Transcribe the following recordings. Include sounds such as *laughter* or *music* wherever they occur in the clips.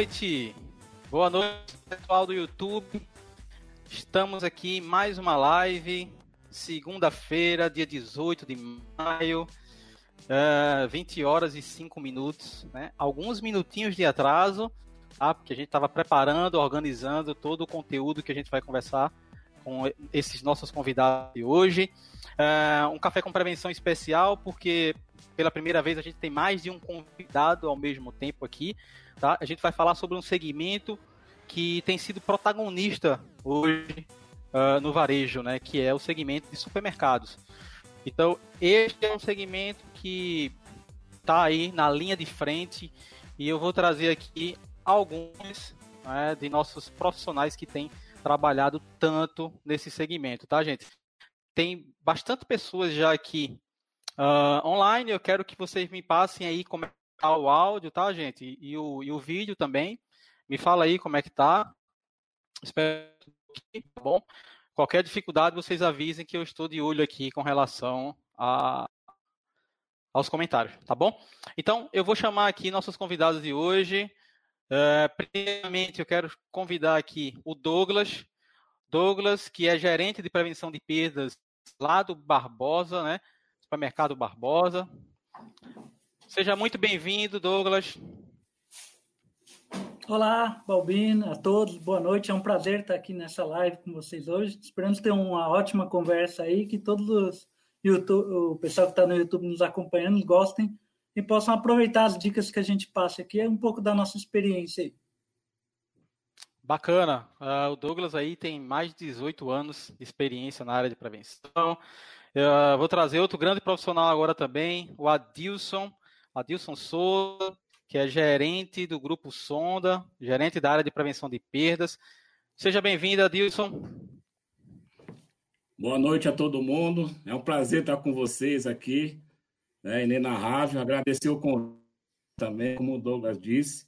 Noite, boa noite pessoal do YouTube. Estamos aqui em mais uma live, segunda-feira, dia 18 de maio, uh, 20 horas e 5 minutos, né? Alguns minutinhos de atraso, tá? Porque a gente estava preparando, organizando todo o conteúdo que a gente vai conversar com esses nossos convidados de hoje. Uh, um café com prevenção especial, porque pela primeira vez a gente tem mais de um convidado ao mesmo tempo aqui. Tá? A gente vai falar sobre um segmento que tem sido protagonista hoje uh, no varejo, né? que é o segmento de supermercados. Então, este é um segmento que está aí na linha de frente e eu vou trazer aqui alguns né, de nossos profissionais que têm trabalhado tanto nesse segmento, tá, gente? Tem bastante pessoas já aqui uh, online. Eu quero que vocês me passem aí como é tá o áudio, tá, gente? E, o, e o vídeo também. Me fala aí como é que tá. Espero que tá bom. Qualquer dificuldade, vocês avisem que eu estou de olho aqui com relação a, aos comentários, tá bom? Então, eu vou chamar aqui nossos convidados de hoje. Uh, primeiramente, eu quero convidar aqui o Douglas. Douglas, que é gerente de prevenção de perdas lá do Barbosa, né? Supermercado Barbosa. Seja muito bem-vindo, Douglas. Olá, Balbino, a todos, boa noite. É um prazer estar aqui nessa live com vocês hoje. Esperamos ter uma ótima conversa aí, que todos os YouTube, o pessoal que está no YouTube nos acompanhando gostem e possam aproveitar as dicas que a gente passa aqui, é um pouco da nossa experiência aí. Bacana. Uh, o Douglas aí tem mais de 18 anos de experiência na área de prevenção. Uh, vou trazer outro grande profissional agora também, o Adilson, Adilson Souza, que é gerente do Grupo Sonda, gerente da área de prevenção de perdas. Seja bem-vindo, Adilson. Boa noite a todo mundo. É um prazer estar com vocês aqui né, inenarrável. Agradecer o convite também, como o Douglas disse,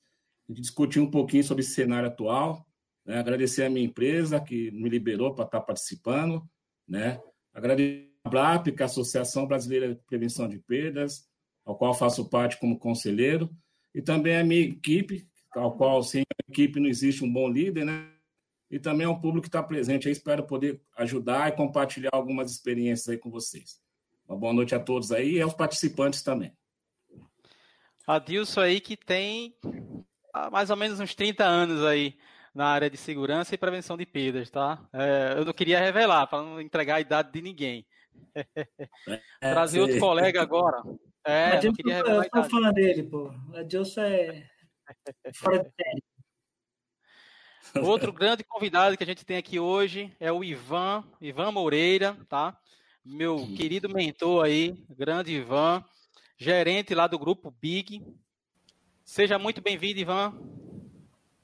gente discutir um pouquinho sobre esse cenário atual. Né, agradecer a minha empresa que me liberou para estar participando. Né, agradecer a BRAP, que é a Associação Brasileira de Prevenção de Perdas, ao qual faço parte como conselheiro, e também a minha equipe, ao qual sem a equipe não existe um bom líder, né? E também ao público que está presente. Eu espero poder ajudar e compartilhar algumas experiências aí com vocês. Uma boa noite a todos aí e aos participantes também. Adilson aí que tem mais ou menos uns 30 anos aí na área de segurança e prevenção de perdas, tá? É, eu não queria revelar para não entregar a idade de ninguém. *laughs* É, Trazer outro colega agora. É, não eu sou fã dele, pô. Adilson é fora de série. Outro grande convidado que a gente tem aqui hoje é o Ivan, Ivan Moreira, tá? meu querido mentor aí, grande Ivan, gerente lá do grupo Big. Seja muito bem-vindo, Ivan.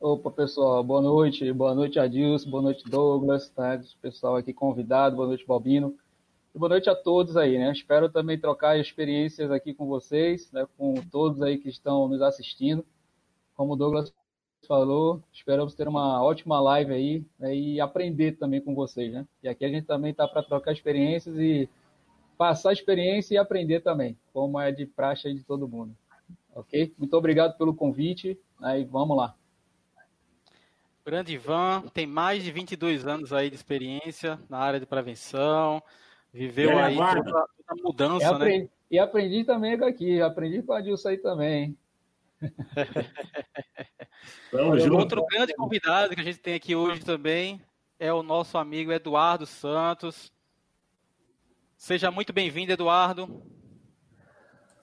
Opa, pessoal, boa noite. Boa noite, Adilson. Boa noite, Douglas, tá? Pessoal aqui convidado. Boa noite, Balbino. Boa noite a todos aí, né? Espero também trocar experiências aqui com vocês, né? com todos aí que estão nos assistindo. Como o Douglas falou, esperamos ter uma ótima live aí né, e aprender também com vocês, né? E aqui a gente também está para trocar experiências e passar experiência e aprender também, como é de praxe de todo mundo. Ok? Muito obrigado pelo convite né, e vamos lá. Grande Ivan, tem mais de 22 anos aí de experiência na área de prevenção, viveu é, aí toda, toda a mudança, e aprendi, né? E aprendi também aqui, aprendi com a Dilson aí também. *laughs* Outro grande convidado que a gente tem aqui hoje também é o nosso amigo Eduardo Santos. Seja muito bem-vindo, Eduardo.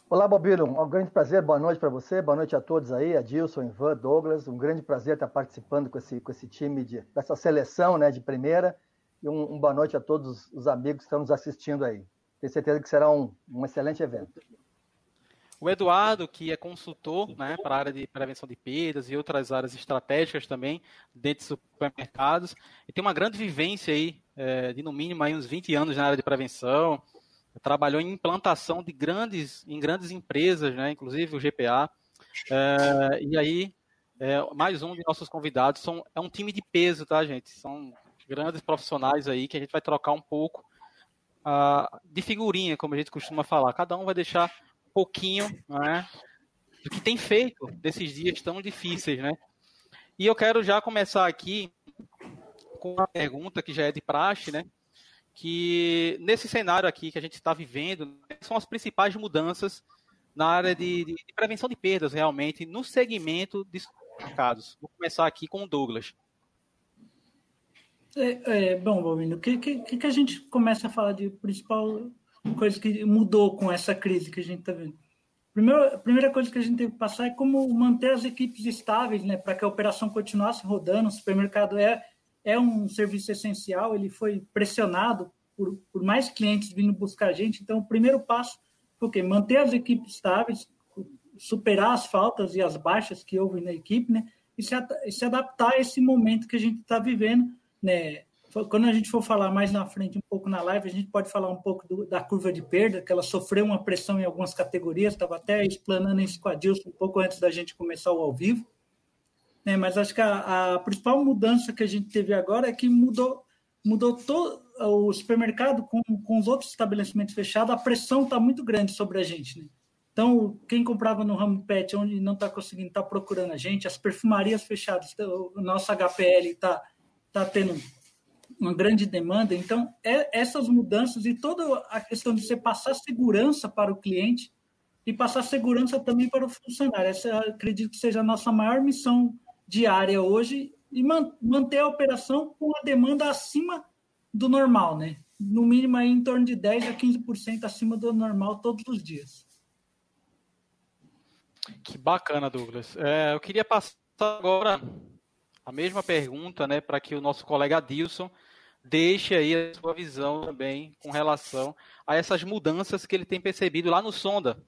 Olá, Bobino. Um grande prazer, boa noite para você, boa noite a todos aí, Adilson, Ivan, Douglas. Um grande prazer estar participando com esse, com esse time, de, dessa seleção né, de primeira. E um, um boa noite a todos os amigos que estão nos assistindo aí. Tenho certeza que será um, um excelente evento. O Eduardo, que é consultor né, para a área de prevenção de perdas e outras áreas estratégicas também, dentro de supermercados, e tem uma grande vivência aí, é, de no mínimo aí uns 20 anos na área de prevenção, trabalhou em implantação de grandes, em grandes empresas, né, inclusive o GPA, é, e aí, é, mais um de nossos convidados, são, é um time de peso, tá, gente? São grandes profissionais aí que a gente vai trocar um pouco uh, de figurinha, como a gente costuma falar. Cada um vai deixar pouquinho né, do que tem feito desses dias tão difíceis, né? E eu quero já começar aqui com uma pergunta que já é de praxe, né? Que nesse cenário aqui que a gente está vivendo, são as principais mudanças na área de, de, de prevenção de perdas, realmente, no segmento de mercados. Vou começar aqui com o Douglas. É, é, bom, Balbino, o que, que, que, a gente começa a falar de principal coisa que mudou com essa crise que a gente está vendo? Primeiro, a primeira coisa que a gente tem que passar é como manter as equipes estáveis, né, para que a operação continuasse rodando. O supermercado é, é um serviço essencial, ele foi pressionado por, por mais clientes vindo buscar a gente. Então, o primeiro passo foi o quê? Manter as equipes estáveis, superar as faltas e as baixas que houve na equipe, né, e se, e se adaptar a esse momento que a gente está vivendo né, quando a gente for falar mais na frente, um pouco na live, a gente pode falar um pouco do, da curva de perda, que ela sofreu uma pressão em algumas categorias, estava até explanando isso com a Dilson um pouco antes da gente começar o ao vivo. Né, mas acho que a, a, principal mudança que a gente teve agora é que mudou, mudou todo o supermercado com, com os outros estabelecimentos fechados, a pressão está muito grande sobre a gente. Né? Então, quem comprava no ramo pet, onde não está conseguindo, está procurando a gente, as perfumarias fechadas, o nosso HPL está está tendo uma grande demanda. Então, é, essas mudanças e toda a questão de você passar segurança para o cliente e passar segurança também para o funcionário. Essa, acredito que seja a nossa maior missão diária hoje e man, manter a operação com a demanda acima do normal, né? No mínimo aí em torno de 10 a 15% acima do normal todos os dias. Que bacana, Douglas. É, eu queria passar agora a mesma pergunta, né, para que o nosso colega Adilson deixe aí a sua visão também com relação a essas mudanças que ele tem percebido lá no Sonda.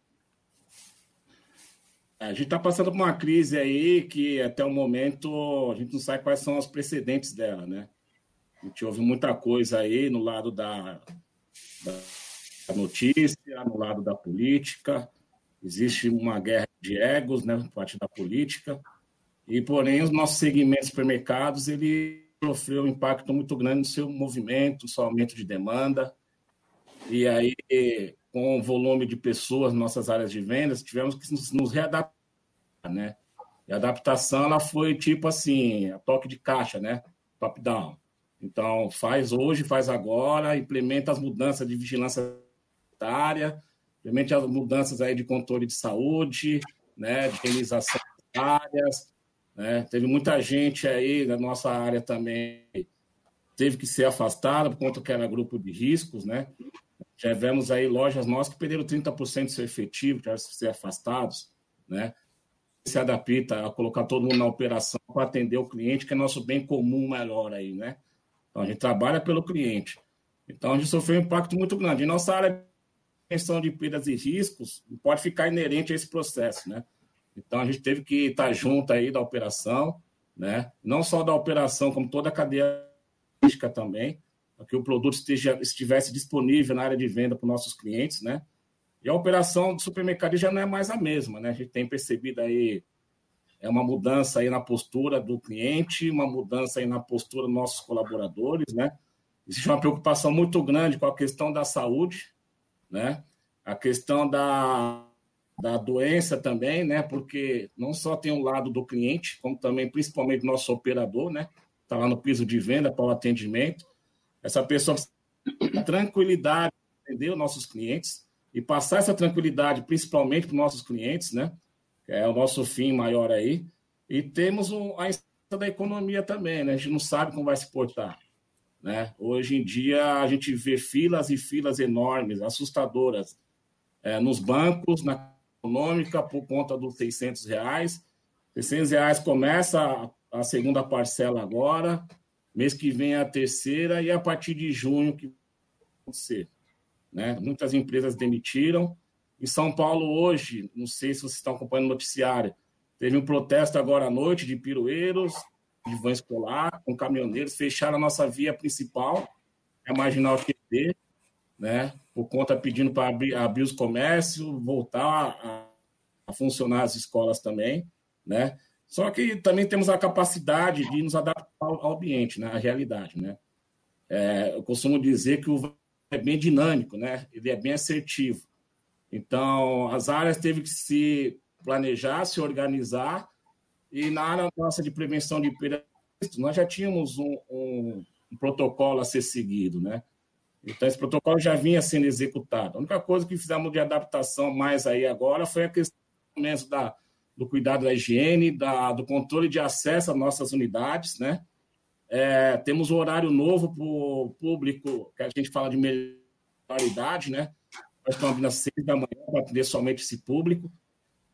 É, a gente está passando por uma crise aí que até o momento a gente não sabe quais são os precedentes dela, né? A gente ouve muita coisa aí no lado da, da notícia, no lado da política. Existe uma guerra de egos, né, por parte da política. E, porém, os nossos segmentos supermercados, ele sofreu um impacto muito grande no seu movimento, no seu aumento de demanda. E aí, com o volume de pessoas nas nossas áreas de vendas, tivemos que nos readaptar, né? E a adaptação, ela foi tipo assim, a toque de caixa, né? Top-down. Então, faz hoje, faz agora, implementa as mudanças de vigilância sanitária, implemente as mudanças aí de controle de saúde, né? De higienização áreas, né? Teve muita gente aí da nossa área também teve que ser afastada por conta que era grupo de riscos, né? Já vemos aí lojas nossas que perderam 30% do seu efetivo, já ser afastados, né? Se adapta a colocar todo mundo na operação para atender o cliente, que é nosso bem comum melhor aí, né? Então a gente trabalha pelo cliente. Então a gente sofreu um impacto muito grande. Em nossa área de gestão de perdas e riscos, pode ficar inerente a esse processo, né? Então a gente teve que estar junto aí da operação, né? Não só da operação, como toda a cadeia logística também, para que o produto esteja, estivesse disponível na área de venda para os nossos clientes, né? E a operação do supermercado já não é mais a mesma, né? A gente tem percebido aí é uma mudança aí na postura do cliente, uma mudança aí na postura dos nossos colaboradores, né? Existe uma preocupação muito grande com a questão da saúde, né? A questão da da doença também, né? Porque não só tem um lado do cliente, como também, principalmente, do nosso operador, né? Está lá no piso de venda para o atendimento. Essa pessoa a tranquilidade de atender os nossos clientes e passar essa tranquilidade principalmente para os nossos clientes, né? É o nosso fim maior aí. E temos um, a da economia também, né? A gente não sabe como vai se portar. Né? Hoje em dia a gente vê filas e filas enormes, assustadoras, é, nos bancos, na econômica por conta dos 600 reais. 600 reais começa a, segunda parcela agora, mês que vem a terceira e a partir de junho que vai acontecer. Né? Muitas empresas demitiram. Em São Paulo hoje, não sei se vocês estão acompanhando o noticiário, teve um protesto agora à noite de pirueiros, de van escolar, com caminhoneiros, fecharam a nossa via principal, a Marginal QT, né? Por conta pedindo para abrir, abrir os comércios, voltar a, a, funcionar as escolas também, né? Só que também temos a capacidade de nos adaptar ao, ambiente, né? À realidade, né? É, eu costumo dizer que o é bem dinâmico, né? Ele é bem assertivo. Então, as áreas teve que se planejar, se organizar, e na área nossa de prevenção de perda, nós já tínhamos um, um, um protocolo a ser seguido, né? Então, esse protocolo já vinha sendo executado. A única coisa que fizemos de adaptação mais aí agora foi a questão da, do cuidado da higiene, da, do controle de acesso às nossas unidades, né? É, temos um horário novo para o público, que a gente fala de melhoridade, né? Nós estamos abrindo às seis da manhã para atender somente esse público.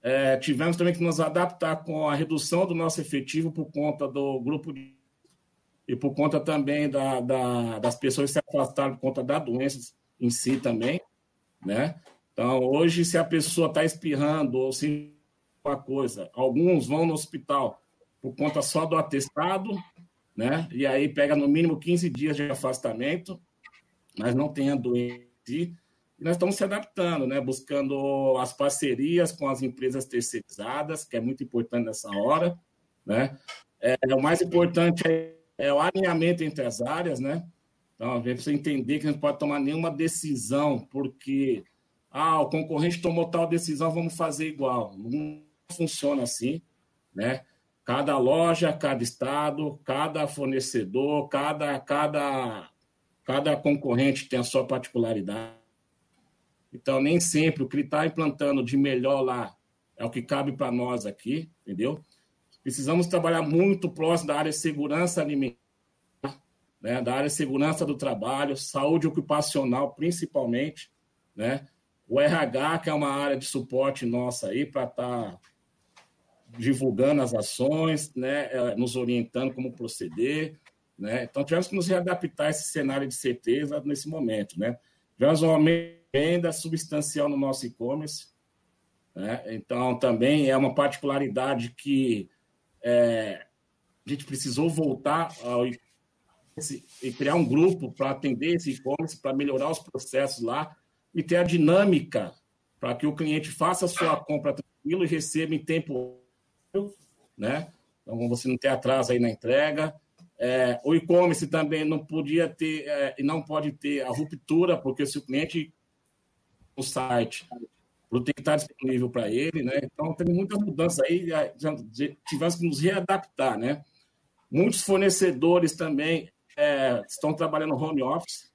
É, tivemos também que nos adaptar com a redução do nosso efetivo por conta do grupo de e por conta também da, da, das pessoas se afastaram por conta da doença em si também, né? Então, hoje, se a pessoa está espirrando ou se uma coisa, alguns vão no hospital por conta só do atestado, né? E aí pega no mínimo 15 dias de afastamento, mas não tem a doença. E nós estamos se adaptando, né? Buscando as parcerias com as empresas terceirizadas, que é muito importante nessa hora, né? É, o mais importante é é o alinhamento entre as áreas, né? Então, a gente precisa entender que a gente pode tomar nenhuma decisão, porque ah, o concorrente tomou tal decisão, vamos fazer igual. Não funciona assim, né? Cada loja, cada estado, cada fornecedor, cada, cada, cada concorrente tem a sua particularidade. Então, nem sempre o que está implantando de melhor lá é o que cabe para nós aqui, entendeu? Precisamos trabalhar muito próximo da área de segurança alimentar, né, da área de segurança do trabalho, saúde ocupacional, principalmente, né? O RH, que é uma área de suporte nossa aí para estar tá divulgando as ações, né, é, nos orientando como proceder, né? Então tivemos que nos readaptar a esse cenário de certeza nesse momento, né? Tivemos uma venda substancial no nosso e-commerce, né? Então também é uma particularidade que é, a gente precisou voltar ao, e criar um grupo para atender esse e-commerce, para melhorar os processos lá e ter a dinâmica para que o cliente faça a sua compra tranquilo e receba em tempo, né? Então, você não ter atraso aí na entrega. É, o e-commerce também não podia ter é, e não pode ter a ruptura, porque se o cliente no site tem que estar disponível para ele, né? Então, tem muitas mudanças aí, já tivemos que nos readaptar, né? Muitos fornecedores também é, estão trabalhando home office,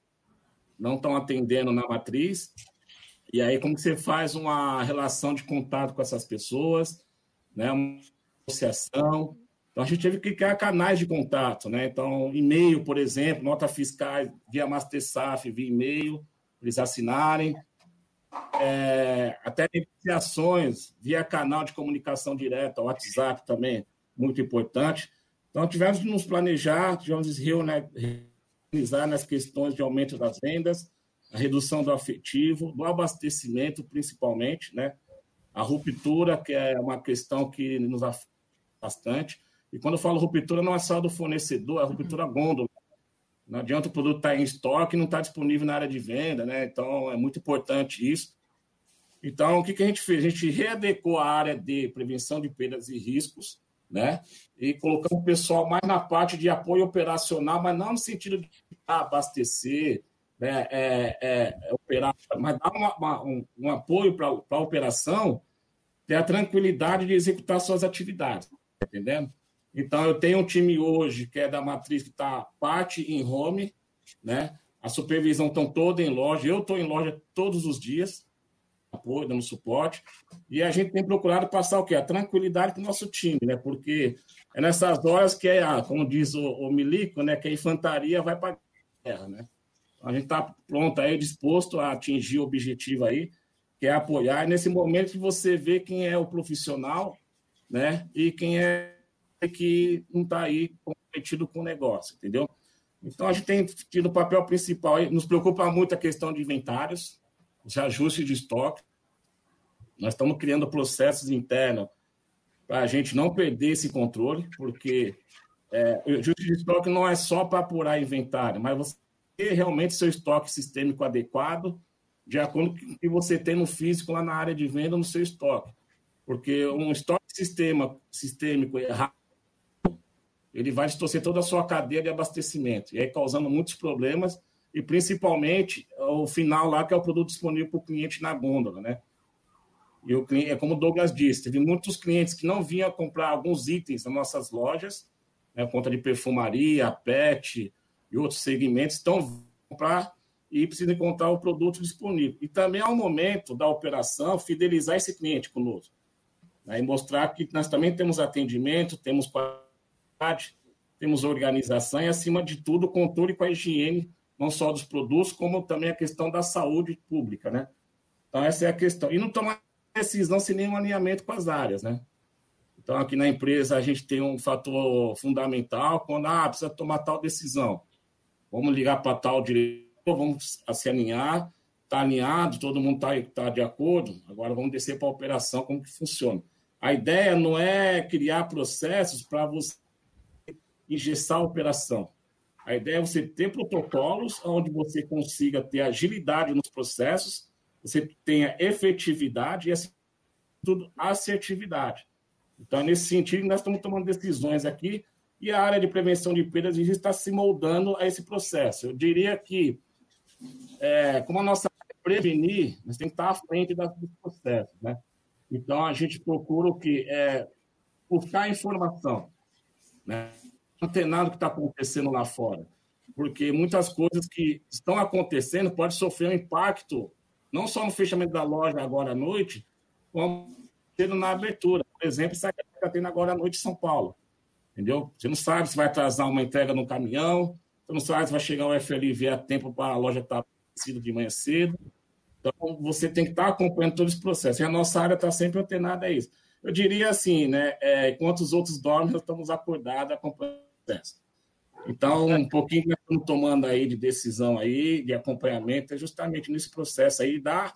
não estão atendendo na matriz. E aí, como você faz uma relação de contato com essas pessoas, né? Uma associação. Então, a gente teve que criar canais de contato, né? Então, e-mail, por exemplo, nota fiscais via MasterSaf, via e-mail, eles assinarem é, até negociações via canal de comunicação direta, WhatsApp também, muito importante. Então, tivemos que nos planejar, tivemos que reorganizar nas questões de aumento das vendas, a redução do afetivo, do abastecimento, principalmente, né? A ruptura, que é uma questão que nos afeta bastante. E quando eu falo ruptura, não é só do fornecedor, é a ruptura gôndola. Não adianta o produto estar tá em estoque e não estar tá disponível na área de venda, né? Então, é muito importante isso. Então, o que, que a gente fez? A gente readequou a área de prevenção de perdas e riscos, né? E colocamos o pessoal mais na parte de apoio operacional, mas não no sentido de abastecer, né? é, é, é operar, mas dar uma, uma, um, um, apoio para a operação ter a tranquilidade de executar suas atividades, tá entendendo? Então, eu tenho um time hoje que é da matriz que está parte em home, né? A supervisão estão toda em loja. Eu estou em loja todos os dias, apoio, dando suporte. E a gente tem procurado passar o quê? A tranquilidade para o nosso time, né? Porque é nessas horas que, é, como diz o, o Milico, né? Que a infantaria vai para a guerra, né? A gente está pronto aí, disposto a atingir o objetivo aí, que é apoiar. E nesse momento que você vê quem é o profissional, né? E quem é que não está aí comprometido com o negócio, entendeu? Então, a gente tem tido o papel principal, nos preocupa muito a questão de inventários, os ajustes de estoque. Nós estamos criando processos internos para a gente não perder esse controle, porque é, o ajuste de estoque não é só para apurar inventário, mas você ter realmente seu estoque sistêmico adequado, de acordo com o que você tem no físico lá na área de venda no seu estoque. Porque um estoque sistema, sistêmico errado ele vai distorcer toda a sua cadeia de abastecimento, e aí causando muitos problemas, e principalmente o final lá, que é o produto disponível para o cliente na gôndola, né? E o cliente, é como o Douglas disse, teve muitos clientes que não vinham comprar alguns itens nas nossas lojas, né, conta de perfumaria, pet e outros segmentos, estão comprar e precisam encontrar o produto disponível. E também é o momento da operação fidelizar esse cliente conosco. Né, e mostrar que nós também temos atendimento, temos qualidade, temos organização e, acima de tudo, controle com a higiene, não só dos produtos, como também a questão da saúde pública, né? Então, essa é a questão. E não tomar decisão sem nenhum alinhamento com as áreas, né? Então, aqui na empresa, a gente tem um fator fundamental, quando, ah, precisa tomar tal decisão. Vamos ligar para tal diretor, vamos se alinhar, está alinhado, todo mundo está tá de acordo, agora vamos descer para a operação, como que funciona. A ideia não é criar processos para você engessar a operação. A ideia é você ter protocolos onde você consiga ter agilidade nos processos, você tenha efetividade e, assim, tudo, assertividade. Então, nesse sentido, nós estamos tomando decisões aqui e a área de prevenção de perdas está se moldando a esse processo. Eu diria que, é, como a nossa prevenir, nós temos que estar à frente dos processos, né? Então, a gente procura o que? É, buscar informação, né? Antenado que está acontecendo lá fora. Porque muitas coisas que estão acontecendo podem sofrer um impacto, não só no fechamento da loja agora à noite, como tendo na abertura. Por exemplo, essa que está tendo agora à noite em São Paulo. Entendeu? Você não sabe se vai atrasar uma entrega no caminhão, você não sabe se vai chegar o FLV a tempo para a loja estar tá de manhã cedo. Então, você tem que estar tá acompanhando todo esse processo. E a nossa área está sempre antenada a isso. Eu diria assim, né? É, enquanto os outros dormem, nós estamos acordados acompanhando então, um pouquinho que nós estamos tomando aí de decisão aí, de acompanhamento, é justamente nesse processo aí da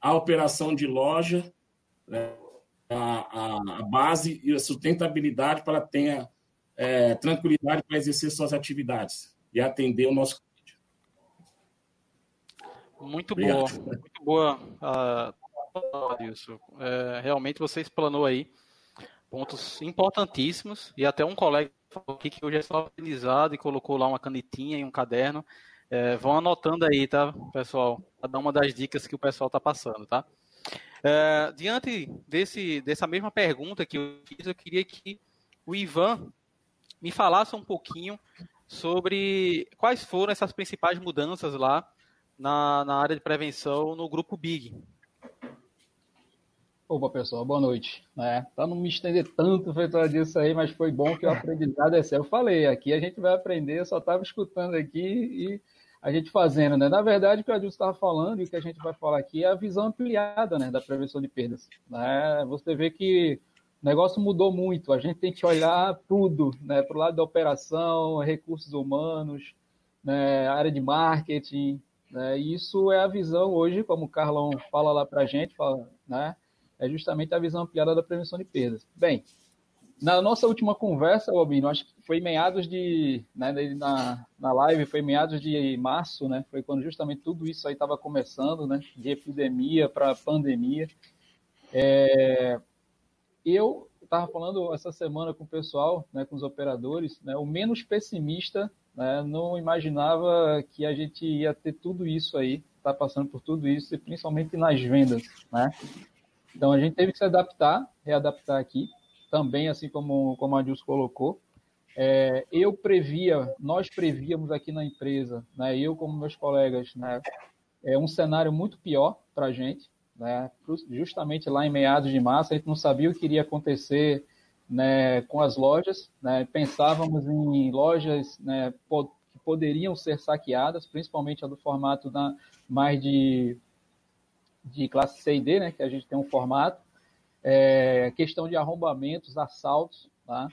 a operação de loja, né, a, a, a, base e a sustentabilidade para tenha é, tranquilidade para exercer suas atividades e atender o nosso cliente. Muito Obrigado. boa, muito boa, uh, Adilson. É, realmente você explanou aí pontos importantíssimos e até um colega falou aqui que hoje é só aprendizado e colocou lá uma canetinha e um caderno. É, vão anotando aí, tá, pessoal? Dar uma das dicas que o pessoal está passando, tá? É, diante desse, dessa mesma pergunta que eu fiz, eu queria que o Ivan me falasse um pouquinho sobre quais foram essas principais mudanças lá na, na área de prevenção no grupo Big. Opa, pessoal, boa noite. É, para não me estender tanto feito disso aí, mas foi bom que o aprendizado é sério. Eu falei, aqui a gente vai aprender, eu só estava escutando aqui e a gente fazendo, né? Na verdade, o que o Adilson estava falando e o que a gente vai falar aqui é a visão ampliada né, da prevenção de perdas. Né? Você vê que o negócio mudou muito, a gente tem que olhar tudo, né? Para o lado da operação, recursos humanos, né? área de marketing, né? Isso é a visão hoje, como o Carlão fala lá para a gente, fala, né? É justamente a visão ampliada da prevenção de perdas. Bem, na nossa última conversa, Albino, acho que foi meados de, né, na, na live, foi meados de março, né, foi quando justamente tudo isso aí estava começando, né, de epidemia para pandemia. É, eu estava falando essa semana com o pessoal, né, com os operadores, né, o menos pessimista né, não imaginava que a gente ia ter tudo isso aí, tá passando por tudo isso, e principalmente nas vendas, né? Então a gente teve que se adaptar, readaptar aqui, também assim como, como a Dilson colocou. É, eu previa, nós prevíamos aqui na empresa, né, eu como meus colegas, né, é um cenário muito pior para a gente, né, justamente lá em meados de março, a gente não sabia o que iria acontecer né, com as lojas, né, pensávamos em lojas né, que poderiam ser saqueadas, principalmente a do formato da, mais de de classe C e D, né, que a gente tem um formato, é, questão de arrombamentos, assaltos, tá?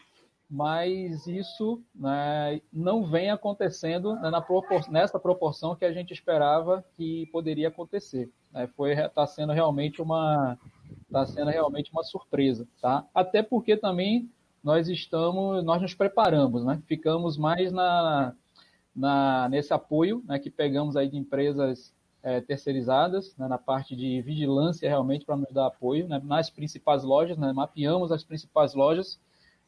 mas isso né, não vem acontecendo né, na propor nessa proporção que a gente esperava que poderia acontecer. Né? Foi está sendo realmente uma está sendo realmente uma surpresa, tá? Até porque também nós estamos nós nos preparamos, né? Ficamos mais na, na nesse apoio né, que pegamos aí de empresas é, terceirizadas, né, na parte de vigilância realmente para nos dar apoio né, nas principais lojas, né, mapeamos as principais lojas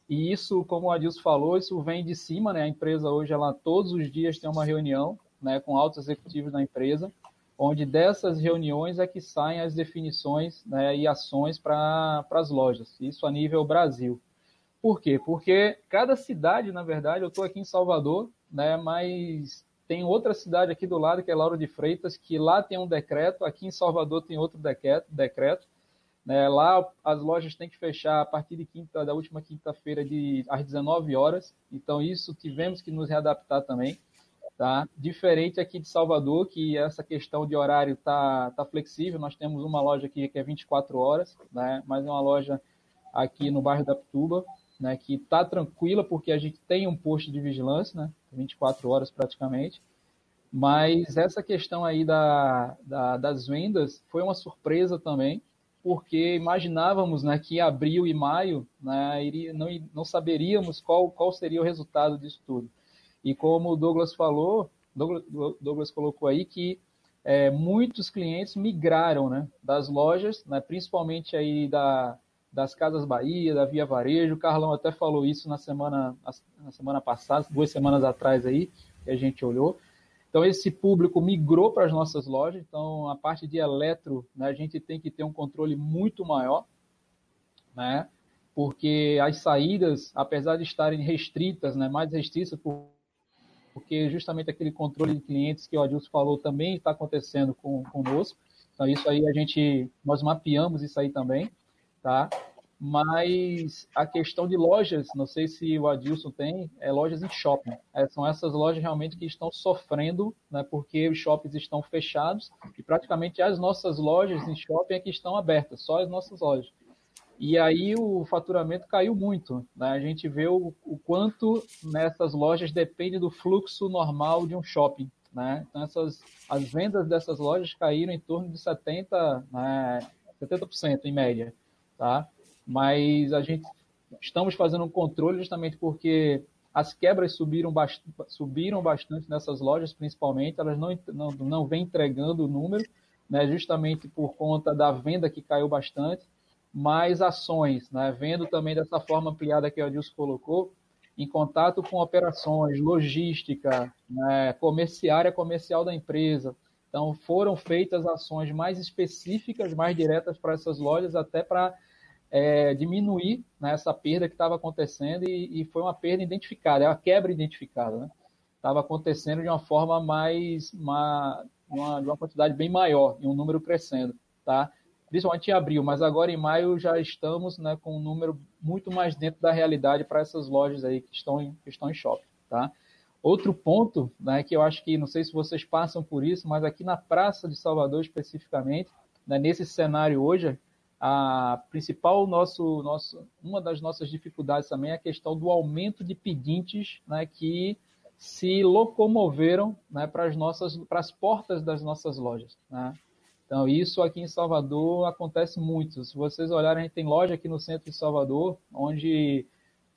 e isso, como o Adilson falou, isso vem de cima, né, a empresa hoje ela todos os dias tem uma reunião né, com altos executivos da empresa, onde dessas reuniões é que saem as definições né, e ações para as lojas, isso a nível Brasil. Por quê? Porque cada cidade, na verdade, eu estou aqui em Salvador, né, mas tem outra cidade aqui do lado, que é Lauro de Freitas, que lá tem um decreto, aqui em Salvador tem outro decreto, decreto né, lá as lojas têm que fechar a partir de quinta, da última quinta-feira de às 19 horas. Então isso tivemos que nos readaptar também, tá? Diferente aqui de Salvador, que essa questão de horário tá tá flexível. Nós temos uma loja aqui que é 24 horas, né? Mas é uma loja aqui no bairro da Pituba, né, que tá tranquila porque a gente tem um posto de vigilância, né? 24 horas praticamente. Mas essa questão aí da, da, das vendas foi uma surpresa também, porque imaginávamos né, que em abril e maio né, iria, não, não saberíamos qual, qual seria o resultado disso tudo. E como o Douglas falou, Douglas, Douglas colocou aí que é, muitos clientes migraram né, das lojas, né, principalmente aí da, das Casas Bahia, da Via Varejo. O Carlão até falou isso na semana, na semana passada, duas semanas atrás aí, que a gente olhou. Então, esse público migrou para as nossas lojas. Então, a parte de eletro, né, a gente tem que ter um controle muito maior, né? Porque as saídas, apesar de estarem restritas, né, mais restritas, por, porque justamente aquele controle de clientes que o Adilson falou também está acontecendo com, conosco. Então, isso aí a gente, nós mapeamos isso aí também, tá? mas a questão de lojas, não sei se o Adilson tem, é lojas em shopping. É, são essas lojas realmente que estão sofrendo, né, porque os shoppings estão fechados e praticamente as nossas lojas em shopping é que estão abertas, só as nossas lojas. E aí o faturamento caiu muito. Né? A gente vê o, o quanto nessas lojas depende do fluxo normal de um shopping. Né? Então essas, as vendas dessas lojas caíram em torno de 70%, né, 70% em média. Tá? mas a gente estamos fazendo um controle justamente porque as quebras subiram, bast subiram bastante nessas lojas, principalmente, elas não, não, não vêm entregando o número, né, justamente por conta da venda que caiu bastante, mas ações, né, vendo também dessa forma ampliada que o Adilson colocou, em contato com operações, logística, né, comerciária comercial da empresa. Então, foram feitas ações mais específicas, mais diretas para essas lojas, até para é, diminuir né, essa perda que estava acontecendo e, e, foi uma perda identificada, é uma quebra identificada. Né? Estava acontecendo de uma forma mais, uma, uma, de uma quantidade bem maior e um número crescendo, tá? Principalmente em abril, mas agora em maio já estamos né, com um número muito mais dentro da realidade para essas lojas aí que estão em, que estão em shopping, tá? Outro ponto, né, que eu acho que, não sei se vocês passam por isso, mas aqui na Praça de Salvador especificamente, né, nesse cenário hoje, a principal nosso, nosso, uma das nossas dificuldades também é a questão do aumento de pedintes né, que se locomoveram né, para as nossas para as portas das nossas lojas. Né? Então isso aqui em Salvador acontece muito. Se vocês olharem, a gente tem loja aqui no centro de Salvador, onde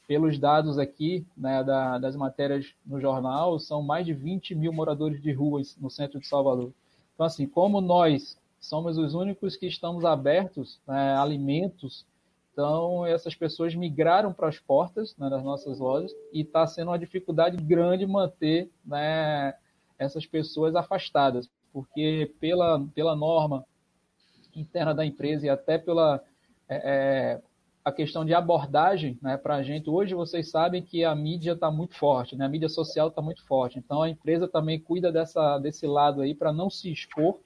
pelos dados aqui né, da, das matérias no jornal, são mais de 20 mil moradores de ruas no centro de Salvador. Então, assim, como nós somos os únicos que estamos abertos né, alimentos. Então, essas pessoas migraram para as portas né, das nossas lojas e está sendo uma dificuldade grande manter né, essas pessoas afastadas, porque pela, pela norma interna da empresa e até pela é, é a questão de abordagem né, para a gente, hoje vocês sabem que a mídia está muito forte, né, a mídia social está muito forte, então a empresa também cuida dessa, desse lado aí para não se expor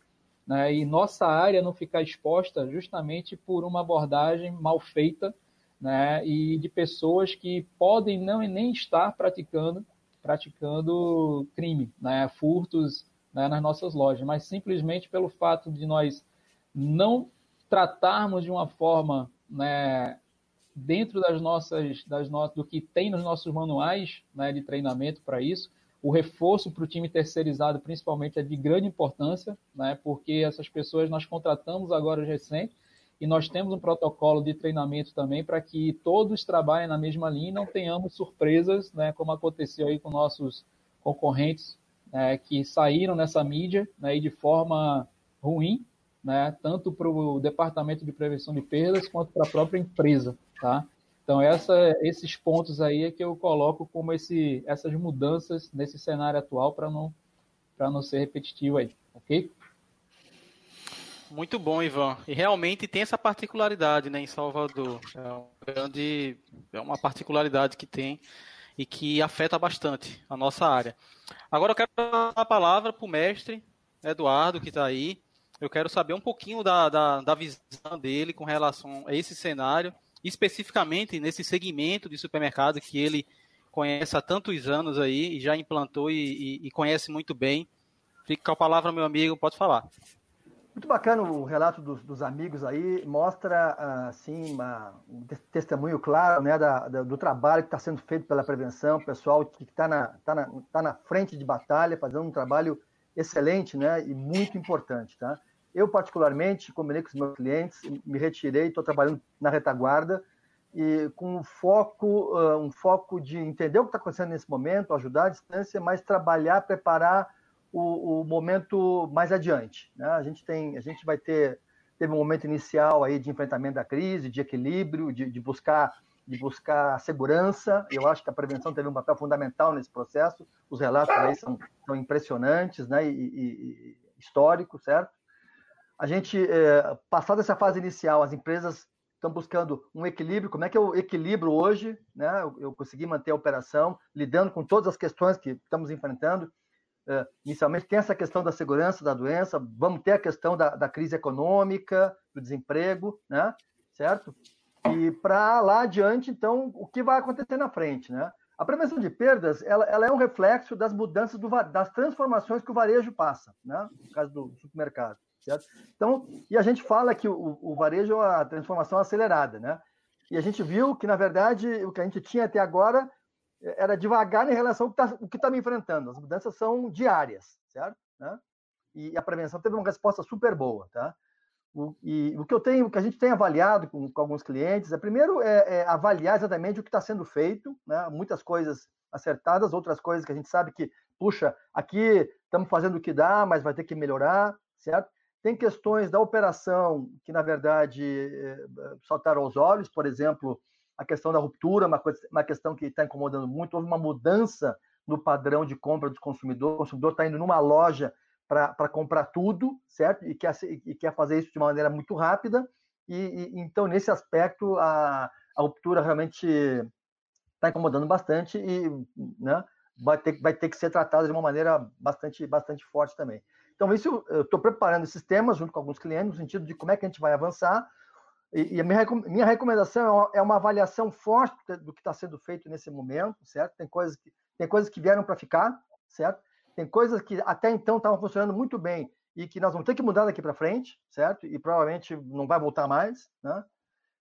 né, e nossa área não ficar exposta justamente por uma abordagem mal feita né, e de pessoas que podem não nem estar praticando praticando crime, né, furtos né, nas nossas lojas, mas simplesmente pelo fato de nós não tratarmos de uma forma né, dentro das nossas, das do que tem nos nossos manuais né, de treinamento para isso, o reforço para o time terceirizado, principalmente, é de grande importância, né? porque essas pessoas nós contratamos agora recente e nós temos um protocolo de treinamento também para que todos trabalhem na mesma linha e não tenhamos surpresas, né? como aconteceu aí com nossos concorrentes né? que saíram nessa mídia né? e de forma ruim, né? tanto para o Departamento de Prevenção de Perdas quanto para a própria empresa. Tá? Então, essa, esses pontos aí é que eu coloco como esse, essas mudanças nesse cenário atual para não, não ser repetitivo aí, ok? Muito bom, Ivan. E realmente tem essa particularidade né, em Salvador. É, grande, é uma particularidade que tem e que afeta bastante a nossa área. Agora eu quero dar a palavra para o mestre Eduardo, que está aí. Eu quero saber um pouquinho da, da, da, visão dele com relação a esse cenário, especificamente nesse segmento de supermercado que ele conhece há tantos anos aí e já implantou e, e, e conhece muito bem. Fica com a palavra, meu amigo, pode falar. Muito bacana o relato dos, dos amigos aí, mostra assim uma, um testemunho claro né, da, da, do trabalho que está sendo feito pela prevenção, pessoal que está na, tá na, tá na frente de batalha, fazendo um trabalho excelente né, e muito importante. Tá? Eu, particularmente, combinei com os meus clientes, me retirei, estou trabalhando na retaguarda, e com um foco, um foco de entender o que está acontecendo nesse momento, ajudar à distância, mas trabalhar, preparar o, o momento mais adiante. Né? A gente tem, a gente vai ter teve um momento inicial aí de enfrentamento da crise, de equilíbrio, de, de buscar de buscar segurança. Eu acho que a prevenção teve um papel fundamental nesse processo. Os relatos aí são, são impressionantes, né, e, e, e históricos, certo? A gente, é, passada essa fase inicial, as empresas estão buscando um equilíbrio. Como é que eu equilibro hoje? Né? Eu, eu consegui manter a operação, lidando com todas as questões que estamos enfrentando. É, inicialmente tem essa questão da segurança da doença, vamos ter a questão da, da crise econômica, do desemprego, né? certo? E para lá adiante, então, o que vai acontecer na frente, né? A prevenção de perdas, ela, ela é um reflexo das mudanças, do, das transformações que o varejo passa, né? No caso do supermercado, certo? Então, e a gente fala que o, o varejo é a transformação acelerada, né? E a gente viu que, na verdade, o que a gente tinha até agora era devagar em relação ao que está tá me enfrentando. As mudanças são diárias, certo? Né? E a prevenção teve uma resposta super boa, tá? O, e o que eu tenho, o que a gente tem avaliado com, com alguns clientes, é primeiro é, é avaliar exatamente o que está sendo feito, né? Muitas coisas acertadas, outras coisas que a gente sabe que, puxa, aqui estamos fazendo o que dá, mas vai ter que melhorar, certo? Tem questões da operação que, na verdade, é, saltaram aos olhos, por exemplo, a questão da ruptura, uma, uma questão que está incomodando muito. Houve uma mudança no padrão de compra do consumidor. O consumidor está indo numa loja para comprar tudo, certo? E quer, e quer fazer isso de uma maneira muito rápida. E, e então, nesse aspecto, a, a ruptura realmente está incomodando bastante e né, vai, ter, vai ter que ser tratada de uma maneira bastante, bastante forte também. Então, isso eu estou preparando esses temas junto com alguns clientes, no sentido de como é que a gente vai avançar, e, a minha, minha recomendação é, é uma avaliação forte do que está sendo feito nesse momento, certo? Tem coisas que, tem coisas que vieram para ficar, certo? Tem coisas que até então estavam funcionando muito bem e que nós vamos ter que mudar daqui para frente, certo? E provavelmente não vai voltar mais, né?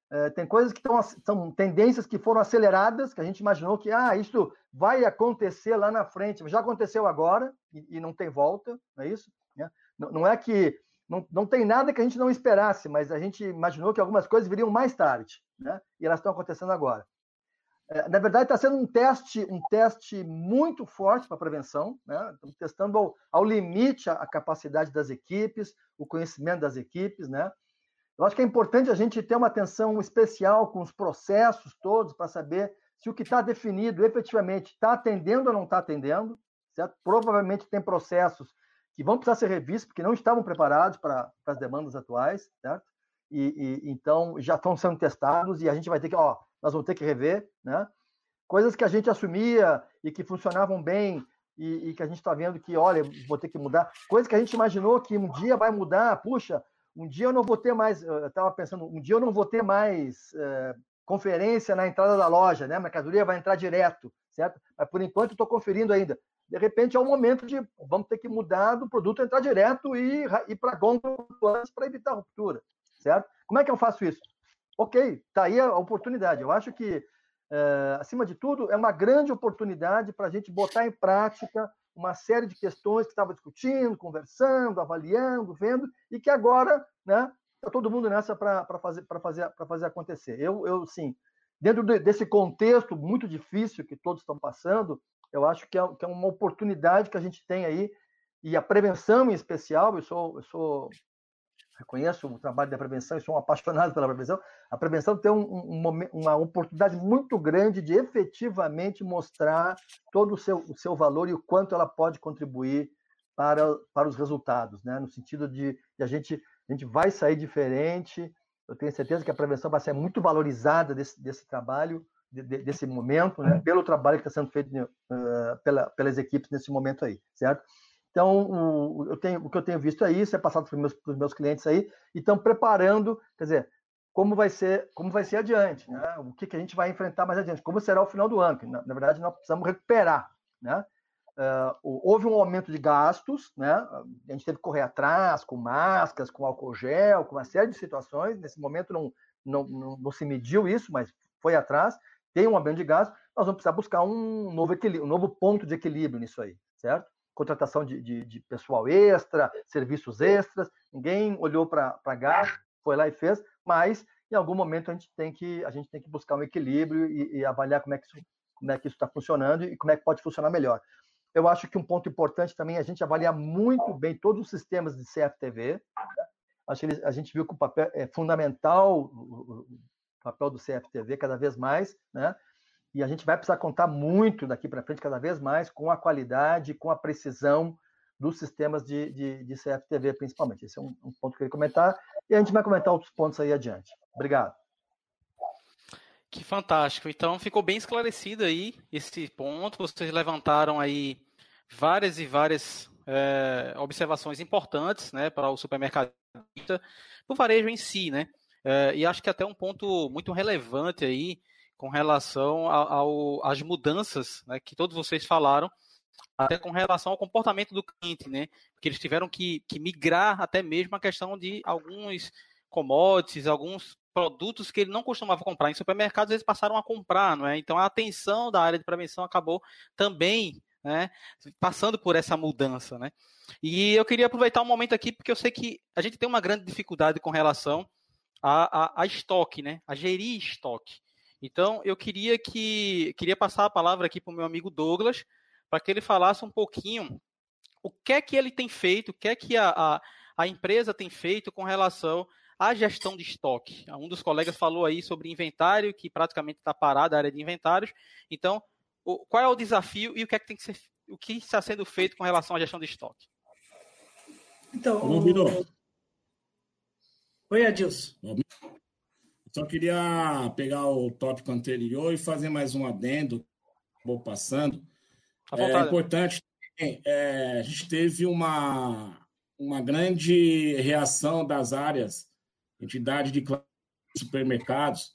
É, tem coisas que estão, são tendências que foram aceleradas, que a gente imaginou que ah, isso vai acontecer lá na frente, já aconteceu agora e, e não tem volta, não é isso? Né? Não, não é que não, não tem nada que a gente não esperasse, mas a gente imaginou que algumas coisas viriam mais tarde, né? E elas estão acontecendo agora. É, na verdade, está sendo um teste, um teste muito forte para prevenção, né? Estamos testando ao, ao limite a, a, capacidade das equipes, o conhecimento das equipes, né? Eu acho que é importante a gente ter uma atenção especial com os processos todos para saber se o que está definido efetivamente está atendendo ou não está atendendo, certo? Provavelmente tem processos que vão precisar ser revistos, porque não estavam preparados para, as demandas atuais, certo? E, e, então já estão sendo testados e a gente vai ter que, ó, nós vamos ter que rever, né? Coisas que a gente assumia e que funcionavam bem e, e que a gente está vendo que, olha, vou ter que mudar. Coisas que a gente imaginou que um dia vai mudar, puxa, um dia eu não vou ter mais, eu estava pensando, um dia eu não vou ter mais é, conferência na entrada da loja, né? A mercadoria vai entrar direto, certo? Mas por enquanto estou conferindo ainda de repente é o momento de vamos ter que mudar do produto entrar direto e ir para antes para evitar ruptura, certo? Como é que eu faço isso? Ok, tá aí a oportunidade. Eu acho que, é, acima de tudo, é uma grande oportunidade para a gente botar em prática uma série de questões que estava discutindo, conversando, avaliando, vendo, e que agora, né, está todo mundo nessa para fazer, fazer, fazer acontecer. Eu, eu, sim, dentro desse contexto muito difícil que todos estão passando, eu acho que é, que é uma oportunidade que a gente tem aí, e a prevenção em especial, eu sou, eu sou reconheço o trabalho da prevenção e sou um apaixonado pela prevenção, a prevenção tem um, um, uma oportunidade muito grande de efetivamente mostrar todo o seu, o seu valor e o quanto ela pode contribuir para, para os resultados, né? no sentido de, de a gente A gente vai sair diferente. Eu tenho certeza que a prevenção vai ser muito valorizada desse, desse trabalho, de, de, desse momento, né? pelo trabalho que está sendo feito uh, pela, pelas equipes nesse momento aí, certo? Então, o, eu tenho, o que eu tenho visto é isso, é passado para os meus, meus clientes aí, e estão preparando, quer dizer, como vai ser, como vai ser adiante, né? o que, que a gente vai enfrentar mais adiante, como será o final do ano, que, na, na verdade nós precisamos recuperar. Né? Uh, houve um aumento de gastos, né? a gente teve que correr atrás com máscaras, com álcool gel, com uma série de situações, nesse momento não, não, não, não se mediu isso, mas foi atrás, tem um aumento de gastos, nós vamos precisar buscar um novo, equilíbrio, um novo ponto de equilíbrio nisso aí, certo? contratação de, de, de pessoal extra, serviços extras, ninguém olhou para gasto, foi lá e fez, mas em algum momento a gente tem que, a gente tem que buscar um equilíbrio e, e avaliar como é que isso como é que isso está funcionando e como é que pode funcionar melhor. Eu acho que um ponto importante também é a gente avaliar muito bem todos os sistemas de CFTV. Né? Acho que a gente viu que o papel é fundamental, papel do CFTV cada vez mais, né? E a gente vai precisar contar muito daqui para frente, cada vez mais, com a qualidade, com a precisão dos sistemas de, de, de CFTV, principalmente. Esse é um, um, ponto que eu queria comentar. E a gente vai comentar outros pontos aí adiante. Obrigado. Que fantástico. Então, ficou bem esclarecido aí esse ponto. Vocês levantaram aí várias e várias é, observações importantes né, para o supermercado, o varejo em si, né? É, e acho que até um ponto muito relevante aí com relação às mudanças né, que todos vocês falaram, até com relação ao comportamento do cliente, né? Porque eles tiveram que, que migrar até mesmo a questão de alguns commodities, alguns produtos que ele não costumava comprar em supermercados, eles passaram a comprar, não é? Então a atenção da área de prevenção acabou também, né, passando por essa mudança, né? E eu queria aproveitar um momento aqui porque eu sei que a gente tem uma grande dificuldade com relação a, a, a estoque, né? A gerir estoque. Então, eu queria que queria passar a palavra aqui para o meu amigo Douglas, para que ele falasse um pouquinho o que é que ele tem feito, o que é que a, a, a empresa tem feito com relação à gestão de estoque. Um dos colegas falou aí sobre inventário, que praticamente está parado a área de inventários. Então, o, qual é o desafio e o que é que tem que ser, o que está sendo feito com relação à gestão de estoque? Então, o... Oi, Adilson. Só queria pegar o tópico anterior e fazer mais um adendo, vou passando. É importante, é, a gente teve uma, uma grande reação das áreas, entidade de supermercados,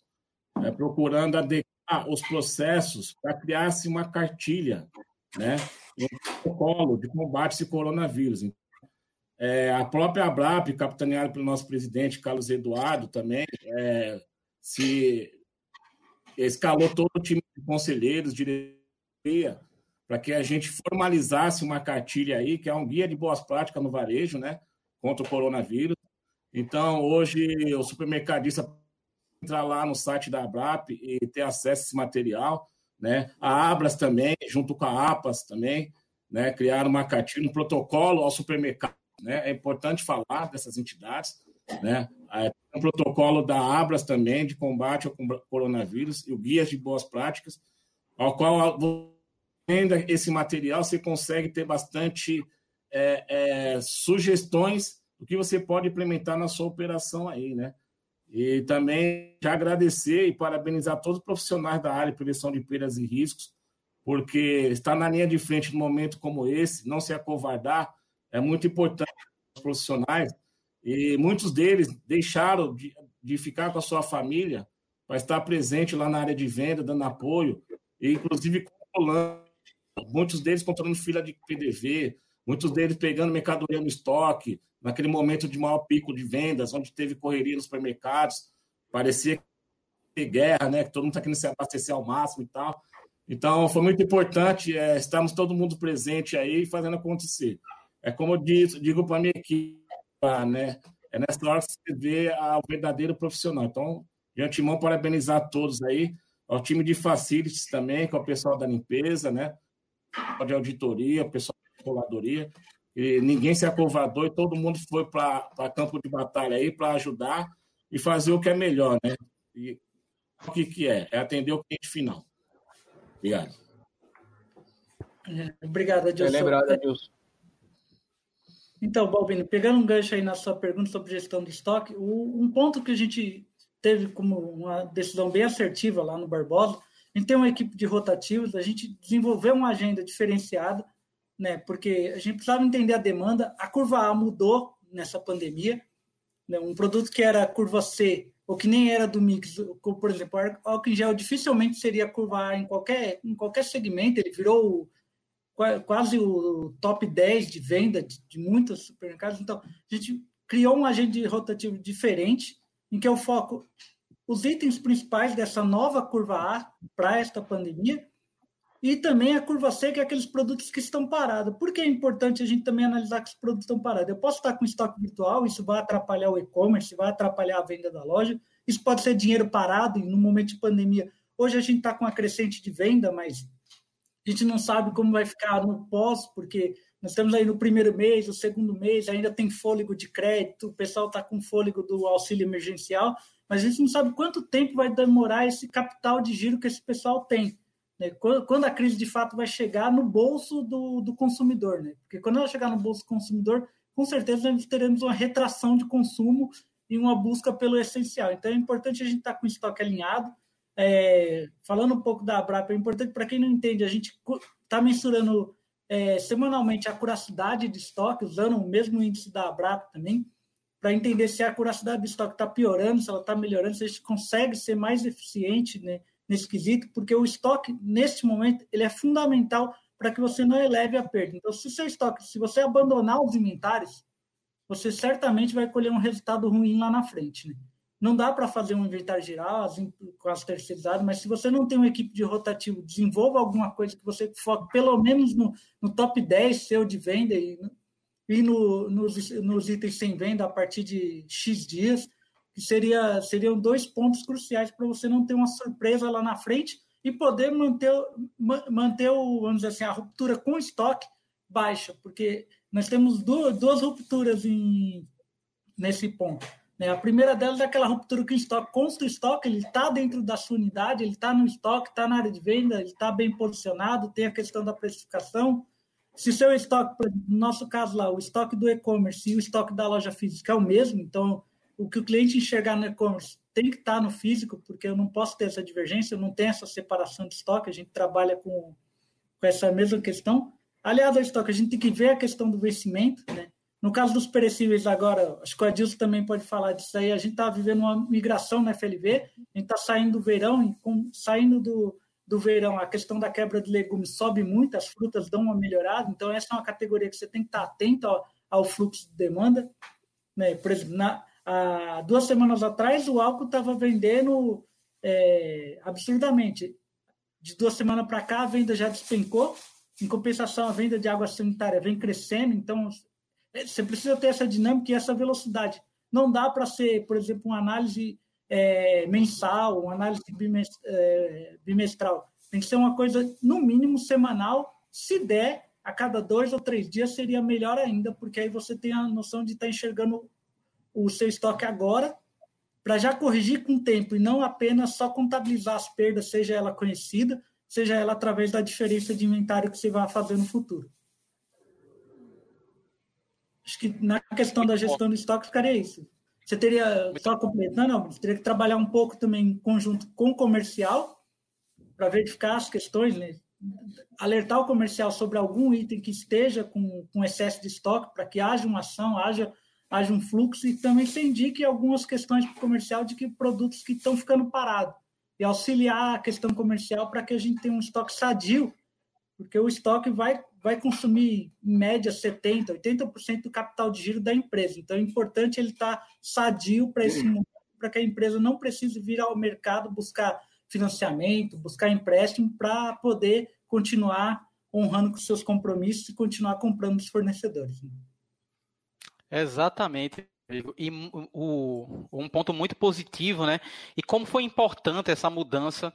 é, procurando adequar os processos para criar-se uma cartilha, né, um protocolo de combate a esse coronavírus. É, a própria ABRAP, capitaneada pelo nosso presidente Carlos Eduardo, também é, se escalou todo o time de conselheiros, diretoria, para que a gente formalizasse uma cartilha aí, que é um guia de boas práticas no varejo, né, contra o coronavírus. Então, hoje, o supermercadista entrar lá no site da Abrap e ter acesso a esse material, né? A Abras também, junto com a APAS também, né, criaram uma cartilha, um protocolo ao supermercado, né? É importante falar dessas entidades, né? É, um protocolo da Abras também de combate ao coronavírus e o guia de boas práticas, ao qual ainda esse material você consegue ter bastante é, é, sugestões do que você pode implementar na sua operação aí, né? E também agradecer e parabenizar todos os profissionais da área de prevenção de perdas e riscos, porque estar na linha de frente num momento como esse, não se acovardar, é muito importante para os profissionais e muitos deles deixaram de, de ficar com a sua família para estar presente lá na área de venda, dando apoio, e inclusive controlando. Muitos deles controlando fila de PDV, muitos deles pegando mercadoria no estoque, naquele momento de maior pico de vendas, onde teve correria nos supermercados, parecia ter guerra, né? Que todo mundo está querendo se abastecer ao máximo e tal. Então, foi muito importante é, estarmos todo mundo presente aí fazendo acontecer. É como eu digo, digo para a minha equipe, né? É nessa hora que você vê o verdadeiro profissional. Então, de antemão, parabenizar todos aí, ao time de facilities também, com o pessoal da limpeza, né? De auditoria, o pessoal da coladoria. E ninguém se acovardou e todo mundo foi para campo de batalha aí para ajudar e fazer o que é melhor, né? E o que, que é? É atender o cliente final. Obrigado. É, obrigado, Adilson. É lembrado, Adilson. Então, Balbino, pegando um gancho aí na sua pergunta sobre gestão de estoque, um ponto que a gente teve como uma decisão bem assertiva lá no Barbosa, a gente tem uma equipe de rotativos, a gente desenvolveu uma agenda diferenciada, né? Porque a gente precisava entender a demanda. A curva A mudou nessa pandemia, né? Um produto que era curva C ou que nem era do mix, como, por exemplo, o álcool em gel dificilmente seria curva A em qualquer em qualquer segmento. Ele virou quase o top 10 de venda de, de muitos supermercados. Então, a gente criou um agente rotativo diferente, em que eu foco os itens principais dessa nova curva A para esta pandemia e também a curva C, que é aqueles produtos que estão parados. Por que é importante a gente também analisar que os produtos estão parados? Eu posso estar com estoque virtual, isso vai atrapalhar o e-commerce, vai atrapalhar a venda da loja, isso pode ser dinheiro parado e no momento de pandemia. Hoje a gente está com uma crescente de venda, mas a gente não sabe como vai ficar no pós, porque nós estamos aí no primeiro mês, o segundo mês, ainda tem fôlego de crédito, o pessoal está com fôlego do auxílio emergencial, mas a gente não sabe quanto tempo vai demorar esse capital de giro que esse pessoal tem. Né? Quando a crise de fato vai chegar no bolso do, do consumidor. Né? Porque quando ela chegar no bolso do consumidor, com certeza nós teremos uma retração de consumo e uma busca pelo essencial. Então é importante a gente estar tá com o estoque alinhado, é, falando um pouco da Abrap, é importante para quem não entende, a gente está mensurando é, semanalmente a curacidade de estoque, usando o mesmo índice da Abrap também, para entender se a curacidade do estoque está piorando, se ela está melhorando, se a gente consegue ser mais eficiente né, nesse quesito, porque o estoque, neste momento, ele é fundamental para que você não eleve a perda. Então, se seu estoque, se você abandonar os inventários, você certamente vai colher um resultado ruim lá na frente. Né? Não dá para fazer um inventário geral assim, com as terceirizadas, mas se você não tem uma equipe de rotativo, desenvolva alguma coisa que você foque pelo menos no, no top 10 seu de venda e, e no, nos, nos itens sem venda a partir de X dias, que seria, seriam dois pontos cruciais para você não ter uma surpresa lá na frente e poder manter, manter o, vamos dizer assim, a ruptura com estoque baixa, porque nós temos duas, duas rupturas em, nesse ponto? A primeira delas é aquela ruptura que o estoque consta o estoque, ele está dentro da sua unidade, ele está no estoque, está na área de venda, ele está bem posicionado, tem a questão da precificação. Se seu estoque, no nosso caso lá, o estoque do e-commerce e o estoque da loja física é o mesmo, então o que o cliente enxergar no e-commerce tem que estar tá no físico, porque eu não posso ter essa divergência, eu não tenho essa separação de estoque, a gente trabalha com, com essa mesma questão. Aliás, ao estoque, a gente tem que ver a questão do vencimento, né? No caso dos perecíveis agora, acho que o Adilson também pode falar disso aí, a gente está vivendo uma migração na FLV, a gente está saindo do verão, e saindo do, do verão, a questão da quebra de legumes sobe muito, as frutas dão uma melhorada, então essa é uma categoria que você tem que estar tá atento ao, ao fluxo de demanda. Né? Por exemplo, na, há duas semanas atrás, o álcool estava vendendo é, absurdamente. De duas semanas para cá, a venda já despencou, em compensação, a venda de água sanitária vem crescendo, então você precisa ter essa dinâmica e essa velocidade. Não dá para ser, por exemplo, uma análise é, mensal, uma análise é, bimestral. Tem que ser uma coisa, no mínimo, semanal. Se der, a cada dois ou três dias seria melhor ainda, porque aí você tem a noção de estar tá enxergando o seu estoque agora, para já corrigir com o tempo e não apenas só contabilizar as perdas, seja ela conhecida, seja ela através da diferença de inventário que você vai fazer no futuro. Acho que na questão da gestão do estoque ficaria isso. Você teria, só completando, você teria que trabalhar um pouco também em conjunto com o comercial para verificar as questões, né? alertar o comercial sobre algum item que esteja com, com excesso de estoque para que haja uma ação, haja, haja um fluxo e também se indique algumas questões para o comercial de que produtos que estão ficando parados e auxiliar a questão comercial para que a gente tenha um estoque sadio, porque o estoque vai vai consumir, em média, 70%, 80% do capital de giro da empresa. Então, é importante ele estar tá sadio para esse momento, para que a empresa não precise vir ao mercado buscar financiamento, buscar empréstimo para poder continuar honrando com seus compromissos e continuar comprando dos fornecedores. Exatamente. E o, um ponto muito positivo, né? E como foi importante essa mudança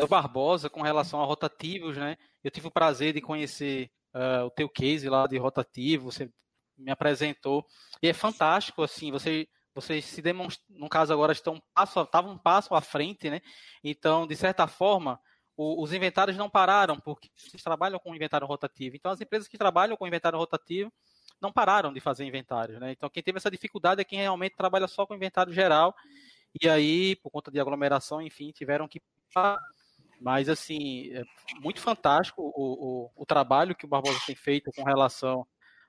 do Barbosa com relação a rotativos, né? Eu tive o prazer de conhecer uh, o teu case lá de rotativo, você me apresentou e é fantástico, assim, você vocês se demonstram, no caso agora estão passo, estavam um passo à frente, né? Então, de certa forma, o, os inventários não pararam porque vocês trabalham com inventário rotativo. Então, as empresas que trabalham com inventário rotativo não pararam de fazer inventário, né? Então quem teve essa dificuldade é quem realmente trabalha só com inventário geral e aí por conta de aglomeração, enfim, tiveram que mas assim é muito fantástico o, o, o trabalho que o Barbosa tem feito com relação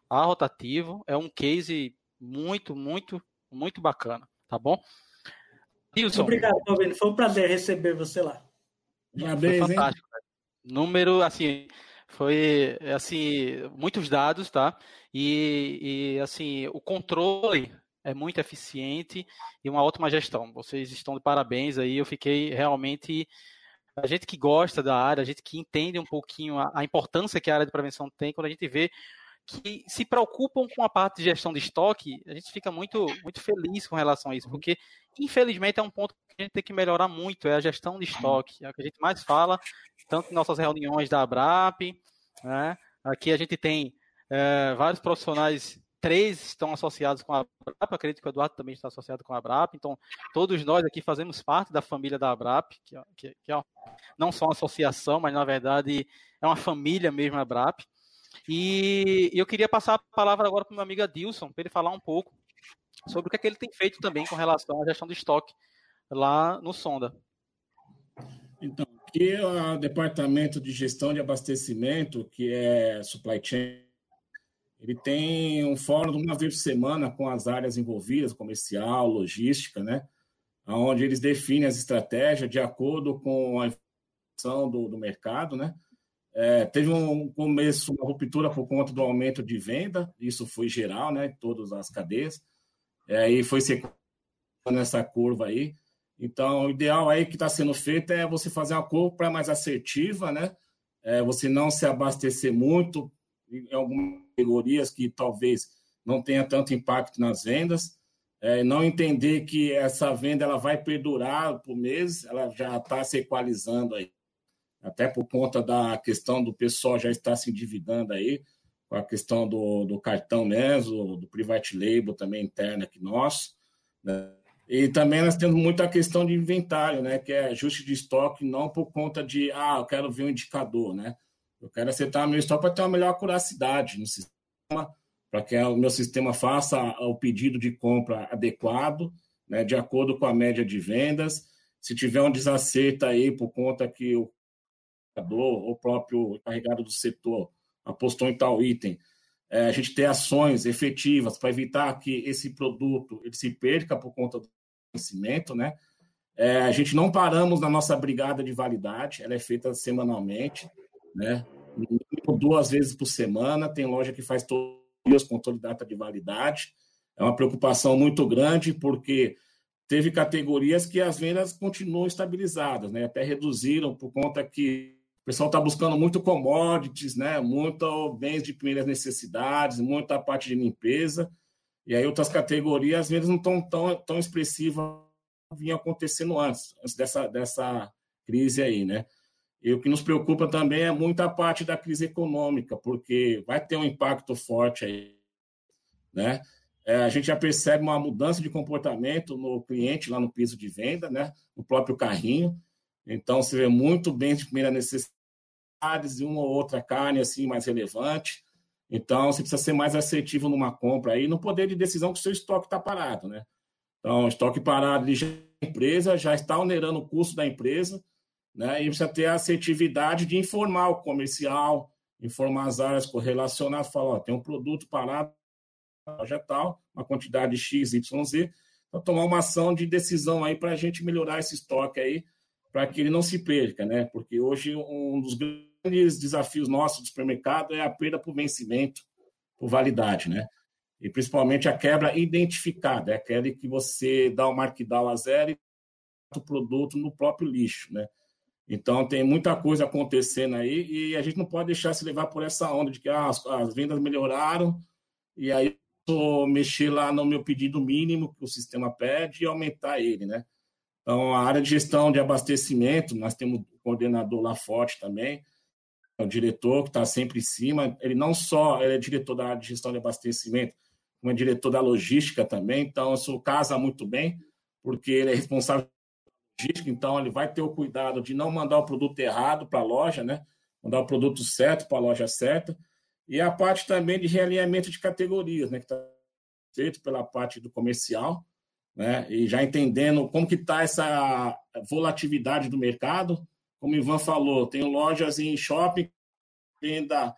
a rotativo, é um case muito, muito, muito bacana, tá bom? Wilson. Obrigado, Paulo. Foi um prazer receber você lá. Parabéns, foi fantástico. Hein? Número, assim, foi, assim, muitos dados, tá? E, e, assim, o controle é muito eficiente e uma ótima gestão. Vocês estão de parabéns aí. Eu fiquei realmente a gente que gosta da área, a gente que entende um pouquinho a, a, importância que a área de prevenção tem, quando a gente vê que se preocupam com a parte de gestão de estoque, a gente fica muito, muito feliz com relação a isso, porque infelizmente é um ponto que a gente tem que melhorar muito, é a gestão de estoque, é o que a gente mais fala, tanto em nossas reuniões da ABRAP, né? aqui a gente tem é, vários profissionais, três estão associados com a ABRAP, acredito que o Eduardo também está associado com a ABRAP, então todos nós aqui fazemos parte da família da ABRAP, que, é, que, que é não só uma associação, mas na verdade é uma família mesmo a ABRAP, e eu queria passar a palavra agora para o meu amigo Adilson, para ele falar um pouco sobre o que, é que ele tem feito também com relação à gestão do estoque lá no Sonda. Então, aqui é o Departamento de Gestão de Abastecimento, que é Supply Chain, ele tem um fórum uma vez por semana com as áreas envolvidas, comercial, logística, né? Onde eles definem as estratégias de acordo com a informação do, do mercado, né? É, teve um começo, uma ruptura por conta do aumento de venda, isso foi geral, né? Todas as cadeias. É, e foi sequência nessa curva aí. Então, o ideal aí que está sendo feito é você fazer uma compra mais assertiva, né? É, você não se abastecer muito em algumas categorias que talvez não tenha tanto impacto nas vendas. É, não entender que essa venda ela vai perdurar por meses, ela já está se equalizando aí até por conta da questão do pessoal já estar se endividando aí, com a questão do, do cartão mesmo, do private label também interno aqui nosso. Né? E também nós temos muita questão de inventário, né? que é ajuste de estoque, não por conta de, ah, eu quero ver um indicador, né? Eu quero acertar meu estoque para ter uma melhor curacidade no sistema, para que o meu sistema faça o pedido de compra adequado, né, de acordo com a média de vendas. Se tiver um desacerto aí por conta que o o próprio encarregado do setor apostou em tal item, é, a gente ter ações efetivas para evitar que esse produto ele se perca por conta do vencimento, né? É, a gente não paramos na nossa brigada de validade, ela é feita semanalmente, né? Duas vezes por semana, tem loja que faz todos os controle de data de validade. É uma preocupação muito grande, porque teve categorias que as vendas continuam estabilizadas, né? Até reduziram por conta que o pessoal está buscando muito commodities, né? muito bens de primeiras necessidades, muita parte de limpeza. E aí outras categorias, às vezes, não estão tão, tão expressivas vinha acontecendo antes, antes dessa, dessa crise aí, né? E o que nos preocupa também é muita parte da crise econômica, porque vai ter um impacto forte aí, né? É, a gente já percebe uma mudança de comportamento no cliente lá no piso de venda, né? No próprio carrinho. Então, você vê muito bem de primeira necessidade e uma ou outra carne assim mais relevante. Então, você precisa ser mais assertivo numa compra aí, no poder de decisão que o seu estoque está parado, né? Então, estoque parado de empresa já está onerando o custo da empresa, né? E precisa ter a assertividade de informar o comercial, informar as áreas correlacionadas, falar, ó, tem um produto parado, já tal, uma quantidade X, Y, Z, então tomar uma ação de decisão aí para a gente melhorar esse estoque aí, para que ele não se perca, né? Porque hoje um dos grandes desafios nossos do supermercado é a perda por vencimento, por validade, né? E principalmente a quebra identificada, é aquela que você dá o markdown a zero e o produto no próprio lixo, né? Então tem muita coisa acontecendo aí e a gente não pode deixar se levar por essa onda de que ah, as, as vendas melhoraram e aí eu mexer lá no meu pedido mínimo que o sistema pede e aumentar ele, né? Então, a área de gestão de abastecimento, nós temos o coordenador lá forte também, é o diretor que está sempre em cima. Ele não só é diretor da área de gestão de abastecimento, como é diretor da logística também. Então, isso casa muito bem, porque ele é responsável logística, então ele vai ter o cuidado de não mandar o produto errado para a loja, né? Mandar o produto certo para a loja certa. e a parte também de realinhamento de categorias, né, que está feito pela parte do comercial, né, e já entendendo como que está essa volatilidade do mercado. Como o Ivan falou, tem lojas em shopping que ainda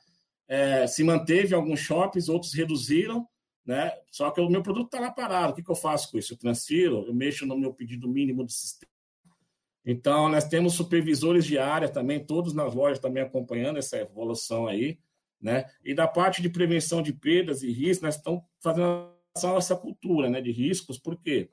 é, se manteve alguns shoppings, outros reduziram, né? Só que o meu produto está lá parado. O que, que eu faço com isso? Eu transfiro, eu mexo no meu pedido mínimo do sistema. Então, nós temos supervisores de área também, todos nas lojas também acompanhando essa evolução aí, né? E da parte de prevenção de perdas e riscos, nós estamos fazendo essa cultura, né, de riscos, porque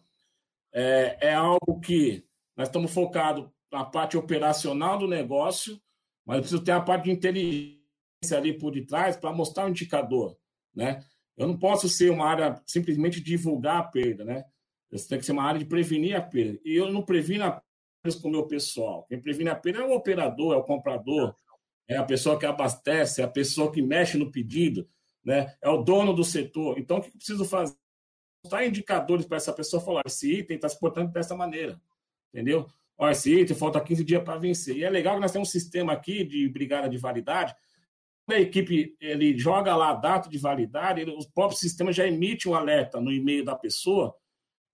é, é algo que nós estamos focados na parte operacional do negócio, mas eu preciso ter a parte de inteligência ali por detrás para mostrar o um indicador, né? Eu não posso ser uma área simplesmente divulgar a perda, né? Eu tenho que ser uma área de prevenir a perda. E eu não previno a com o meu pessoal. Quem previne a perda é o operador, é o comprador, é a pessoa que abastece, é a pessoa que mexe no pedido, né? É o dono do setor. Então, o que eu preciso fazer? Mostrar indicadores para essa pessoa falar: esse item está se portando dessa maneira, entendeu? Olha, esse item falta 15 dias para vencer. E é legal que nós temos um sistema aqui de brigada de validade a equipe ele joga lá a data de validade, ele, o próprio sistema já emite um alerta no e-mail da pessoa,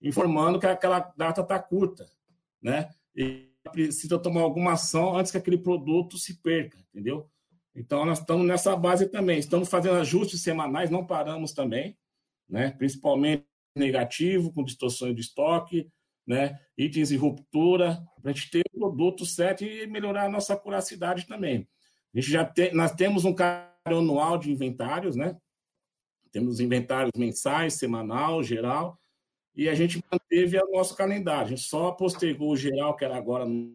informando que aquela data está curta, né? E precisa tomar alguma ação antes que aquele produto se perca, entendeu? Então, nós estamos nessa base também. Estamos fazendo ajustes semanais, não paramos também, né? principalmente negativo, com distorções de estoque, né? itens de ruptura, para a gente ter o produto certo e melhorar a nossa curacidade também. A gente já tem, nós temos um calendário anual de inventários, né? Temos inventários mensais, semanal, geral, e a gente manteve o nosso calendário. A gente só postergou o geral, que era agora no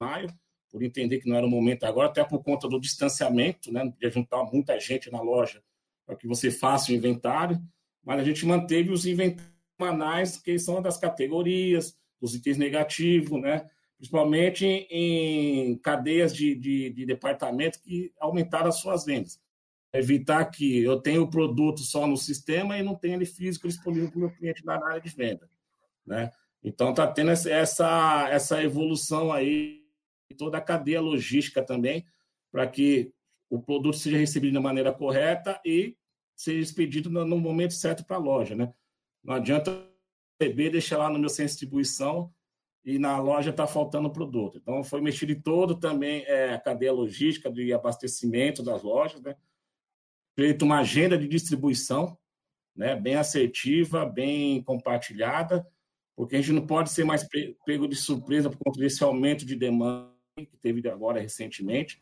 maio, por entender que não era o momento agora, até por conta do distanciamento, né? Não podia juntar muita gente na loja para que você faça o inventário, mas a gente manteve os inventários semanais, que são das categorias, dos itens negativos, né? principalmente em cadeias de, de, de departamento que aumentaram as suas vendas. Evitar que eu tenha o produto só no sistema e não tenha ele físico disponível para o meu cliente na área de venda. Né? Então, está tendo essa, essa evolução aí, toda a cadeia logística também, para que o produto seja recebido da maneira correta e seja expedido no, no momento certo para a loja. Né? Não adianta receber, deixar lá no meu centro de distribuição e na loja está faltando produto. Então, foi mexido em todo também é, a cadeia logística de abastecimento das lojas, né? Feito uma agenda de distribuição né? bem assertiva, bem compartilhada, porque a gente não pode ser mais pego de surpresa por conta desse aumento de demanda que teve agora recentemente,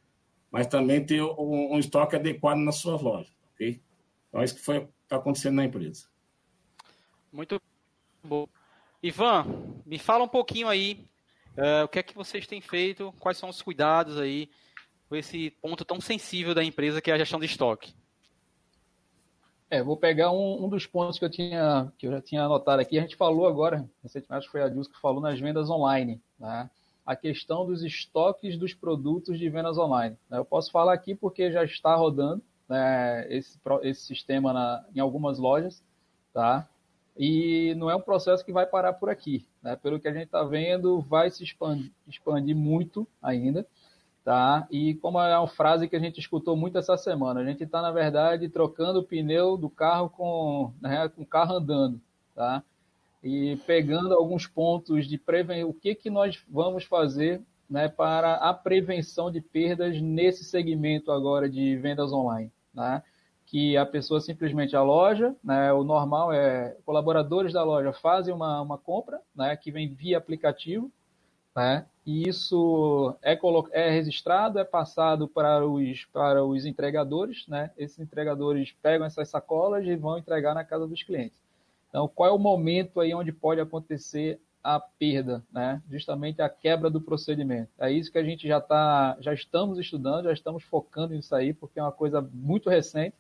mas também ter um, um estoque adequado nas suas lojas. ok? Então, isso que está acontecendo na empresa. Muito bom. Ivan, me fala um pouquinho aí uh, o que é que vocês têm feito, quais são os cuidados aí com esse ponto tão sensível da empresa que é a gestão de estoque. É, vou pegar um, um, dos pontos que eu tinha que eu já tinha anotado aqui. A gente falou agora, recentemente foi a Dilson que falou nas vendas online, né? A questão dos estoques dos produtos de vendas online. Né? Eu posso falar aqui porque já está rodando né, esse, esse sistema na, em algumas lojas, tá? E não é um processo que vai parar por aqui. Né? Pelo que a gente está vendo, vai se expandir, expandir muito ainda. Tá? E como é uma frase que a gente escutou muito essa semana, a gente está, na verdade, trocando o pneu do carro com, né, com o carro andando. Tá? E pegando alguns pontos de prevenção, o que, que nós vamos fazer né, para a prevenção de perdas nesse segmento agora de vendas online. Né? que a pessoa simplesmente a loja, né, o normal é colaboradores da loja fazem uma, uma compra, né, que vem via aplicativo, né, e isso é, é registrado, é passado para os, para os entregadores, né, esses entregadores pegam essas sacolas e vão entregar na casa dos clientes. Então, qual é o momento aí onde pode acontecer a perda, né? Justamente a quebra do procedimento. É isso que a gente já tá, já estamos estudando, já estamos focando nisso aí, porque é uma coisa muito recente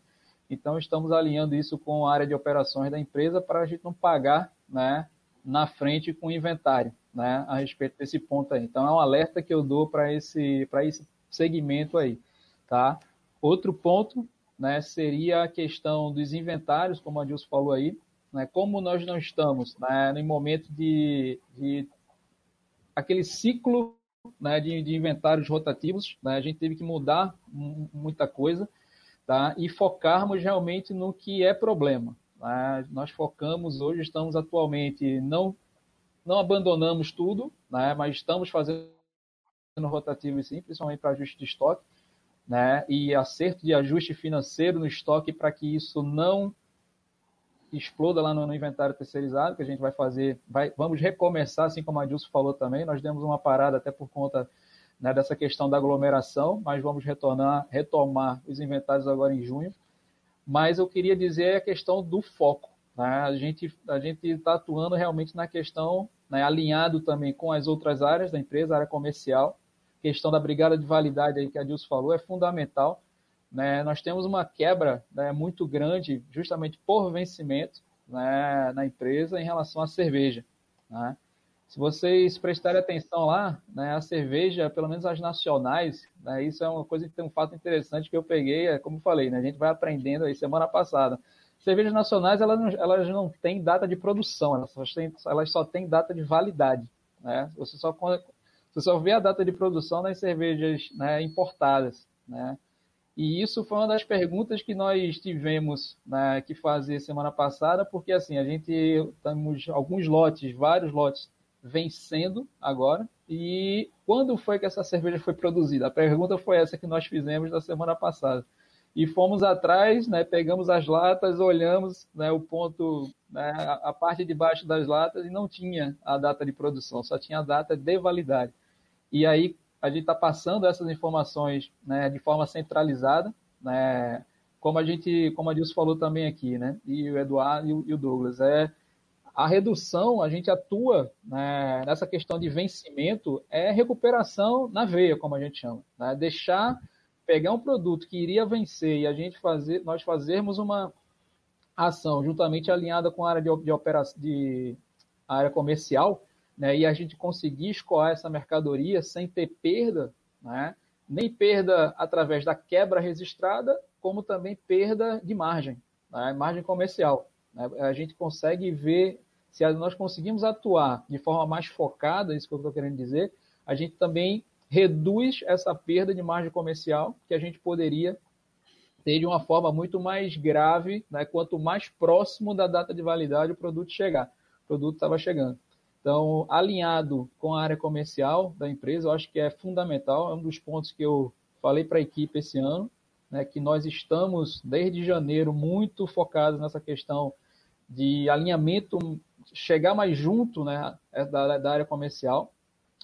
então, estamos alinhando isso com a área de operações da empresa para a gente não pagar né, na frente com o inventário né, a respeito desse ponto aí. Então, é um alerta que eu dou para esse, esse segmento aí. Tá? Outro ponto né, seria a questão dos inventários, como a Dilson falou aí. Né, como nós não estamos né, no momento de, de aquele ciclo né, de, de, inventários rotativos, né, a gente teve que mudar muita coisa tá? e focarmos realmente no que é problema. Tá? Nós focamos hoje, estamos atualmente, não, não abandonamos tudo, né? mas estamos fazendo rotativo sim, principalmente para ajuste de estoque, né? e acerto de ajuste financeiro no estoque para que isso não exploda lá no, no, inventário terceirizado, que a gente vai fazer, vai, vamos recomeçar, assim como a Dilson falou também, nós demos uma parada até por conta né, dessa questão da aglomeração, mas vamos retornar, retomar os inventários agora em junho. Mas eu queria dizer a questão do foco. Né? A gente a gente está atuando realmente na questão, né, alinhado também com as outras áreas da empresa, área comercial, questão da brigada de validade aí que a Dilson falou é fundamental né, nós temos uma quebra né, muito grande, justamente por vencimento né, na empresa em relação à cerveja. Né? Se vocês prestarem atenção lá, né, a cerveja, pelo menos as nacionais, né, isso é uma coisa que tem um fato interessante que eu peguei, é como falei, né, a gente vai aprendendo aí semana passada. Cervejas nacionais, elas não, elas não têm data de produção, elas só têm, elas só têm data de validade. Né? Você, só, você só vê a data de produção nas cervejas né, importadas. Né? E isso foi uma das perguntas que nós tivemos né, que fazer semana passada, porque assim, a gente temos alguns lotes, vários lotes vencendo agora. E quando foi que essa cerveja foi produzida? A pergunta foi essa que nós fizemos na semana passada. E fomos atrás, né, pegamos as latas, olhamos né, o ponto, né, a parte de baixo das latas e não tinha a data de produção, só tinha a data de validade. E aí, a gente está passando essas informações né, de forma centralizada, né, como a gente, como a Dilson falou também aqui, né, e o Eduardo e o, e o Douglas, é a redução, a gente atua nessa questão de vencimento, é recuperação na veia, como a gente chama, deixar pegar um produto que iria vencer e a gente fazer, nós fazermos uma ação juntamente alinhada com a área de, de operação de área comercial, né, e a gente conseguir escoar essa mercadoria sem ter perda, né, nem perda através da quebra registrada, como também perda de margem, né, margem comercial. Né, a gente consegue ver, se nós conseguimos atuar de forma mais focada, isso que eu estou querendo dizer, a gente também reduz essa perda de margem comercial que a gente poderia ter de uma forma muito mais grave, né, quanto mais próximo da data de validade o produto chegar. O produto estava chegando. Então, alinhado com a área comercial da empresa, eu acho que é fundamental, é um dos pontos que eu falei para a equipe esse ano, né, que nós estamos, desde janeiro, muito focados nessa questão de alinhamento, chegar mais junto né, da, da área comercial,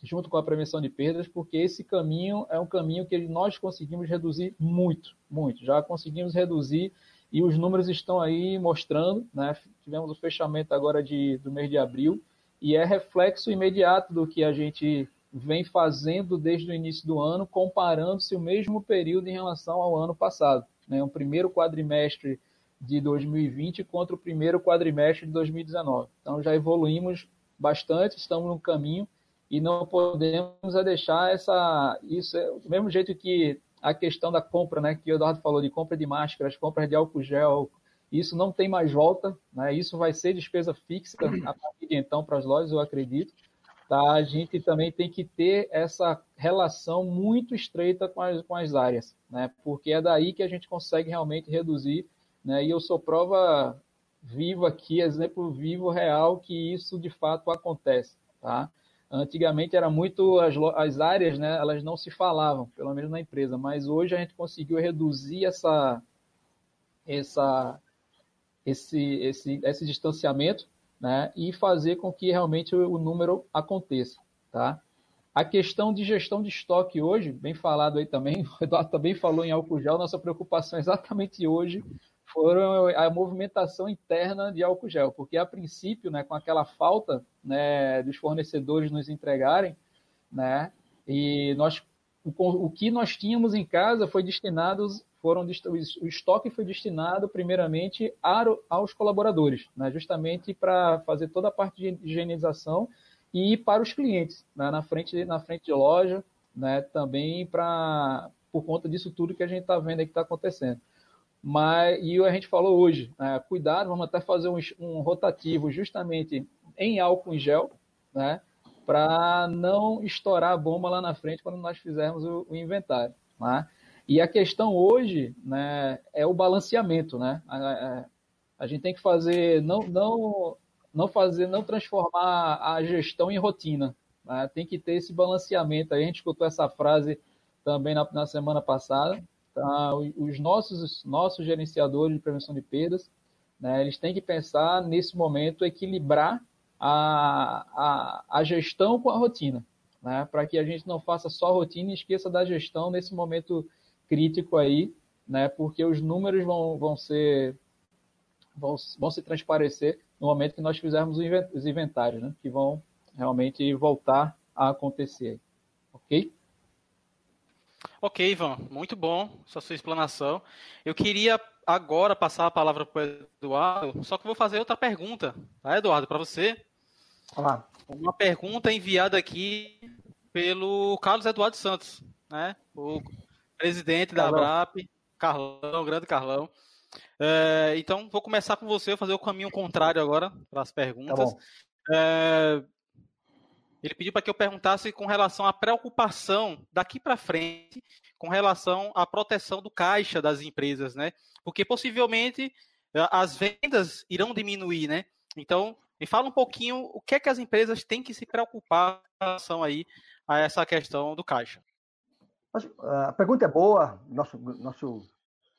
junto com a prevenção de perdas, porque esse caminho é um caminho que nós conseguimos reduzir muito, muito. Já conseguimos reduzir e os números estão aí mostrando, né? Tivemos o fechamento agora de, do mês de abril, e é reflexo imediato do que a gente vem fazendo desde o início do ano, comparando-se o mesmo período em relação ao ano passado. Né? Um primeiro quadrimestre de 2020 contra o primeiro quadrimestre de 2019. Então já evoluímos bastante, estamos no caminho e não podemos deixar essa isso é, do mesmo jeito que a questão da compra, né, que o Eduardo falou de compra de máscaras, compra de álcool gel, isso não tem mais volta, né? Isso vai ser despesa fixa a partir de então para as lojas, eu acredito. Tá? A gente também tem que ter essa relação muito estreita com as, com as áreas, né? Porque é daí que a gente consegue realmente reduzir, né? E eu sou prova viva aqui, exemplo vivo, real, que isso de fato acontece, tá? Antigamente era muito as, as áreas, né? Elas não se falavam, pelo menos na empresa, mas hoje a gente conseguiu reduzir essa essa esse, esse, esse distanciamento né, e fazer com que realmente o, o número aconteça. Tá? A questão de gestão de estoque hoje, bem falado aí também, *laughs* o Eduardo também falou em álcool gel, nossa preocupação exatamente hoje foram a movimentação interna de álcool gel, porque a princípio, né, com aquela falta né, dos fornecedores nos entregarem, né, e nós o, o que nós tínhamos em casa foi destinado foram o estoque foi destinado primeiramente aos colaboradores, né, justamente para fazer toda a parte de higienização e para os clientes, né, na frente na frente de loja, né, também para por conta disso tudo que a gente está vendo aí que está acontecendo. Mas e a gente falou hoje, né, cuidado, vamos até fazer um, um rotativo justamente em álcool em gel, né, para não estourar a bomba lá na frente quando nós fizermos o, o inventário. Né? E a questão hoje né, é o balanceamento. Né? A, a, a gente tem que fazer, não, não, não fazer, não transformar a gestão em rotina. Né? Tem que ter esse balanceamento. A gente escutou essa frase também na, na semana passada. Tá? Os nossos, nossos gerenciadores de prevenção de perdas, né, eles têm que pensar nesse momento equilibrar a, a, a gestão com a rotina, né, para que a gente não faça só rotina e esqueça da gestão nesse momento crítico aí, né, porque os números vão, vão ser vão, vão se transparecer no momento que nós fizermos os inventários, né, que vão realmente voltar a acontecer, ok? Ok, Ivan, muito bom essa sua explanação. Eu queria agora passar a palavra para o Eduardo, só que vou fazer outra pergunta, tá, Eduardo, para você. Olá. Uma pergunta enviada aqui pelo Carlos Eduardo Santos, né? O presidente Carlão. da ABRAP, Carlão, grande Carlão. É, então, vou começar com você, vou fazer o caminho contrário agora para as perguntas. Tá é, ele pediu para que eu perguntasse com relação à preocupação daqui para frente com relação à proteção do caixa das empresas, né? Porque possivelmente eh, as vendas irão diminuir, né? Então, me fala um pouquinho o que é que as empresas têm que se preocupar em relação aí a essa questão do caixa. A pergunta é boa, nosso, nosso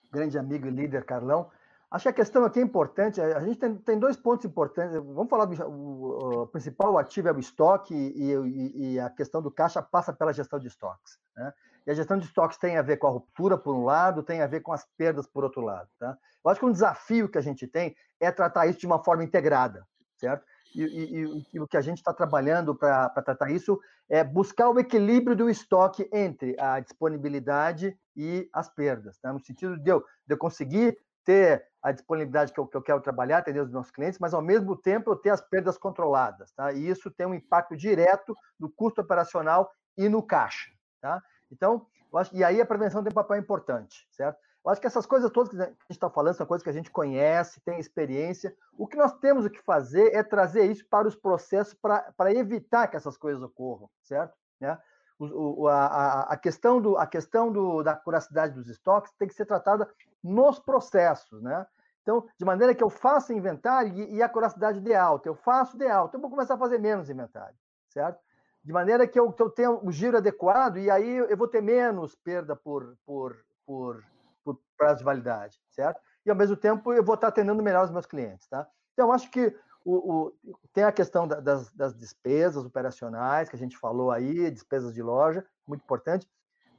grande amigo e líder Carlão. Acho que a questão aqui é importante. A gente tem, tem dois pontos importantes. Vamos falar do o, o principal ativo é o estoque e, e, e, a questão do caixa passa pela gestão de estoques. Né? E a gestão de estoques tem a ver com a ruptura, por um lado, tem a ver com as perdas, por outro lado. Tá? Eu acho que um desafio que a gente tem é tratar isso de uma forma integrada, certo? E, e, o que a gente está trabalhando para tratar isso é buscar o equilíbrio do estoque entre a disponibilidade e as perdas, tá? no sentido de eu, de eu conseguir ter a disponibilidade que eu, que eu quero trabalhar, atender os meus clientes, mas ao mesmo tempo eu ter as perdas controladas, tá? E isso tem um impacto direto no custo operacional e no caixa, tá? Então, eu acho, e aí a prevenção tem um papel importante, certo? Eu acho que essas coisas todas que a gente está falando são coisas que a gente conhece, tem experiência. O que nós temos que fazer é trazer isso para os processos para evitar que essas coisas ocorram, certo? Né? O, a, a, questão, do, a questão do, da curacidade dos estoques tem que ser tratada nos processos, né? Então, de maneira que eu faça inventário e, e a curacidade de alta, eu faço de alta, eu vou começar a fazer menos inventário, certo? De maneira que eu, que eu tenha o giro adequado e aí eu vou ter menos perda por, por, por, por prazo de validade, certo? E ao mesmo tempo eu vou estar atendendo melhor os meus clientes, tá? Então, acho que o, o, tem a questão da, das, das, despesas operacionais, que a gente falou aí, despesas de loja, muito importante,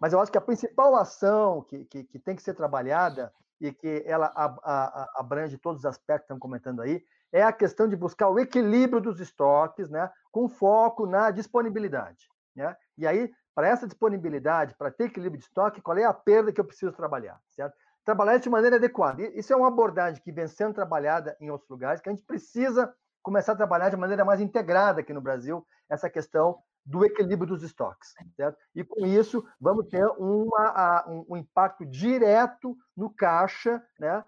mas eu acho que a principal ação que, que, que tem que ser trabalhada e que ela a, a, abrange todos os aspectos que estão comentando aí, é a questão de buscar o equilíbrio dos estoques, né, com foco na disponibilidade. Né? E aí, para essa disponibilidade, para ter equilíbrio de estoque, qual é a perda que eu preciso trabalhar? Certo? trabalhar de maneira adequada. Isso é uma abordagem que vem sendo trabalhada em outros lugares, que a gente precisa começar a trabalhar de maneira mais integrada aqui no Brasil, essa questão do equilíbrio dos estoques. Certo? E com isso, vamos ter uma, um, um, impacto direto no caixa, né?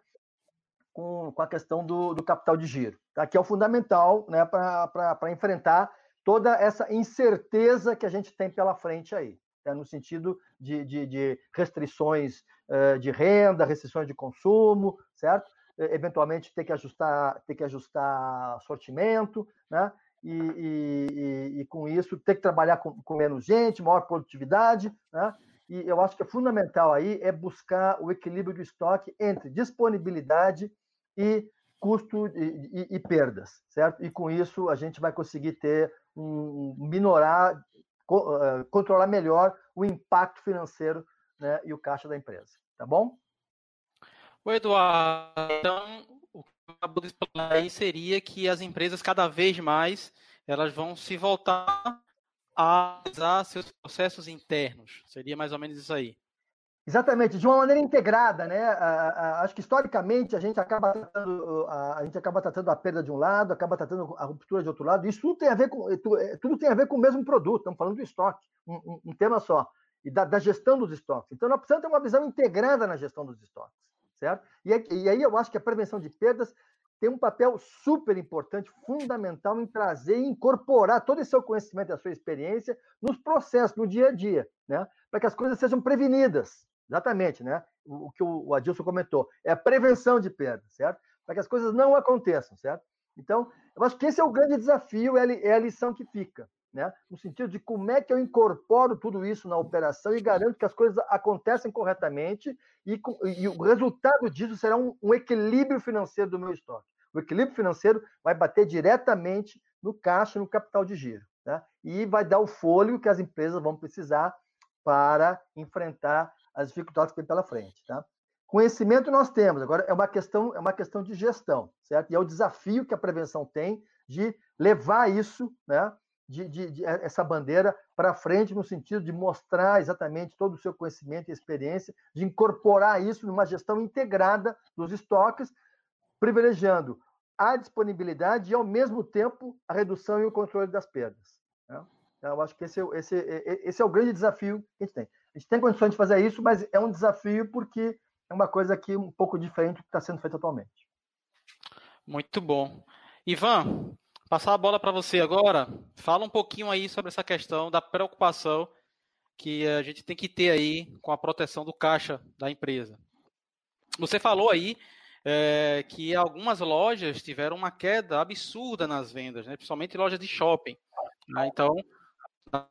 com, com a questão do, do capital de giro, tá? que é o fundamental né? para enfrentar toda essa incerteza que a gente tem pela frente aí né, no sentido de, de, de restrições uh, de renda, restrições de consumo, certo? Eventualmente ter que ajustar, ter que ajustar sortimento, né? E, e, e, com isso ter que trabalhar com, com, menos gente, maior produtividade, né? E eu acho que é fundamental aí é buscar o equilíbrio do estoque entre disponibilidade e custo e, e, perdas, certo? E com isso a gente vai conseguir ter um minorar eh, controlar melhor o impacto financeiro né, e o caixa da empresa. Tá bom? O Eduardo, então, acabo de explicar aí seria que as empresas cada vez mais elas vão se voltar a analisar seus processos internos. Seria mais ou menos isso aí. Exatamente, de uma maneira integrada, né? acho que historicamente a gente acaba tratando a, gente acaba tratando a perda de um lado, acaba tratando a ruptura de outro lado. Isso tudo tem a ver com é, tudo tem a ver com o mesmo produto. Estamos falando do estoque, um, um tema só e da, da, gestão dos estoques. Então nós precisamos ter uma visão integrada na gestão dos estoques, certo? E, e aí eu acho que a prevenção de perdas tem um papel super importante, fundamental em trazer e incorporar todo esse seu conhecimento a sua experiência nos processos, no dia a dia, né? Para que as coisas sejam prevenidas, Exatamente, né? O, o que o Adilson comentou. É a prevenção de perdas, certo? Para que as coisas não aconteçam, certo? Então, eu acho que esse é o grande desafio, é a lição que fica né? no sentido de como é que eu incorporo tudo isso na operação e garanto que as coisas acontecem corretamente e, e o resultado disso será um, um, equilíbrio financeiro do meu estoque. O equilíbrio financeiro vai bater diretamente no caixa, no capital de giro, né? e vai dar o fôlego que as empresas vão precisar para enfrentar as dificuldades que vem pela frente. Tá? Conhecimento nós temos, agora é uma questão, é uma questão de gestão, certo? E é o desafio que a prevenção tem de levar isso, né, de, de, de eh, essa bandeira para frente, no sentido de mostrar exatamente todo o seu conhecimento e experiência, de incorporar isso numa gestão integrada dos estoques, privilegiando a disponibilidade e, ao mesmo tempo, a redução e o controle das perdas. Né? Então, eu acho que esse, esse, esse é o grande desafio que a gente tem. A gente tem condições de fazer isso, mas é um desafio porque é uma coisa aqui um pouco diferente do que está sendo feito atualmente. Muito bom. Ivan, Passar a bola para você agora. Fala um pouquinho aí sobre essa questão da preocupação que a gente tem que ter aí com a proteção do caixa da empresa. Você falou aí é, que algumas lojas tiveram uma queda absurda nas vendas, né? principalmente lojas de shopping. Né? Então,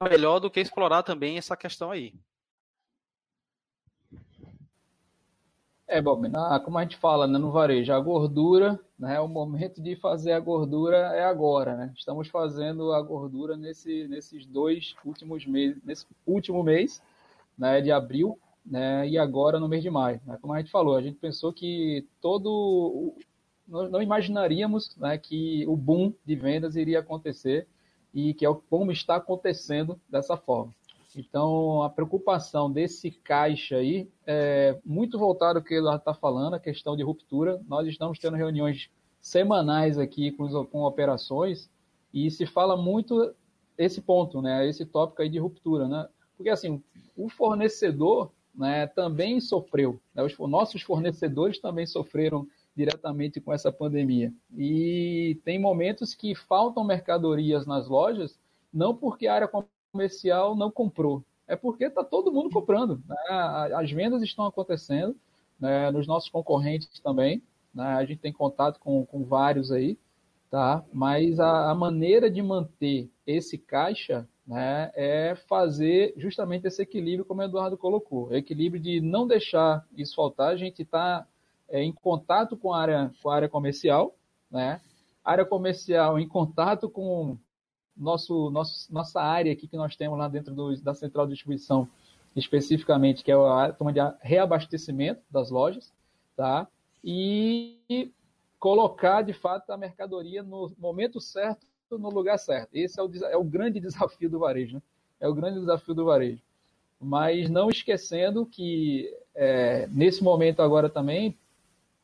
melhor do que explorar também essa questão aí. É, Bob, na, como a gente fala né, no varejo, a gordura, né, o momento de fazer a gordura é agora, né? Estamos fazendo a gordura nesse, nesses dois últimos meses, nesse último mês, né, de abril, né, e agora no mês de maio. Né? Como a gente falou, a gente pensou que todo, nós não imaginaríamos né, que o boom de vendas iria acontecer e que é como está acontecendo dessa forma. Então, a preocupação desse caixa aí é muito voltado ao que ele está falando, a questão de ruptura. Nós estamos tendo reuniões semanais aqui com, com operações e se fala muito esse ponto, né? Esse tópico aí de ruptura, né? Porque assim, o fornecedor, né, também sofreu. Né? Os nossos fornecedores também sofreram diretamente com essa pandemia. E tem momentos que faltam mercadorias nas lojas, não porque a área comercial não comprou. É porque está todo mundo comprando. Né? As vendas estão acontecendo, né? nos nossos concorrentes também. Né? A gente tem contato com, com vários aí, tá? mas a, a maneira de manter esse caixa né, é fazer justamente esse equilíbrio, como o Eduardo colocou. O equilíbrio de não deixar isso faltar. A gente está é, em contato com a área, com a área comercial, né? área comercial em contato com nosso, nosso, nossa área aqui que nós temos lá dentro do, da central de distribuição, especificamente, que é a área de reabastecimento das lojas, tá? E colocar, de fato, a mercadoria no momento certo, no lugar certo. Esse é o, é o grande *laughs* desafio do varejo, né? É o grande desafio do varejo. Mas não esquecendo que, é, nesse momento agora também,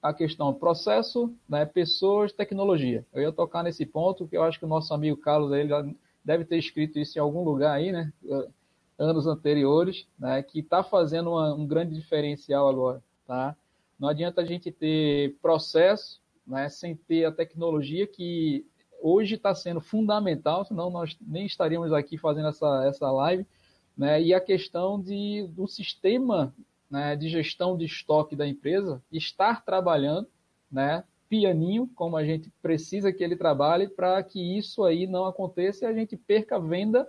a questão processo, né, pessoas, tecnologia. Eu ia tocar nesse ponto, que eu acho que o nosso amigo Carlos ele deve ter escrito isso em algum lugar aí, né, anos anteriores, né, que está fazendo uma, um grande diferencial agora. Tá? Não adianta a gente ter processo né, sem ter a tecnologia que hoje está sendo fundamental, senão nós nem estaríamos aqui fazendo essa, essa live. Né, e a questão de, do sistema né, de gestão de estoque da empresa estar trabalhando, né, pianinho, como a gente precisa que ele trabalhe, para que isso aí não aconteça e a gente perca a venda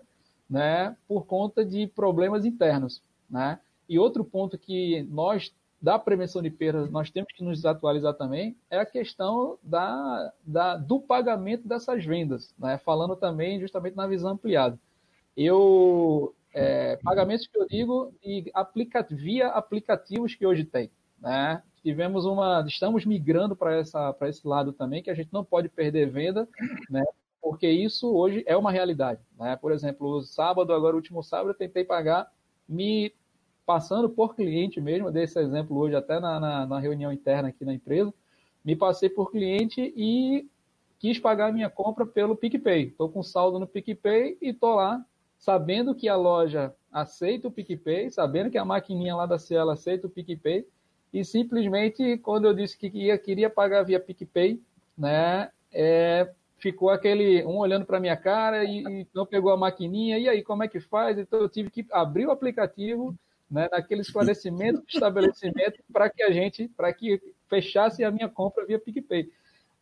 né, por conta de problemas internos. Né? E outro ponto que nós, da prevenção de perdas, nós temos que nos atualizar também é a questão da, da, do pagamento dessas vendas, né? falando também justamente na visão ampliada. Eu é, pagamentos que eu digo e aplica, via aplicativos que hoje tem. Né? Tivemos uma. Estamos migrando para esse lado também, que a gente não pode perder venda, né? porque isso hoje é uma realidade. Né? Por exemplo, sábado, agora, último sábado, eu tentei pagar me passando por cliente mesmo, dei esse exemplo hoje até na, na, na reunião interna aqui na empresa, me passei por cliente e quis pagar minha compra pelo PicPay. Estou com saldo no PicPay e estou lá sabendo que a loja aceita o PicPay, sabendo que a maquininha lá da Cielo aceita o PicPay, e simplesmente quando eu disse que ia, queria pagar via PicPay, né, é, ficou aquele um olhando para minha cara e, e, não pegou a maquininha, e aí como é que faz? Então eu tive que abrir o aplicativo, né, naquele esclarecimento do *laughs* estabelecimento para que a gente, para que fechasse a minha compra via PicPay.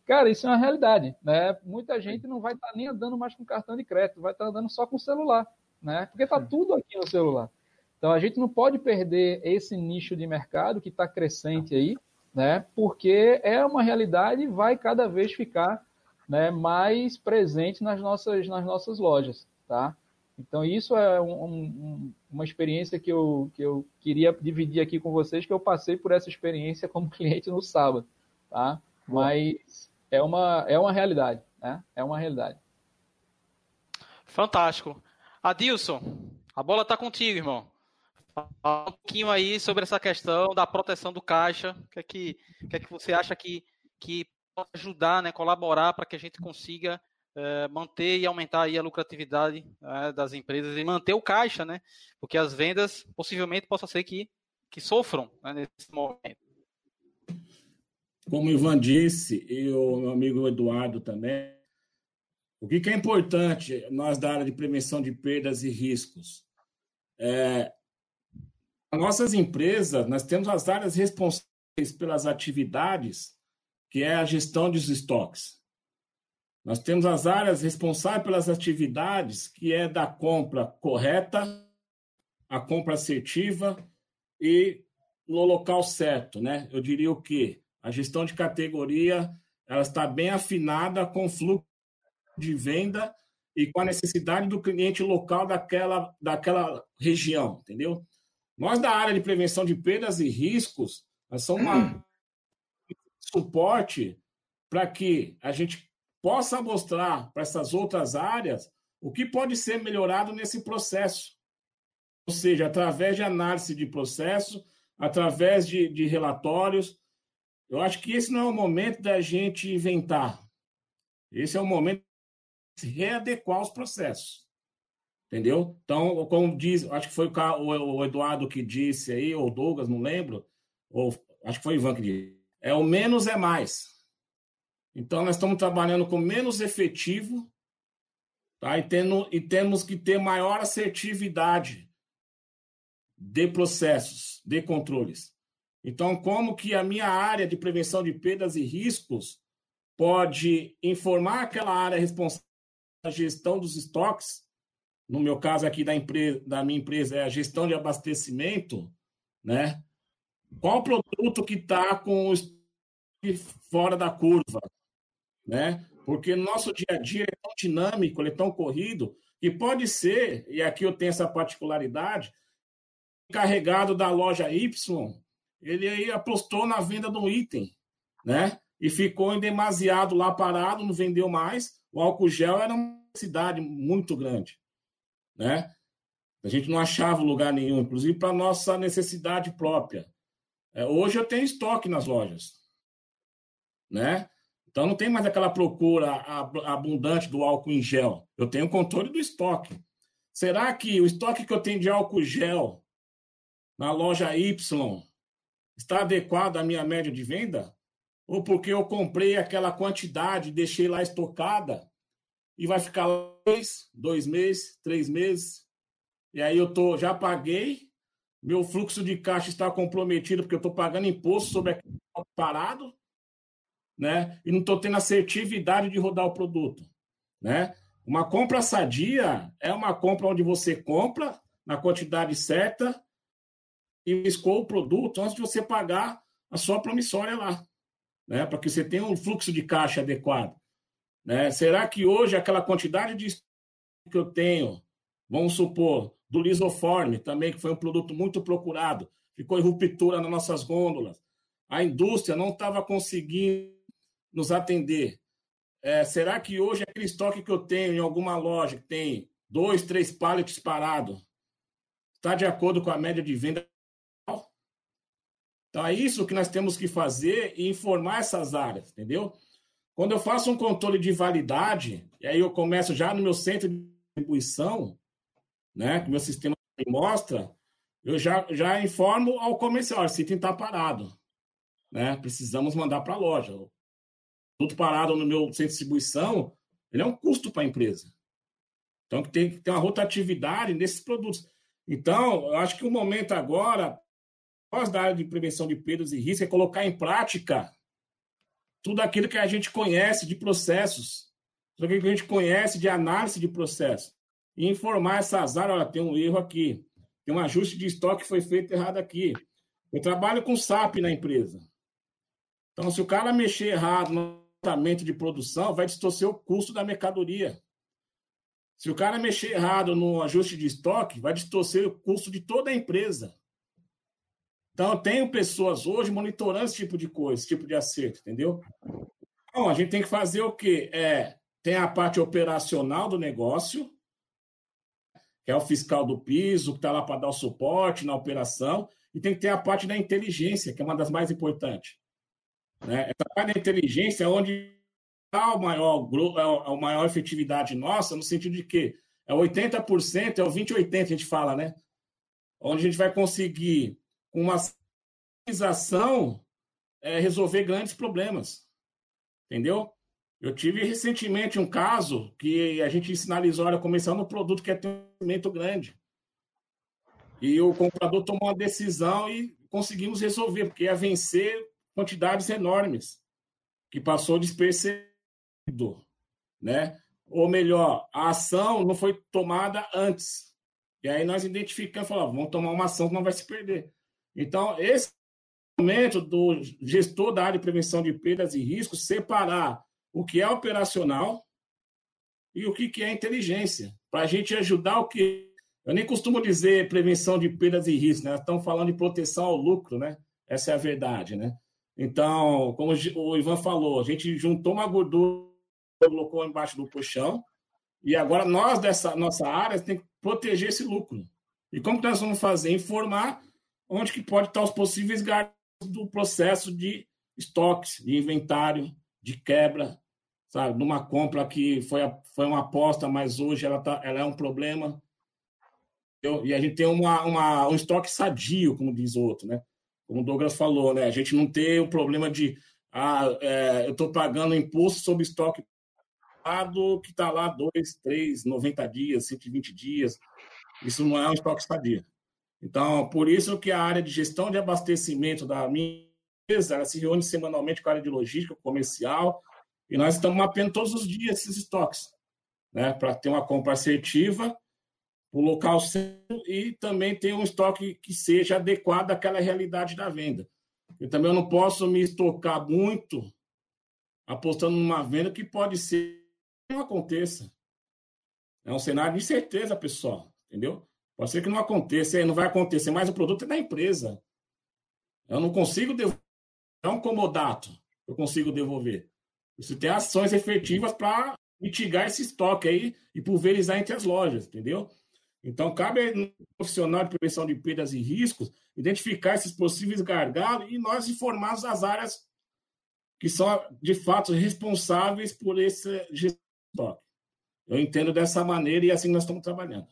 Cara, isso é uma realidade, né? Muita gente não vai estar tá nem andando mais com cartão de crédito, vai estar tá andando só com celular, né? Porque está tudo aqui no celular. Então a gente não pode perder esse nicho de mercado que está crescente aí, né? Porque é uma realidade e vai cada vez ficar né, mais presente nas nossas, nas nossas lojas, tá? Então isso é um, um, uma experiência que eu, que eu queria dividir aqui com vocês, que eu passei por essa experiência como *laughs* cliente no sábado, tá? Mas é uma, é uma realidade, né? É uma realidade. Fantástico. Adilson, a bola está contigo, irmão. Fala um pouquinho aí sobre essa questão da proteção do caixa. O que é que, que, é que você acha que, que pode ajudar, né, colaborar para que a gente consiga é, manter e aumentar aí a lucratividade é, das empresas e manter o caixa, né? Porque as vendas possivelmente possa ser que, que sofram né, nesse momento. Como o Ivan disse, e o meu amigo Eduardo também, o que, é importante nós da área de prevenção de perdas e riscos? É, nossas empresas, nós temos as áreas responsáveis pelas atividades, que é a gestão dos estoques. Nós temos as áreas responsáveis pelas atividades, que é da compra correta, a compra assertiva e no local certo, né? Eu diria o quê? A gestão de categoria, ela está bem afinada com o fluxo de venda e com a necessidade do cliente local daquela, daquela região, entendeu? Nós, da área de prevenção de perdas e riscos, nós somos uma suporte para que a gente possa mostrar para essas outras áreas o que pode ser melhorado nesse processo. Ou seja, através de análise de processo, através de, de relatórios. Eu acho que esse não é o momento da gente inventar. Esse é o momento de readequar os processos. Entendeu? Então, como diz, acho que foi o Eduardo que disse aí, ou Douglas, não lembro, ou acho que foi o Ivan que disse. É o menos é mais. Então, nós estamos trabalhando com menos efetivo tá? e, tendo, e temos que ter maior assertividade de processos, de controles. Então, como que a minha área de prevenção de perdas e riscos pode informar aquela área responsável pela gestão dos estoques no meu caso aqui da empresa, da minha empresa é a gestão de abastecimento, né? Qual produto que está com o fora da curva, né? Porque nosso dia a dia é tão dinâmico, é tão corrido, que pode ser, e aqui eu tenho essa particularidade, encarregado da loja Y, ele aí apostou na venda do item, né? E ficou em demasiado lá parado, não vendeu mais. O álcool gel era uma necessidade muito grande né? A gente não achava lugar nenhum, inclusive para nossa necessidade própria. É, hoje eu tenho estoque nas lojas, né? Então não tem mais aquela procura abundante do álcool em gel. Eu tenho controle do estoque. Será que o estoque que eu tenho de álcool gel na loja Y está adequado à minha média de venda? Ou porque eu comprei aquela quantidade, deixei lá estocada e vai ficar dois, dois meses, três meses. E aí eu tô, já paguei, meu fluxo de caixa está comprometido porque eu estou pagando imposto sobre aquele parado, né? E não estou tendo assertividade de rodar o produto, né? Uma compra sadia é uma compra onde você compra na quantidade certa e escolhe o produto antes de você pagar a sua promissória lá, né? Para que você tenha um fluxo de caixa adequado. Né? Será que hoje aquela quantidade de que eu tenho, vamos supor, do lisoforme também, que foi um produto muito procurado, ficou em ruptura nas nossas gôndolas, a indústria não estava conseguindo nos atender. É, será que hoje aquele estoque que eu tenho em alguma loja que tem dois, três pallets parados está de acordo com a média de venda? Então é isso que nós temos que fazer e informar essas áreas, entendeu? Quando eu faço um controle de validade, e aí eu começo já no meu centro de distribuição, né, que meu sistema mostra, eu já, já informo ao comercial, esse item está parado. Né? Precisamos mandar para a loja. Tudo parado no meu centro de distribuição, ele é um custo para a empresa. Então, tem que ter uma rotatividade nesses produtos. Então, eu acho que o momento agora, nós da área de prevenção de perdas e riscos, é colocar em prática tudo aquilo que a gente conhece de processos, tudo aquilo que a gente conhece de análise de processos. E informar essas áreas, olha, tem um erro aqui, tem um ajuste de estoque que foi feito errado aqui. Eu trabalho com SAP na empresa. Então, se o cara mexer errado no tratamento de produção, vai distorcer o custo da mercadoria. Se o cara mexer errado no ajuste de estoque, vai distorcer o custo de toda a empresa. Então, eu tenho pessoas hoje monitorando esse tipo de coisa, esse tipo de acerto, entendeu? Então, a gente tem que fazer o quê? É, tem a parte operacional do negócio, que é o fiscal do piso, que está lá para dar o suporte na operação, e tem que ter a parte da inteligência, que é uma das mais importantes. Né? Essa parte da inteligência é onde está o maior, é a maior efetividade nossa, no sentido de que é 80%, é o 20-80%, a gente fala, né? Onde a gente vai conseguir, com uma organização, é, resolver grandes problemas. Entendeu? Eu tive recentemente um caso que a gente sinalizou, olha, começando um produto que é um grande. E o comprador tomou uma decisão e conseguimos resolver, porque ia vencer quantidades enormes, que passou despercebido, né? Ou melhor, a ação não foi tomada antes. E aí nós identificamos, falamos, vamos tomar uma ação que não vai se perder. Então, esse momento do gestor da área de prevenção de perdas e riscos separar o que é operacional e o que é inteligência, para a gente ajudar o que eu nem costumo dizer prevenção de perdas e riscos, né? Estamos falando de proteção ao lucro, né? Essa é a verdade, né? Então, como o Ivan falou, a gente juntou uma gordura, colocou embaixo do colchão, e agora nós dessa nossa área tem que proteger esse lucro. E como que nós vamos fazer? Informar onde que pode estar os possíveis gastos do processo de estoques, de inventário, de quebra, sabe? Numa compra que foi, foi uma aposta, mas hoje ela, tá, ela é um problema e a gente tem uma, uma, um estoque sadio, como diz outro, né? Como o Douglas falou, né? A gente não tem o problema de ah, é, eu estou pagando imposto sobre estoque que está lá dois, três, 90 dias, 120 dias. Isso não é um estoque sadio. Então, por isso que a área de gestão de abastecimento da minha empresa, ela se reúne semanalmente com a área de logística comercial, e nós estamos mapeando todos os dias esses estoques, né, para ter uma compra assertiva o local certo e também ter um estoque que seja adequado àquela realidade da venda. Eu também não posso me estocar muito apostando numa venda que pode ser que não aconteça. É um cenário de incerteza, pessoal, entendeu? Pode ser que não aconteça, não vai acontecer, mas o produto é da empresa. Eu não consigo devolver, é um comodato eu consigo devolver. Você tem ações efetivas para mitigar esse estoque aí e pulverizar entre as lojas, entendeu? Então, cabe ao profissional de prevenção de perdas e riscos identificar esses possíveis gargalos e nós informarmos as áreas que são, de fato, responsáveis por esse estoque. Eu entendo dessa maneira e assim nós estamos trabalhando.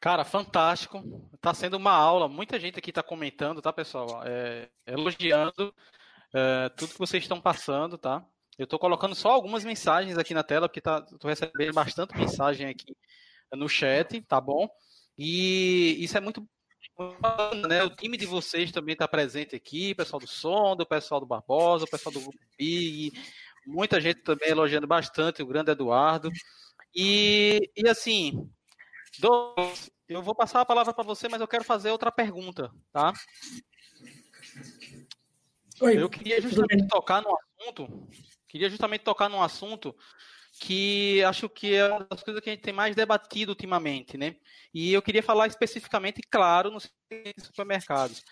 Cara, fantástico. Está sendo uma aula. Muita gente aqui está comentando, tá, pessoal? É, elogiando é, tudo que vocês estão passando, tá? Eu estou colocando só algumas mensagens aqui na tela, porque tá, recebendo bastante mensagem aqui no chat, tá bom? E isso é muito né? O time de vocês também está presente aqui, pessoal do Som, o pessoal do Barbosa, o pessoal do Grupo Big, muita gente também elogiando bastante o grande Eduardo. E, e assim, Douglas, eu vou passar a palavra para você, mas eu quero fazer outra pergunta, tá? Oi, eu queria justamente tocar no assunto, queria justamente tocar num assunto que acho que é uma das coisas que a gente tem mais debatido ultimamente, né? E eu queria falar especificamente, claro, nos supermercados.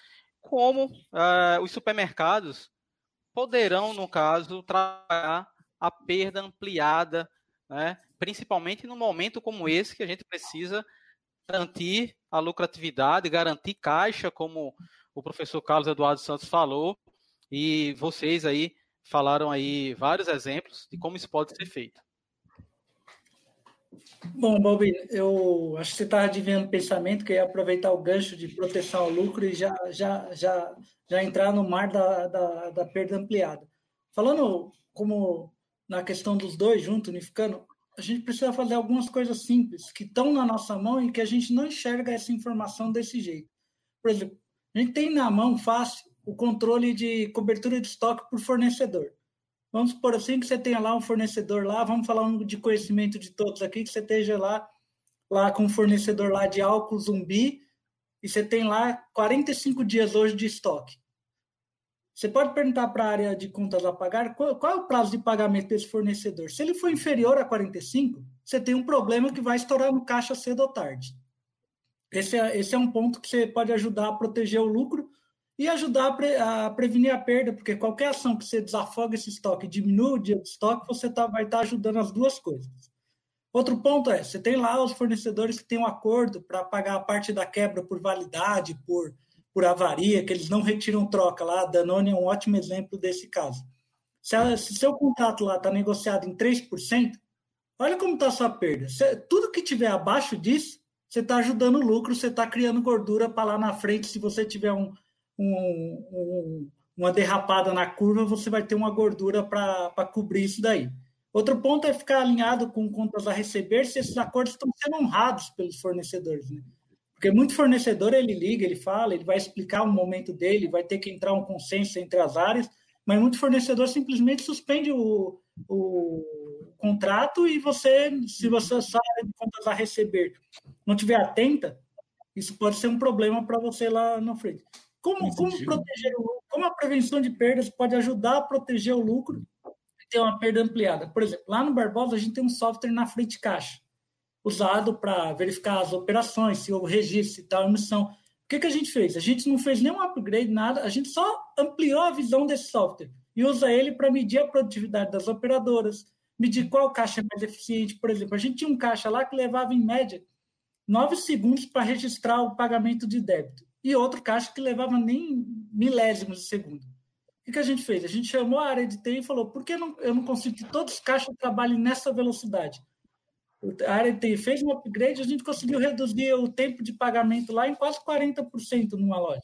Como uh, os supermercados poderão, no caso, trabalhar a perda ampliada, né? Principalmente num momento como esse, que a gente precisa garantir a lucratividade, garantir caixa, como o professor Carlos Eduardo Santos falou, e vocês aí falaram aí vários exemplos de como isso pode ser feito. Bom, Bob, eu acho que você estava adivinhando o pensamento que ia aproveitar o gancho de proteção ao lucro e já, já, já, já entrar no mar da, da, da perda ampliada. Falando como na questão dos dois juntos, unificando, a gente precisa fazer algumas coisas simples que estão na nossa mão e que a gente não enxerga essa informação desse jeito. Por exemplo, a gente tem na mão fácil o controle de cobertura de estoque por fornecedor. Vamos por assim que você tenha lá um fornecedor lá, vamos falar um de conhecimento de todos aqui, que você esteja lá, lá com um fornecedor lá de álcool zumbi, e você tem lá 45 dias hoje de estoque. Você pode perguntar para a área de contas a pagar qual, qual, é o prazo de pagamento desse fornecedor. Se ele for inferior a 45, você tem um problema que vai estourar no caixa cedo ou tarde. Esse é, esse é um ponto que você pode ajudar a proteger o lucro e ajudar a, pre, a prevenir a perda, porque qualquer ação que você desafoga esse estoque e diminua o dia de estoque, você tá, vai estar tá ajudando as duas coisas. Outro ponto é, você tem lá os fornecedores que têm um acordo para pagar a parte da quebra por validade, por por avaria, que eles não retiram troca lá. A Danone é um ótimo exemplo desse caso. Se, se seu contrato lá está negociado em 3%, olha como está a sua perda. Tudo que tiver abaixo disso, você está ajudando o lucro, você está criando gordura para lá na frente. Se você tiver um, um, um, uma derrapada na curva, você vai ter uma gordura para cobrir isso daí. Outro ponto é ficar alinhado com contas a receber se esses acordos estão sendo honrados pelos fornecedores. Né? Porque muito fornecedor ele liga, ele fala, ele vai explicar o momento dele, vai ter que entrar um consenso entre as áreas, mas muito fornecedor simplesmente suspende o, o contrato e você, se você sabe de contas a receber, não tiver atenta, isso pode ser um problema para você lá na frente. Como, como proteger o, como a prevenção de perdas pode ajudar a proteger o lucro e ter uma perda ampliada? Por exemplo, lá no Barbosa a gente tem um software na frente caixa usado para verificar as operações, se houve registro, e tal emissão. O que, que a gente fez? A gente não fez nenhum upgrade, nada, a gente só ampliou a visão desse software e usa ele para medir a produtividade das operadoras, medir qual caixa é mais eficiente. Por exemplo, a gente tinha um caixa lá que levava, em média, nove segundos para registrar o pagamento de débito, e outro caixa que levava nem milésimos de segundo. O que, que a gente fez? A gente chamou a área de TI e falou: por que não, eu não consigo que todos os caixas trabalhem nessa velocidade? A área fez um upgrade, a gente conseguiu reduzir o tempo de pagamento lá em quase 40% numa loja.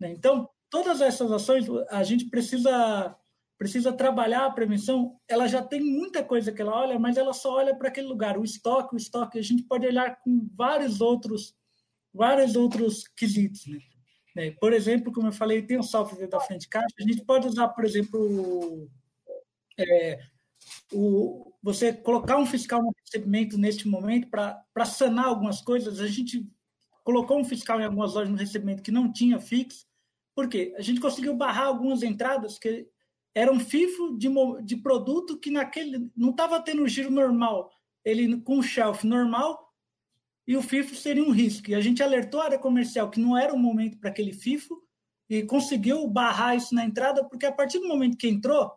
Né? Então, todas essas ações, a gente precisa precisa trabalhar a prevenção. Ela já tem muita coisa que ela olha, mas ela só olha para aquele lugar. O estoque, o estoque, a gente pode olhar com vários outros, vários outros quesitos. Né? né? Por exemplo, como eu falei, tem o software da frente caixa. A gente pode usar, por exemplo, é, o, você colocar um fiscal no recebimento neste momento para sanar algumas coisas. A gente colocou um fiscal em algumas lojas no recebimento que não tinha fixo, porque a gente conseguiu barrar algumas entradas que eram FIFO de, de produto que naquele não estava tendo giro normal, ele com o shelf normal e o FIFO seria um risco. E a gente alertou a área comercial que não era o momento para aquele FIFO e conseguiu barrar isso na entrada, porque a partir do momento que entrou,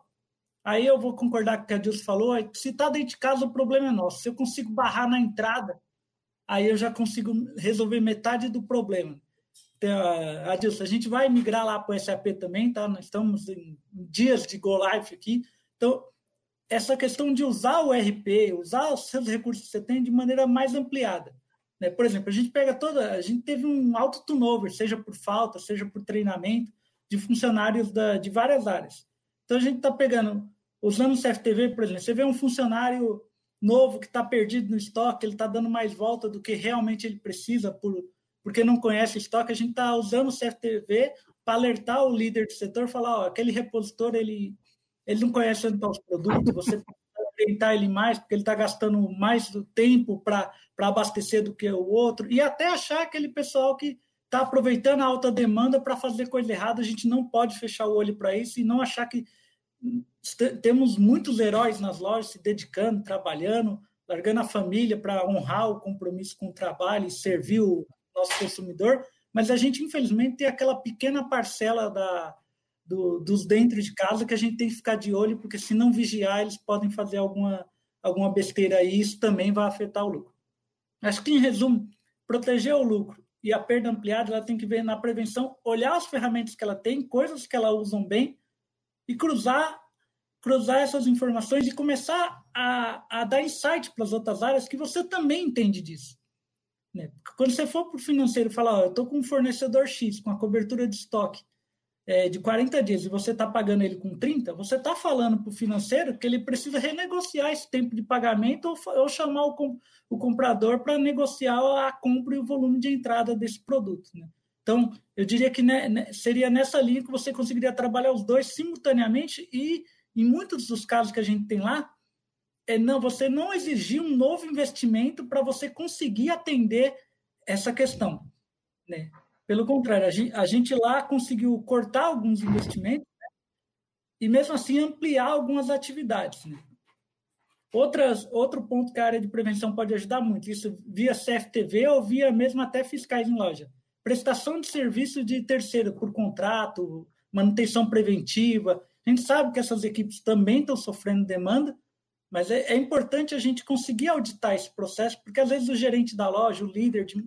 Aí eu vou concordar com o que a Dilson falou. Se está dentro de casa, o problema é nosso. Se eu consigo barrar na entrada, aí eu já consigo resolver metade do problema. Então, Adilson, a gente vai migrar lá para o SAP também, tá? Nós estamos em dias de Go Live aqui. Então, essa questão de usar o RP, usar os seus recursos que você tem de maneira mais ampliada. Né? Por exemplo, a gente pega toda. A gente teve um alto turnover, seja por falta, seja por treinamento, de funcionários da, de várias áreas. Então, a gente está pegando Usando o CFTV, por exemplo, você vê um funcionário novo que está perdido no estoque, ele está dando mais volta do que realmente ele precisa, por, porque não conhece estoque, a gente está usando o CFTV para alertar o líder do setor, falar, ó, aquele repositor, ele, ele não conhece onde estão tá os produtos, você precisa orientar ele mais, porque ele está gastando mais do tempo para abastecer do que o outro, e até achar aquele pessoal que está aproveitando a alta demanda para fazer coisa errada, a gente não pode fechar o olho para isso e não achar que temos muitos heróis nas lojas se dedicando, trabalhando, largando a família para honrar o compromisso com o trabalho e servir o nosso consumidor, mas a gente, infelizmente, tem aquela pequena parcela da, do, dos dentro de casa que a gente tem que ficar de olho, porque se não vigiar, eles podem fazer alguma, alguma besteira e isso também vai afetar o lucro. Acho que, em resumo, proteger o lucro e a perda ampliada, ela tem que ver na prevenção, olhar as ferramentas que ela tem, coisas que ela usam bem, e cruzar cruzar essas informações e começar a, a dar insight para as outras áreas que você também entende disso. Né? Quando você for para o financeiro e falar, oh, eu estou com um fornecedor X, com a cobertura de estoque, é, de 40 dias e você está pagando ele com 30, você está falando para o financeiro que ele precisa renegociar esse tempo de pagamento ou, ou chamar o, o comprador para negociar a compra e o volume de entrada desse produto. Né? Então, eu diria que né, seria nessa linha que você conseguiria trabalhar os dois simultaneamente e, em muitos dos casos que a gente tem lá, é não, você não exigir um novo investimento para você conseguir atender essa questão. Né? Pelo contrário, a gente, a gente, lá conseguiu cortar alguns investimentos né? e, mesmo assim, ampliar algumas atividades. Né? Outras, outro ponto que a área de prevenção pode ajudar muito, isso via CFTV ou via mesmo até fiscais em loja prestação de serviço de terceiro por contrato, manutenção preventiva. A gente sabe que essas equipes também estão sofrendo demanda, mas é, é, importante a gente conseguir auditar esse processo, porque às vezes o gerente da loja, o líder de,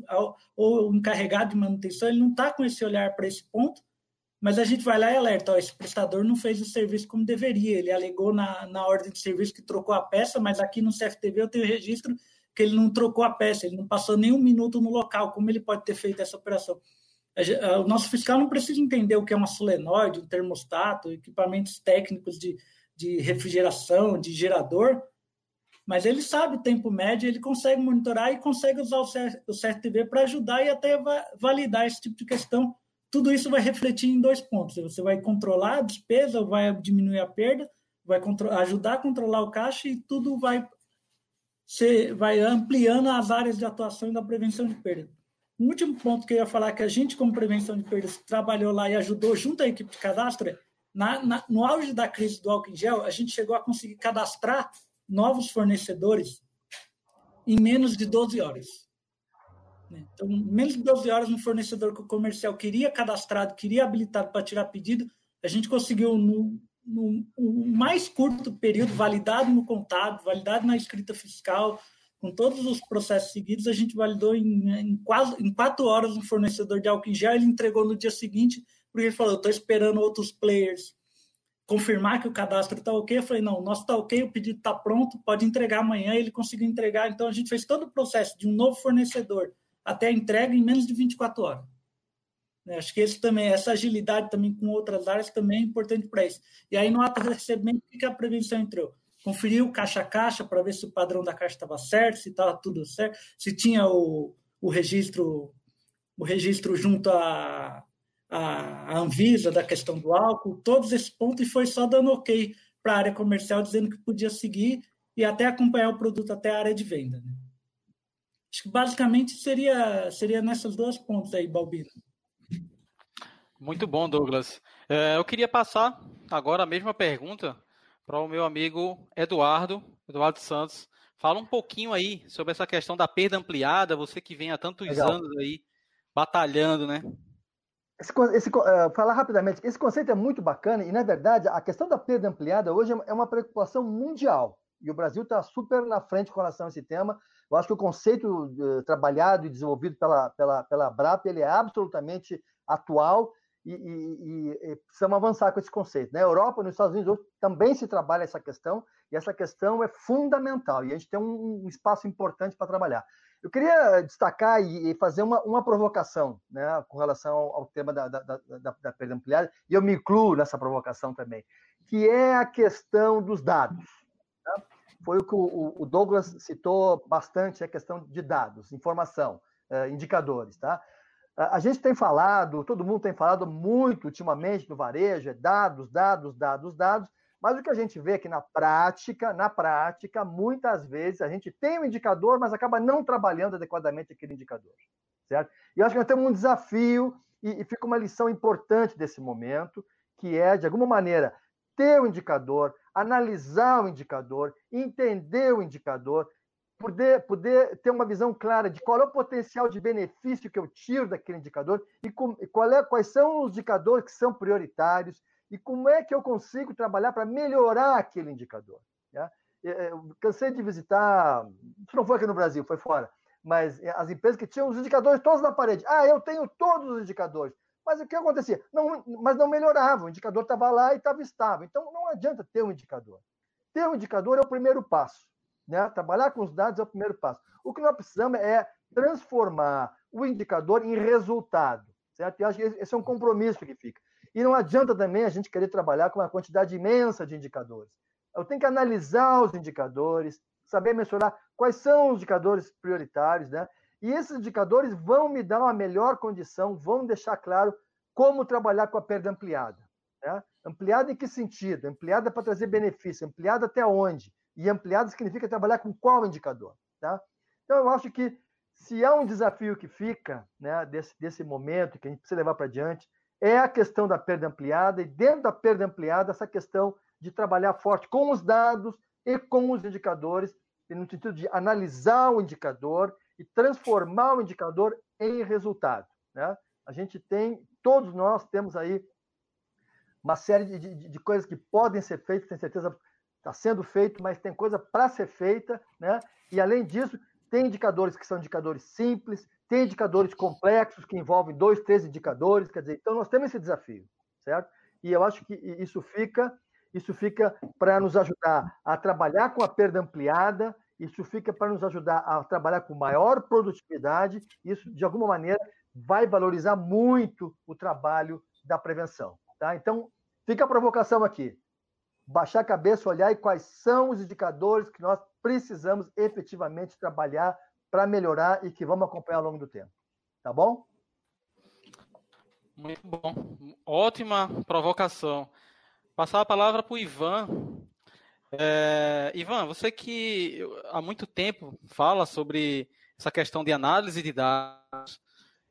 ou o encarregado de manutenção, ele não está com esse olhar para esse ponto, mas a gente vai lá e alerta: ó, esse prestador não fez o serviço como deveria, ele alegou na, na ordem de serviço que trocou a peça, mas aqui no CFTV eu tenho registro que ele não trocou a peça, ele não passou nem um minuto no local, como ele pode ter feito essa operação? O nosso fiscal não precisa entender o que é uma solenoide, um termostato, equipamentos técnicos de, de refrigeração, de gerador, mas ele sabe o tempo médio, ele consegue monitorar e consegue usar o CRTV para ajudar e até validar esse tipo de questão. Tudo isso vai refletir em dois pontos. Você vai controlar a despesa, vai diminuir a perda, vai ajudar a controlar o caixa e tudo vai você vai ampliando as áreas de atuação da prevenção de perda. O último ponto que eu ia falar que a gente, como prevenção de perdas, trabalhou lá e ajudou junto à equipe de cadastro é, na, na, no auge da crise do álcool em gel, a gente chegou a conseguir cadastrar novos fornecedores em menos de 12 horas. Né? Então, menos de 12 horas, um fornecedor que o comercial queria cadastrado, queria habilitado para tirar pedido, a gente conseguiu, no, no, mais curto período, validado no contábil, validado na escrita fiscal, com todos os processos seguidos, a gente validou em, em, quase, em quatro horas um fornecedor de álcool em gel, ele entregou no dia seguinte, porque ele falou, estou esperando outros players confirmar que o cadastro está ok. Eu falei, não, o nosso está ok, o pedido está pronto, pode entregar amanhã, ele conseguiu entregar. Então, a gente fez todo o processo de um novo fornecedor até a entrega em menos de 24 horas. Né? Acho que esse também, essa agilidade também com outras áreas também é importante para isso. E aí no ato de recebimento, o que a prevenção entrou? Conferiu caixa a caixa para ver se o padrão da caixa estava certo, se estava tudo certo, se tinha o, o registro o registro junto à, à Anvisa da questão do álcool, todos esses pontos, e foi só dando ok para a área comercial, dizendo que podia seguir e até acompanhar o produto até a área de venda. Né? Acho que basicamente seria, seria nessas duas pontos aí, Balbino. Muito bom, Douglas. É, eu queria passar agora a mesma pergunta para o meu amigo Eduardo, Eduardo Santos. Fala um pouquinho aí sobre essa questão da perda ampliada, você que vem há tantos Legal. anos aí batalhando, né? Esse, esse, uh, falar rapidamente, esse conceito é muito bacana e, na verdade, a questão da perda ampliada hoje é uma preocupação mundial. E o Brasil está super na frente com relação a esse tema. Eu acho que o conceito uh, trabalhado e desenvolvido pela, pela, pela BRAP ele é absolutamente atual e, e, e, precisamos avançar com esse conceito. Na né? Europa, nos Estados Unidos, também se trabalha essa questão, e essa questão é fundamental, e a gente tem um, um espaço importante para trabalhar. Eu queria destacar e, fazer uma, uma provocação né, com relação ao, ao tema da, da, da, da, perda ampliada, e eu me incluo nessa provocação também, que é a questão dos dados. Tá? Foi o que o, o, Douglas citou bastante, a questão de dados, informação, eh, indicadores. Tá? A gente tem falado, todo mundo tem falado muito ultimamente no varejo, é dados, dados, dados, dados, mas o que a gente vê é que na prática, na prática, muitas vezes a gente tem um indicador, mas acaba não trabalhando adequadamente aquele indicador, certo? E eu acho que nós temos um desafio e, e fica uma lição importante desse momento, que é, de alguma maneira, ter o indicador, analisar o indicador, entender o indicador, poder, poder ter uma visão clara de qual é o potencial de benefício que eu tiro daquele indicador e, com, qual é, quais são os indicadores que são prioritários e como é que eu consigo trabalhar para melhorar aquele indicador. Né? Eu cansei de visitar, não foi aqui no Brasil, foi fora, mas as empresas que tinham os indicadores todos na parede. Ah, eu tenho todos os indicadores. Mas o que acontecia? Não, mas não melhorava, o indicador estava lá e estava estável. Então não adianta ter um indicador. Ter um indicador é o primeiro passo. Né? Trabalhar com os dados é o primeiro passo. O que nós precisamos é transformar o indicador em resultado. Certo? E acho que esse é um compromisso que fica. E não adianta também a gente querer trabalhar com uma quantidade imensa de indicadores. Eu tenho que analisar os indicadores, saber mensurar quais são os indicadores prioritários, né? E esses indicadores vão me dar uma melhor condição, vão deixar claro como trabalhar com a perda ampliada. Né? Ampliada em que sentido? Ampliada para trazer benefício, ampliada até onde? E ampliada significa trabalhar com qual indicador? Tá? Então, eu acho que se há um desafio que fica né, desse, desse momento, que a gente precisa levar para diante, é a questão da perda ampliada, e dentro da perda ampliada, essa questão de trabalhar forte com os dados e com os indicadores, no sentido de analisar o indicador e transformar o indicador em resultado. Né? A gente tem, todos nós temos aí uma série de, de, de coisas que podem ser feitas, tem certeza está sendo feito, mas tem coisa para ser feita, né? E além disso, tem indicadores que são indicadores simples, tem indicadores complexos que envolvem dois, três indicadores, quer dizer, então nós temos esse desafio, certo? E eu acho que isso fica, isso fica para nos ajudar a trabalhar com a perda ampliada, isso fica para nos ajudar a trabalhar com maior produtividade, isso de alguma maneira vai valorizar muito o trabalho da prevenção, tá? Então, fica a provocação aqui baixar a cabeça, olhar e quais são os indicadores que nós precisamos efetivamente trabalhar para melhorar e que vamos acompanhar ao longo do tempo. Tá bom? Muito bom. Ótima provocação. Passar a palavra para o Ivan. É, Ivan, você que há muito tempo fala sobre essa questão de análise de dados,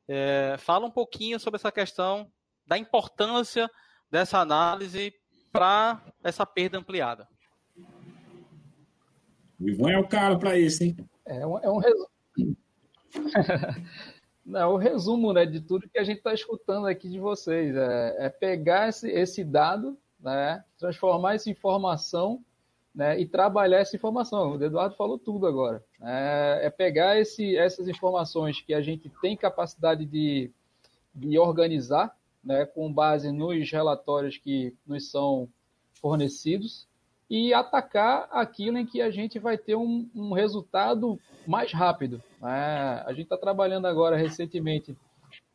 é, fala um pouquinho sobre essa questão da importância dessa análise para essa perda ampliada. O Ivan é o cara para isso, hein? É um, é um resumo. Não, *laughs* o resumo né, de tudo que a gente está escutando aqui de vocês. É, é pegar esse, esse, dado, né, transformar essa informação né, e trabalhar essa informação. O Eduardo falou tudo agora. É, é pegar esse, essas informações que a gente tem capacidade de, de organizar né, com base nos relatórios que nos são fornecidos e atacar aquilo em que a gente vai ter um, um resultado mais rápido. Né? A gente está trabalhando agora recentemente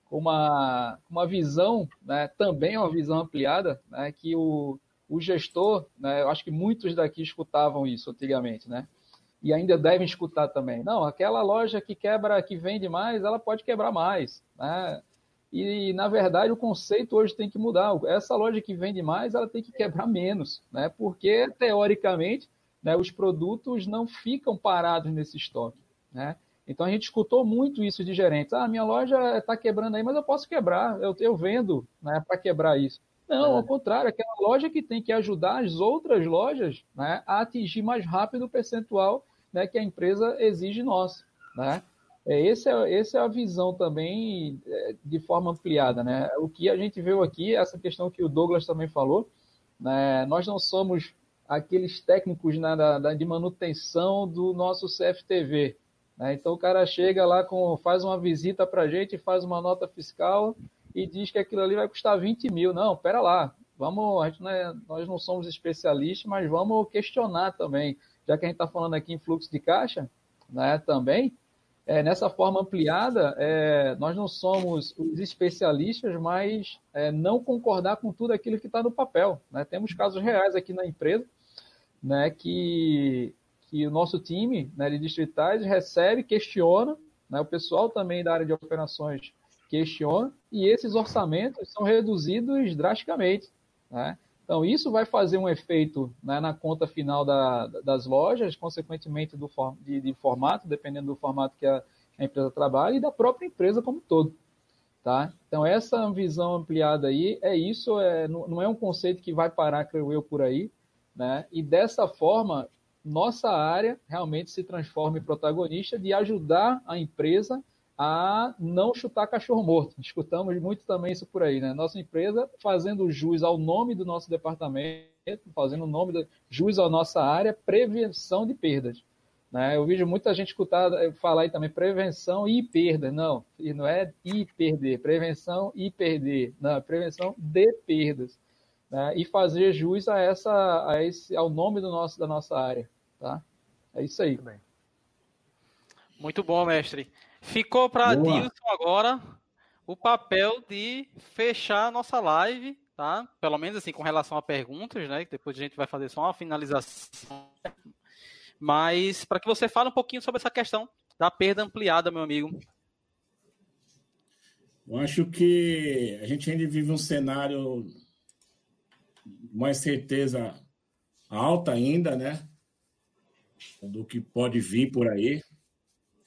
com uma, uma visão, né, também uma visão ampliada, né, que o, o gestor, né, eu acho que muitos daqui escutavam isso antigamente, né? E ainda devem escutar também. Não, aquela loja que quebra, que vende mais, ela pode quebrar mais, né? E, na verdade, o conceito hoje tem que mudar. Essa loja que vende mais, ela tem que quebrar menos, né? Porque, teoricamente, né, os produtos não ficam parados nesse estoque, né? Então, a gente escutou muito isso de gerentes. Ah, minha loja está quebrando aí, mas eu posso quebrar. Eu, eu vendo né, para quebrar isso. Não, é. ao contrário, aquela loja que tem que ajudar as outras lojas né, a atingir mais rápido o percentual né, que a empresa exige nossa. Né? É, esse é, essa é a visão também é, de forma ampliada, né? O que a gente viu aqui, essa questão que o Douglas também falou, né? nós não somos aqueles técnicos né, da, de manutenção do nosso CFTV. Né? Então o cara chega lá, com, faz uma visita para a gente, faz uma nota fiscal e diz que aquilo ali vai custar 20 mil. Não, pera lá, vamos, não é, nós não somos especialistas, mas vamos questionar também, já que a gente está falando aqui em fluxo de caixa, né, também, é, nessa forma ampliada, é, nós não somos os especialistas, mas é, não concordar com tudo aquilo que está no papel. Né? Temos casos reais aqui na empresa né, que, que o nosso time né, de distritais recebe, questiona, né, o pessoal também da área de operações questiona, e esses orçamentos são reduzidos drasticamente. Né? Então, isso vai fazer um efeito né, na conta final da, das lojas, consequentemente do, de, de, formato, dependendo do formato que a, a, empresa trabalha, e da própria empresa como um todo. Tá? Então, essa visão ampliada aí é isso, é, não é um conceito que vai parar, creio eu, por aí. Né? E dessa forma, nossa área realmente se transforma em protagonista de ajudar a empresa a não chutar cachorro morto. *laughs* Escutamos muito também isso por aí, né? Nossa empresa fazendo jus ao nome do nosso departamento, fazendo o nome do, jus à nossa área, prevenção de perdas. Né? Eu vejo muita gente escutar eh, falar aí também prevenção e perda. Não, não é e perder, prevenção e perder. Não, é prevenção de perdas. Né? E fazer jus a essa, a esse, ao nome do nosso, da nossa área. Tá? É isso aí. Muito bom, mestre. Ficou para Dilson agora o papel de fechar a nossa live tá? Pelo menos assim com relação a perguntas, né? Depois a gente vai fazer só uma finalização. Mas para que você fale um pouquinho sobre essa questão da perda ampliada, meu amigo. Eu acho que a gente ainda vive um cenário mais certeza alta ainda, né? Do que pode vir por aí.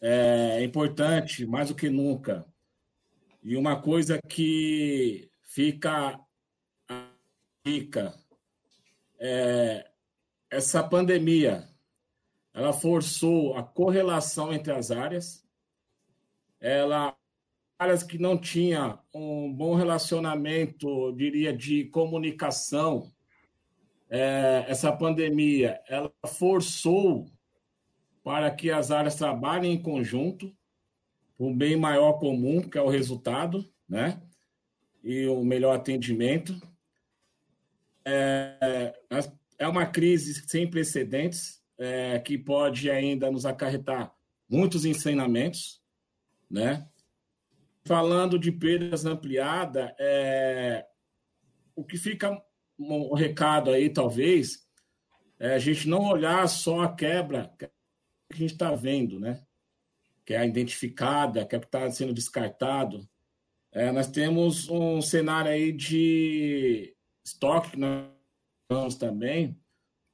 É importante, mais do que nunca. E uma coisa que fica fica é, essa pandemia ela forçou a correlação entre as áreas ela áreas que não tinha um bom relacionamento diria de comunicação é, essa pandemia ela forçou para que as áreas trabalhem em conjunto o bem maior comum que é o resultado né e o melhor atendimento é, é uma crise sem precedentes é, que pode ainda nos acarretar muitos ensinamentos, né? Falando de perdas ampliada, é, o que fica um recado aí, talvez, é a gente não olhar só a quebra que a gente está vendo, né? Que é a identificada, que é o que está sendo descartado. É, nós temos um cenário aí de estoque que nós temos também,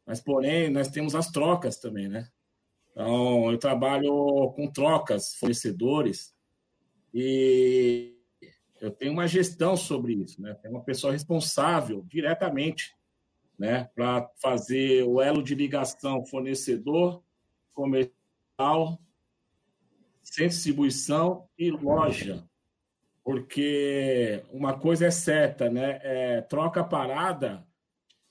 mas porém nós temos as trocas também, né? Então, eu trabalho com trocas, fornecedores, e eu tenho uma gestão sobre isso, né? Tem uma pessoa responsável diretamente, né, para fazer o elo de ligação fornecedor, comercial, sem distribuição e loja porque uma coisa é certa, né? É, troca parada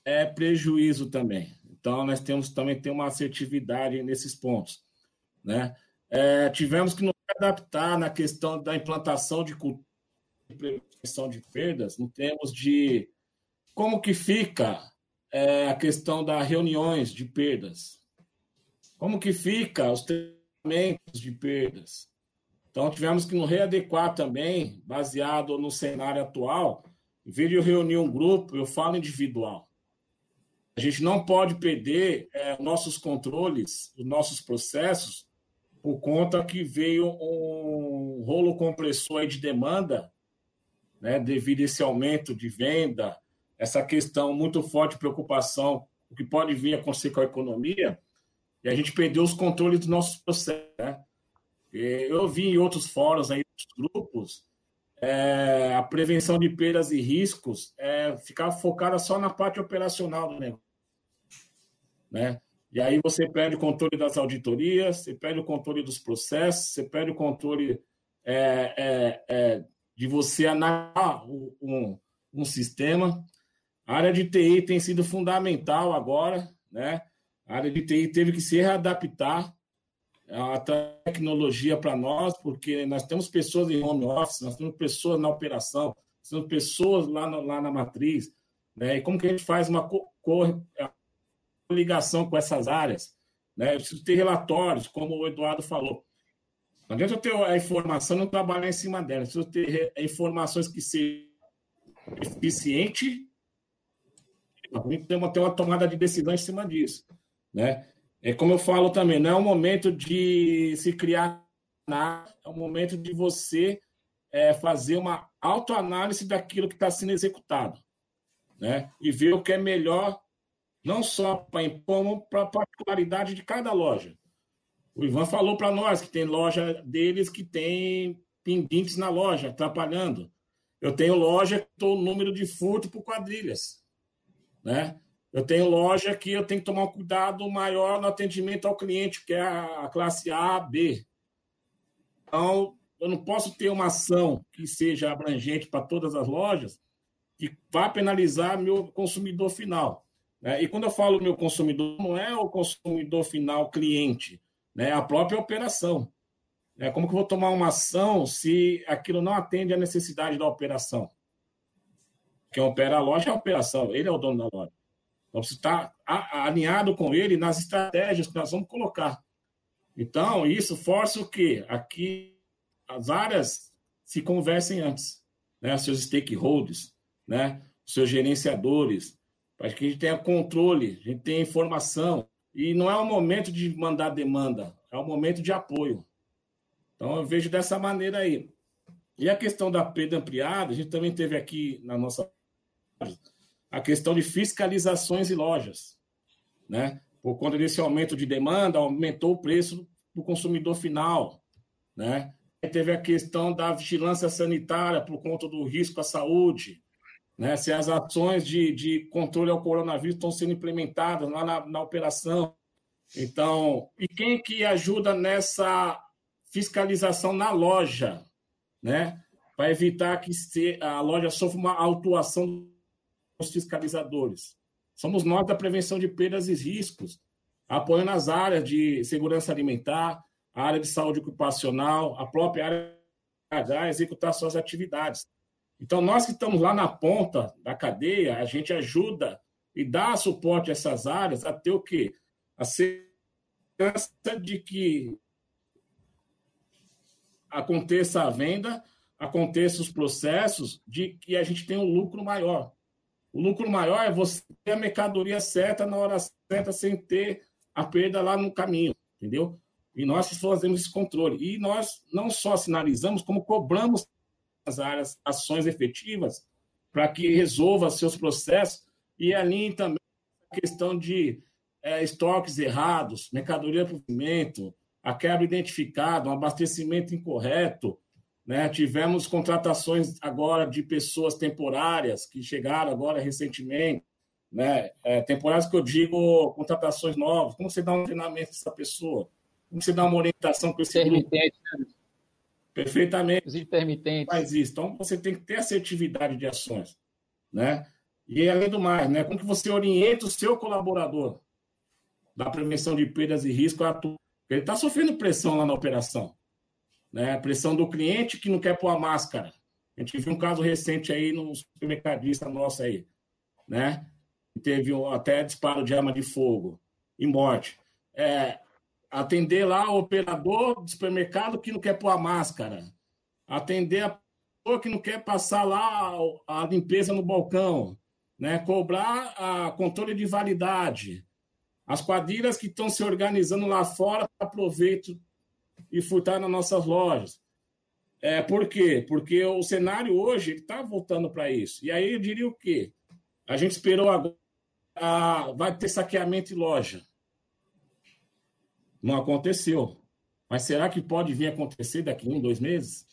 é prejuízo também. Então, nós temos também ter uma assertividade nesses pontos, né? É, tivemos que nos adaptar na questão da implantação de cultura de prevenção de perdas, em termos de como que fica é, a questão das reuniões de perdas, como que fica os treinamentos de perdas, então, tivemos que nos readequar também, baseado no cenário atual. Em vez de eu reunir um grupo, eu falo individual. A gente não pode perder é, nossos controles, os nossos processos, por conta que veio um rolo compressor de demanda, né, devido a esse aumento de venda, essa questão muito forte de preocupação, o que pode vir a acontecer com a economia, e a gente perdeu os controles dos nossos processos. Né? Eu vi em outros fóruns, aí, outros grupos, é, a prevenção de perdas e riscos é ficar focada só na parte operacional do negócio. Né? E aí você perde o controle das auditorias, você perde o controle dos processos, você perde o controle é, é, é, de você analisar um, um sistema. A área de TI tem sido fundamental agora, né? A área de TI teve que se readaptar a tecnologia para nós, porque nós temos pessoas em home office, nós temos pessoas na operação, nós temos pessoas lá, no, lá na matriz, né? E como que a gente faz uma ligação com essas áreas? Né? Eu preciso ter relatórios, como o Eduardo falou. Não adianta eu ter a informação não trabalhar em cima dela. Eu preciso ter informações que sejam eficientes e ter uma, ter uma tomada de decisão em cima disso. Né? É como eu falo também, não é um momento de se criar nada, é um momento de você é, fazer uma autoanálise daquilo que está sendo executado, né? E ver o que é melhor, não só para como para a particularidade de cada loja. O Ivan falou para nós que tem loja deles que tem pendentes na loja, atrapalhando. Eu tenho loja que estou o número de furto por quadrilhas, né? Eu tenho loja que eu tenho que tomar um cuidado maior no atendimento ao cliente, que é a classe A, B. Então, eu não posso ter uma ação que seja abrangente para todas as lojas que vá penalizar meu consumidor final. Né? E quando eu falo meu consumidor, não é o consumidor final cliente, né? é a própria operação. É como que eu vou tomar uma ação se aquilo não atende à necessidade da operação? Quem opera a loja é a operação, ele é o dono da loja. Então, você está alinhado com ele nas estratégias que nós vamos colocar. Então, isso força o quê? Aqui as áreas se conversem antes, né? Seus stakeholders, né? seus gerenciadores, para que a gente tenha controle, a gente tenha informação. E não é o momento de mandar demanda, é o momento de apoio. Então, eu vejo dessa maneira aí. E a questão da perda ampliada, a gente também teve aqui na nossa a questão de fiscalizações e lojas, né? Por conta desse aumento de demanda, aumentou o preço do consumidor final, né? teve a questão da vigilância sanitária por conta do risco à saúde, né? Se as ações de, de controle ao coronavírus estão sendo implementadas lá na, na operação. Então, e quem que ajuda nessa fiscalização na loja, né? Para evitar que a loja sofra uma autuação dos fiscalizadores. Somos nós da prevenção de perdas e riscos, apoiando as áreas de segurança alimentar, a área de saúde ocupacional, a própria área a executar suas atividades. Então, nós que estamos lá na ponta da cadeia, a gente ajuda e dá suporte a essas áreas a ter o quê? A segurança de que aconteça a venda, aconteça os processos, de que a gente tenha um lucro maior. O lucro maior é você ter a mercadoria certa na hora certa, sem ter a perda lá no caminho, entendeu? E nós fazemos esse controle. E nós não só sinalizamos, como cobramos as áreas ações efetivas para que resolva seus processos e alinhe também a questão de é, estoques errados, mercadoria por movimento, a quebra identificada, um abastecimento incorreto. Né? Tivemos contratações agora de pessoas temporárias que chegaram agora recentemente, né? É, temporárias que eu digo contratações novas. Como você dá um treinamento dessa pessoa? Como você dá uma orientação para esse Intermitente, né? Perfeitamente. Os intermitentes. Faz isso. Então, você tem que ter assertividade de ações. Né? E, além do mais, né, como que você orienta o seu colaborador da prevenção de perdas e riscos? Ele está sofrendo pressão lá na operação. Né? Pressão do cliente que não quer pôr a máscara. A gente viu um caso recente aí no supermercadista nosso aí, né? Teve até disparo de arma de fogo e morte. É, atender lá o operador do supermercado que não quer pôr a máscara, atender a pessoa que não quer passar lá a limpeza no balcão, né? cobrar a controle de validade, as quadrilhas que estão se organizando lá fora para proveito e furtar nas nossas lojas. É, por quê? Porque o cenário hoje está voltando para isso. E aí eu diria o quê? A gente esperou agora, ah, vai ter saqueamento em loja. Não aconteceu. Mas será que pode vir a acontecer daqui a um, dois meses?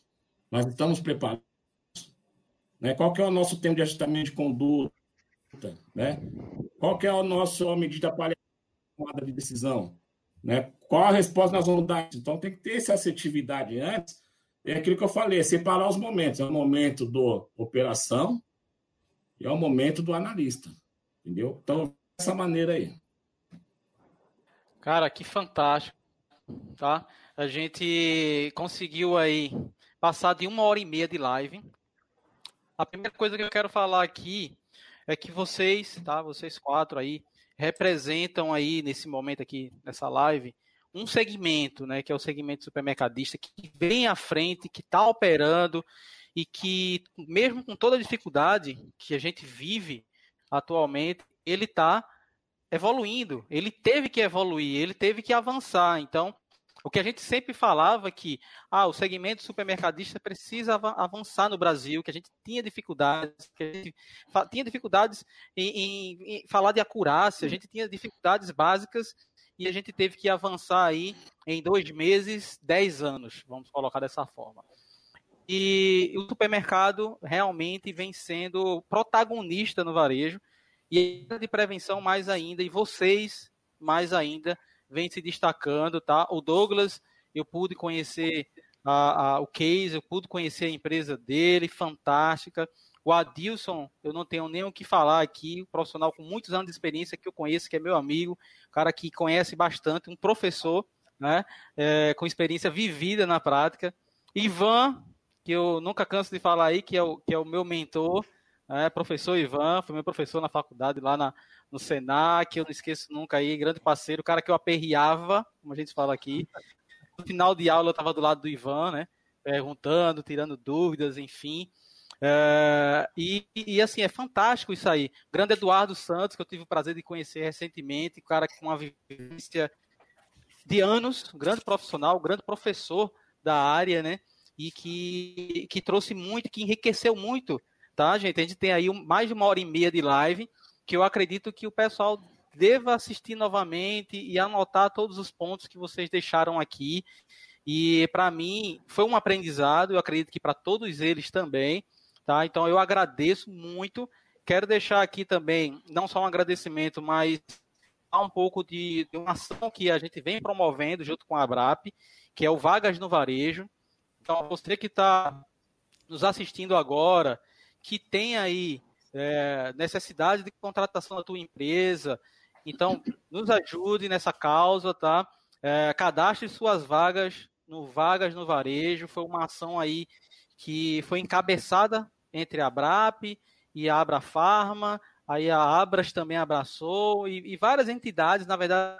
Nós estamos preparados. Né? Qual que é o nosso tempo de ajustamento de conduta? Né? Qual que é a nossa medida para tomada de decisão? Né? Qual a resposta nós vamos dar? Então tem que ter essa assertividade antes. É aquilo que eu falei, é separar os momentos. É o momento do operação e é o momento do analista. Entendeu? Então, dessa maneira aí. Cara, que fantástico, tá? A gente conseguiu aí passar de uma hora e meia de live. A primeira coisa que eu quero falar aqui é que vocês, tá? Vocês quatro aí representam aí nesse momento aqui nessa live um segmento, né? Que é o segmento supermercadista que vem à frente, que está operando e que mesmo com toda a dificuldade que a gente vive atualmente, ele está evoluindo, ele teve que evoluir, ele teve que avançar. Então, o que a gente sempre falava é que ah, o segmento supermercadista precisa avançar no Brasil, que a gente tinha dificuldades, que a gente tinha dificuldades em, em, em, falar de acurácia, a gente tinha dificuldades básicas e a gente teve que avançar aí em dois meses, dez anos, vamos colocar dessa forma. E o supermercado realmente vem sendo protagonista no varejo e de prevenção mais ainda, e vocês mais ainda vêm se destacando, tá? O Douglas, eu pude conhecer a, a, o case, eu pude conhecer a empresa dele, fantástica. O Adilson, eu não tenho nem o que falar aqui, um profissional com muitos anos de experiência que eu conheço, que é meu amigo, cara que conhece bastante, um professor, né, é, com experiência vivida na prática. Ivan, que eu nunca canso de falar aí, que é o, que é o meu mentor, é, professor Ivan, foi meu professor na faculdade lá na, no Senac, eu não esqueço nunca aí, grande parceiro, o cara que eu aperreava, como a gente fala aqui. No final de aula eu estava do lado do Ivan, né? Perguntando, tirando dúvidas, enfim. É, e, e, assim, é fantástico isso aí. Grande Eduardo Santos, que eu tive o prazer de conhecer recentemente, cara com uma vivência de anos, um grande profissional, um grande professor da área, né? E que, que trouxe muito, que enriqueceu muito, tá, gente? A gente tem aí mais de uma hora e meia de live, que eu acredito que o pessoal deva assistir novamente e anotar todos os pontos que vocês deixaram aqui. E para mim foi um aprendizado, eu acredito que para todos eles também. Tá? Então eu agradeço muito. Quero deixar aqui também, não só um agradecimento, mas um pouco de, de uma ação que a gente vem promovendo junto com a Abrap, que é o Vagas no Varejo. Então, você que está nos assistindo agora, que tem aí é, necessidade de contratação da tua empresa, então nos ajude nessa causa, tá? É, cadastre suas vagas no Vagas no Varejo. Foi uma ação aí que foi encabeçada entre a Abrap e a Abra Farma, aí a Abras também abraçou, e, e várias entidades, na verdade,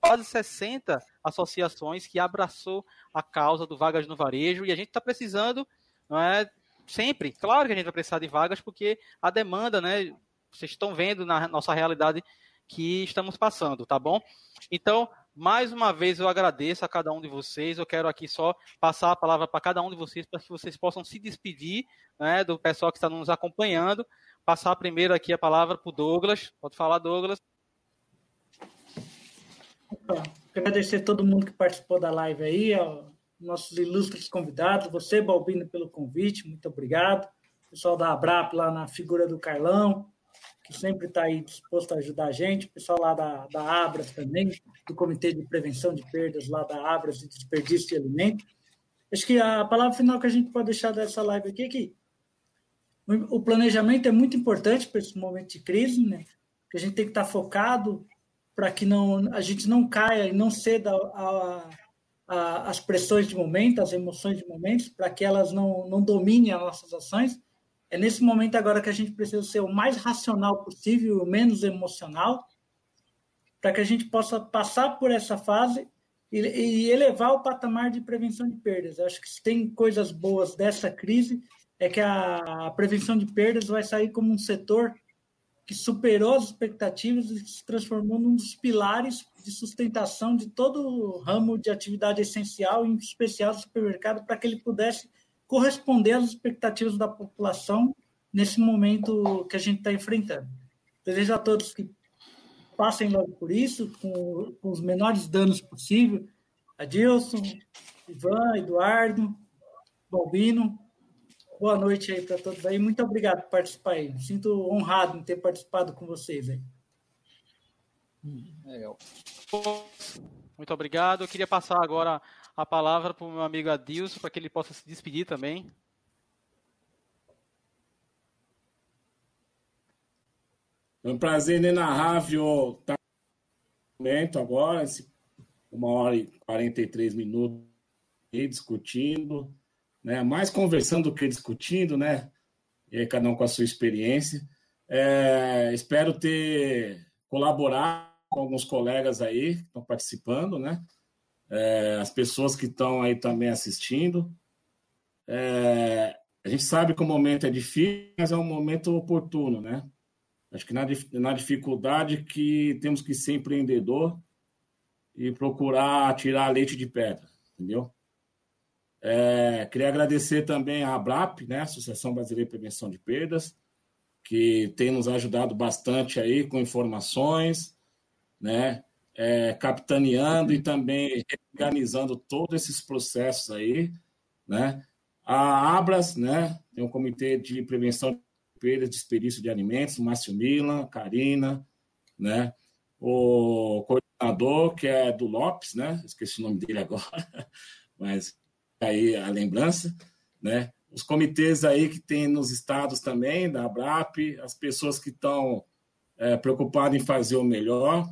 quase 60 associações que abraçou a causa do vagas no varejo, e a gente está precisando, não é, sempre, claro que a gente vai precisar de vagas, porque a demanda, né, vocês estão vendo na nossa realidade que estamos passando, tá bom? Então, mais uma vez eu agradeço a cada um de vocês. Eu quero aqui só passar a palavra para cada um de vocês para que vocês possam se despedir né, do pessoal que está nos acompanhando. Passar primeiro aqui a palavra para o Douglas. Pode falar, Douglas. Opa, agradecer a todo mundo que participou da live aí, nossos ilustres convidados, você, Balbino, pelo convite, muito obrigado. pessoal da Abrap lá na figura do Carlão, que sempre está aí disposto a ajudar a gente, o pessoal lá da, da Abras também, do Comitê de Prevenção de Perdas lá da Abras e Desperdício de Alimento. Acho que a palavra final que a gente pode deixar dessa live aqui é que o planejamento é muito importante para esse momento de crise, né? Que a gente tem que estar tá focado para que não, a gente não caia e não ceda às pressões de momento, às emoções de momento, para que elas não, não dominem as nossas ações é nesse momento agora que a gente precisa ser o mais racional possível, o menos emocional, para que a gente possa passar por essa fase e, e, elevar o patamar de prevenção de perdas. Eu acho que se tem coisas boas dessa crise, é que a, a prevenção de perdas vai sair como um setor que superou as expectativas e se transformou num dos pilares de sustentação de todo o ramo de atividade essencial, em especial do supermercado, para que ele pudesse corresponder às expectativas da população nesse momento que a gente está enfrentando. Desejo a todos que passem logo por isso, com, com os menores danos possível. Adilson, Ivan, Eduardo, Balbino, boa noite aí para todos aí. Muito obrigado por participar aí. Me sinto honrado em ter participado com vocês aí. Legal. Muito obrigado. Eu queria passar agora a palavra para o meu amigo Adilson, para que ele possa se despedir também. É um prazer inenarrável estar no momento agora, uma hora e 43 minutos aí, discutindo, né? mais conversando do que discutindo, né? E aí, cada um com a sua experiência. É, espero ter colaborado com alguns colegas aí que estão participando, né? é, as pessoas que estão aí também assistindo. É, a gente sabe que o momento é difícil, mas é um momento oportuno, né? Acho que na, na dificuldade que temos que ser empreendedor e procurar tirar leite de pedra, entendeu? É, queria agradecer também a ABRAP, né, Associação Brasileira de Prevenção de Perdas, que tem nos ajudado bastante aí com informações, né, é, capitaneando e também organizando todos esses processos aí, né? A Abras, né? Tem um comitê de prevenção de perdas de desperdício de alimentos, Márcio Milan, Karina, né? O coordenador, que é do Lopes, né? Esqueci o nome dele agora, *laughs* mas aí a lembrança, né? Os comitês aí que tem nos estados também, da ABRAP, as pessoas que estão é, preocupadas em fazer o melhor,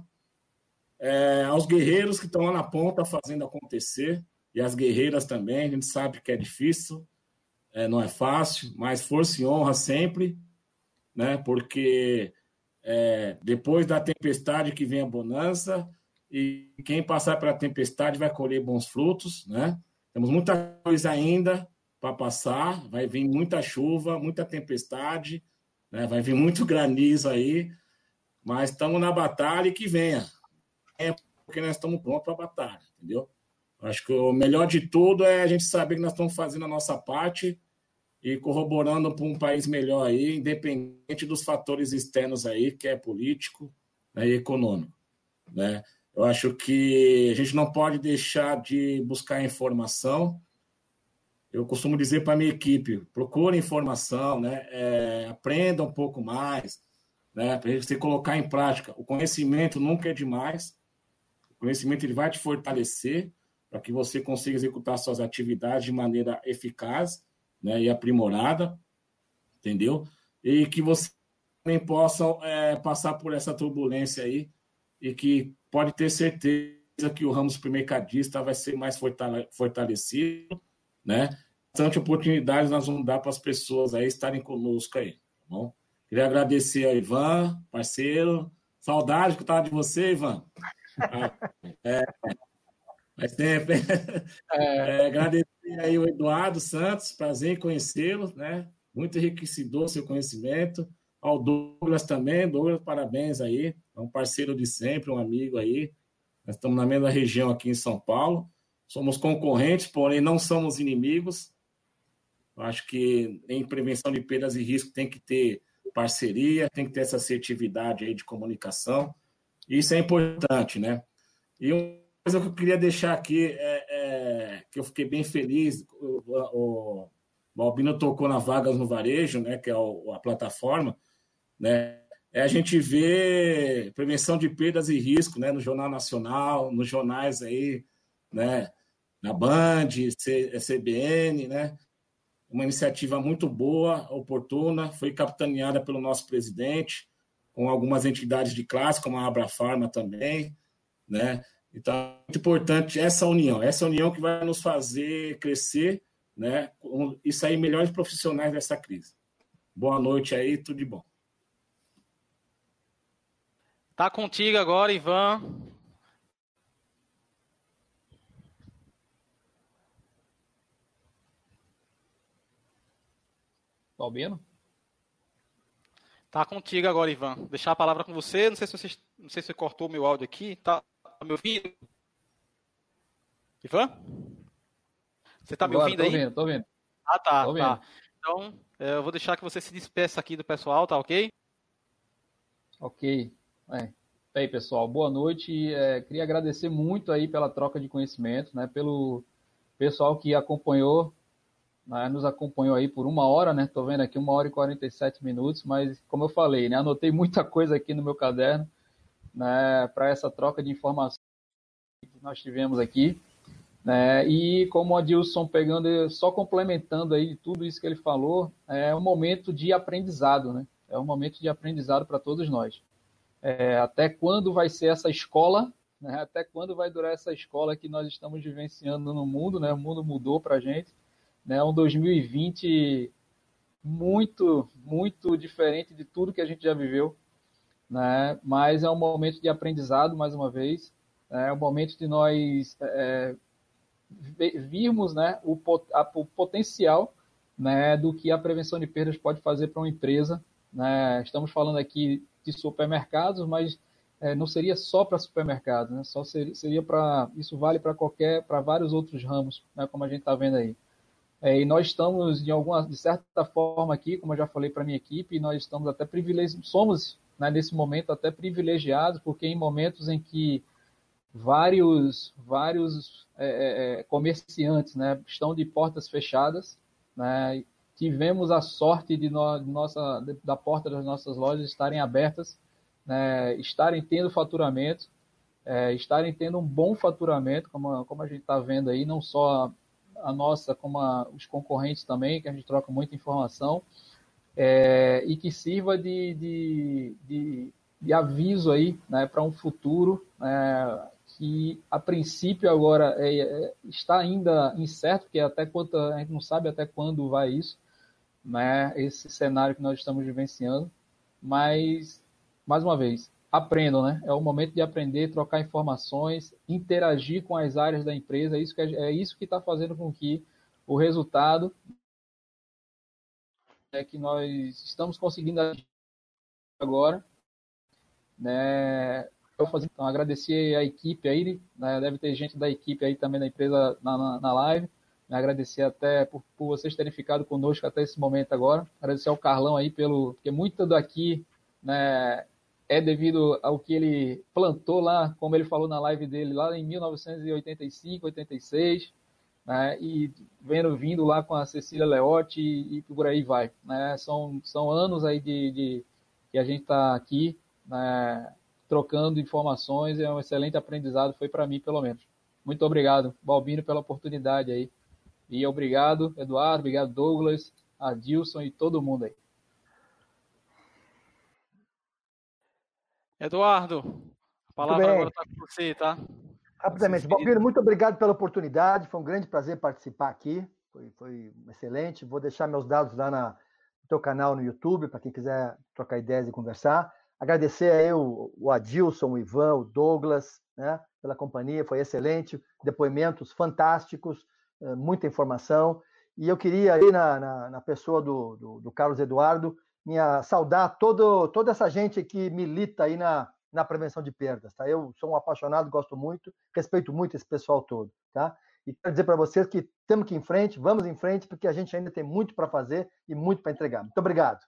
é, aos guerreiros que estão lá na ponta fazendo acontecer, e as guerreiras também, a gente sabe que é difícil, é, não é fácil, mas força e honra sempre, né? Porque é, depois da tempestade que vem a bonança, e quem passar pela tempestade vai colher bons frutos, né? Temos muita coisa ainda para passar, vai vir muita chuva, muita tempestade, né? vai vir muito *laughs* granizo aí, mas estamos na batalha e que venha. É porque nós estamos prontos para a batalha, entendeu? Acho que o melhor de tudo é a gente saber que nós estamos fazendo a nossa parte e corroborando para um país melhor aí, independente dos fatores externos aí, que é político né, e econômico. Né? Eu acho que a gente não pode deixar de buscar informação. Eu costumo dizer para a minha equipe: procure informação, né? É, aprenda um pouco mais, né? para você colocar em prática. O conhecimento nunca é demais. O conhecimento ele vai te fortalecer para que você consiga executar suas atividades de maneira eficaz né, e aprimorada, entendeu? E que você também possa é, passar por essa turbulência aí e que pode ter certeza que o ramo supermercadista vai ser mais fortalecido, né? Bastante oportunidades nós vamos dar para as pessoas aí estarem conosco aí, tá bom? Queria agradecer a Ivan, parceiro. Saudade que eu estava de você, Ivan. *laughs* É, mas sempre. É. É, agradecer aí o Eduardo Santos, prazer em conhecê-lo, né? Muito enriquecedor seu conhecimento. Ao Douglas também, Douglas, parabéns aí. É um parceiro de sempre, um amigo aí. Nós estamos na mesma região aqui em São Paulo. Somos concorrentes, porém não somos inimigos. Acho que em prevenção de perdas e risco tem que ter parceria, tem que ter essa assertividade aí de comunicação. Isso é importante, né? E um coisa que eu queria deixar aqui é, é que eu fiquei bem feliz. O, o, o Albino tocou na Vagas no Varejo, né, que é o, a plataforma, né? É a gente ver prevenção de perdas e risco, né, no Jornal Nacional, nos jornais aí, né, na Band, CBN, né? Uma iniciativa muito boa, oportuna, foi capitaneada pelo nosso presidente, com algumas entidades de classe, como a Abrafarma também, né? Então, é muito importante essa união, essa união que vai nos fazer crescer, né? E sair melhores profissionais dessa crise. Boa noite aí, tudo de bom. Tá contigo agora, Ivan. Balbino? Tá contigo agora, Ivan. Deixar a palavra com você. Não sei se você, não sei se cortou meu áudio aqui. Tá, Tá me ouvindo? Ivan? Você está me ouvindo tô aí? Ouvindo, tô ouvindo. Ah, tá, tô tá. Então, é, eu vou deixar que você se despeça aqui do pessoal, tá ok? Ok. É. Aí, pessoal, boa noite. É, queria agradecer muito aí pela troca de conhecimento, né? Pelo pessoal que acompanhou, né, nos acompanhou aí por uma hora, né? Tô vendo aqui uma hora e 47 minutos, mas como eu falei, né? Anotei muita *laughs* coisa aqui no meu caderno né, para essa troca de informações que nós tivemos aqui. Né, e como o Adilson pegando, só complementando aí tudo isso que ele falou, é um momento de aprendizado, né? É um momento de aprendizado para todos nós. É, até quando vai ser essa escola? Né, até quando vai durar essa escola que nós estamos vivenciando no mundo? Né? O mundo mudou para a gente. Né? Um 2020 muito, muito diferente de tudo que a gente já viveu né? mas é um momento de aprendizado, mais uma vez, é um momento de nós é, virmos né, o, a, o potencial né, do que a prevenção de perdas pode fazer para uma empresa. Né? Estamos falando aqui de supermercados, mas é, não seria só para supermercados, né? só seria, seria para isso vale para qualquer, para vários outros ramos, né? como a gente está vendo aí. É, e nós estamos de alguma, de certa forma aqui, como eu já falei para minha equipe, nós estamos até privilegiados, somos né, nesse momento até privilegiados, porque em momentos em que vários, vários é, é, é, comerciantes né, estão de portas fechadas, né, tivemos a sorte de, no, nossa, de, da porta das nossas lojas estarem abertas, né, estarem tendo faturamento, é, estarem tendo um bom faturamento, como, como a gente está vendo aí, não só a, a nossa, como a, os concorrentes também, que a gente troca muita informação, é, e que sirva de, de, de, de aviso aí né, para um futuro é, que a princípio agora é, é, está ainda incerto, porque até quanto, a gente não sabe até quando vai isso, né, esse cenário que nós estamos vivenciando, mas mais uma vez aprendam, né? É o momento de aprender, trocar informações, interagir com as áreas da empresa. É isso que é isso que está fazendo com que o resultado é que nós estamos conseguindo agora, né? Então, agradecer a equipe aí, né? deve ter gente da equipe aí também da empresa na, na, na live? Agradecer até por, por, vocês terem ficado conosco até esse momento agora, agradecer ao Carlão aí pelo, porque muito daqui, né, é devido ao que ele plantou lá, como ele falou na live dele, lá em 1985, 86, né, e vendo vindo lá com a Cecília Leotti e, e por aí vai. Né, são, são anos aí de, de que a gente está aqui né, trocando informações, é um excelente aprendizado, foi para mim pelo menos. Muito obrigado, Balbino, pela oportunidade aí. E obrigado, Eduardo, obrigado, Douglas, Adilson e todo mundo aí. Eduardo, a palavra agora está com você, tá? Rapidamente, Balbino, muito obrigado pela oportunidade. Foi um grande prazer participar aqui. Foi, foi excelente. Vou deixar meus dados lá na, no teu canal no YouTube, para quem quiser trocar ideias e conversar. Agradecer aí o, o Adilson, o Ivan, o Douglas, né, pela companhia, foi excelente. Depoimentos fantásticos, muita informação. E eu queria aí, na, na, na pessoa do, do, do Carlos Eduardo, minha saudar todo, toda essa gente que milita aí na, na prevenção de perdas, tá? Eu sou um apaixonado, gosto muito, respeito muito esse pessoal todo, tá? E quero dizer para vocês que temos que ir em frente, vamos em frente, porque a gente ainda tem muito para fazer e muito para entregar. Muito obrigado.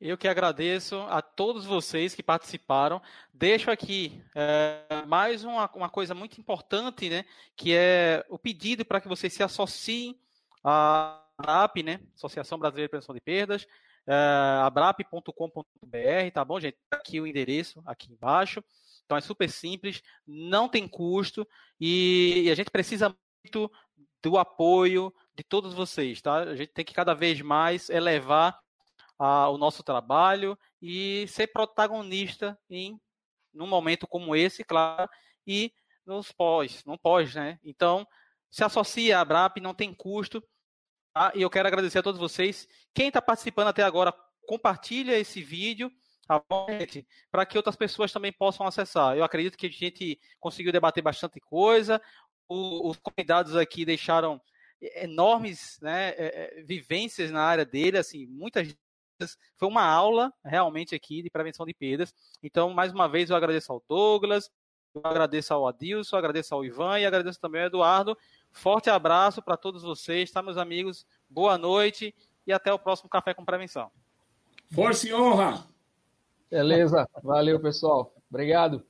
Eu que agradeço a todos vocês que participaram. Deixo aqui é, mais uma, uma coisa muito importante, né? Que é o pedido para que vocês se associem a ABRAP, né? Associação Brasileira de Prevenção de Perdas, uh, abrap.com.br, tá bom, gente? Tá aqui o endereço, aqui embaixo. Então é super simples, não tem custo e, e a gente precisa muito do apoio de todos vocês, tá? A gente tem que cada vez mais elevar uh, o nosso trabalho e ser protagonista em num momento como esse, claro, e nos pós, não pós, né? Então, se associa à Abrap, não tem custo, Tá? E eu quero agradecer a todos vocês. Quem está participando até agora, compartilha esse vídeo tá para que outras pessoas também possam acessar. Eu acredito que a gente conseguiu debater bastante coisa. O, os convidados aqui deixaram enormes né, é, é, vivências na área dele, assim, muitas foi uma aula realmente aqui de prevenção de perdas. Então, mais uma vez, eu agradeço ao Douglas, eu agradeço ao Adilson, agradeço ao Ivan e agradeço também ao Eduardo Forte abraço para todos vocês, tá, meus amigos? Boa noite e até o próximo Café com Prevenção. Força e honra! Beleza, valeu, pessoal. Obrigado.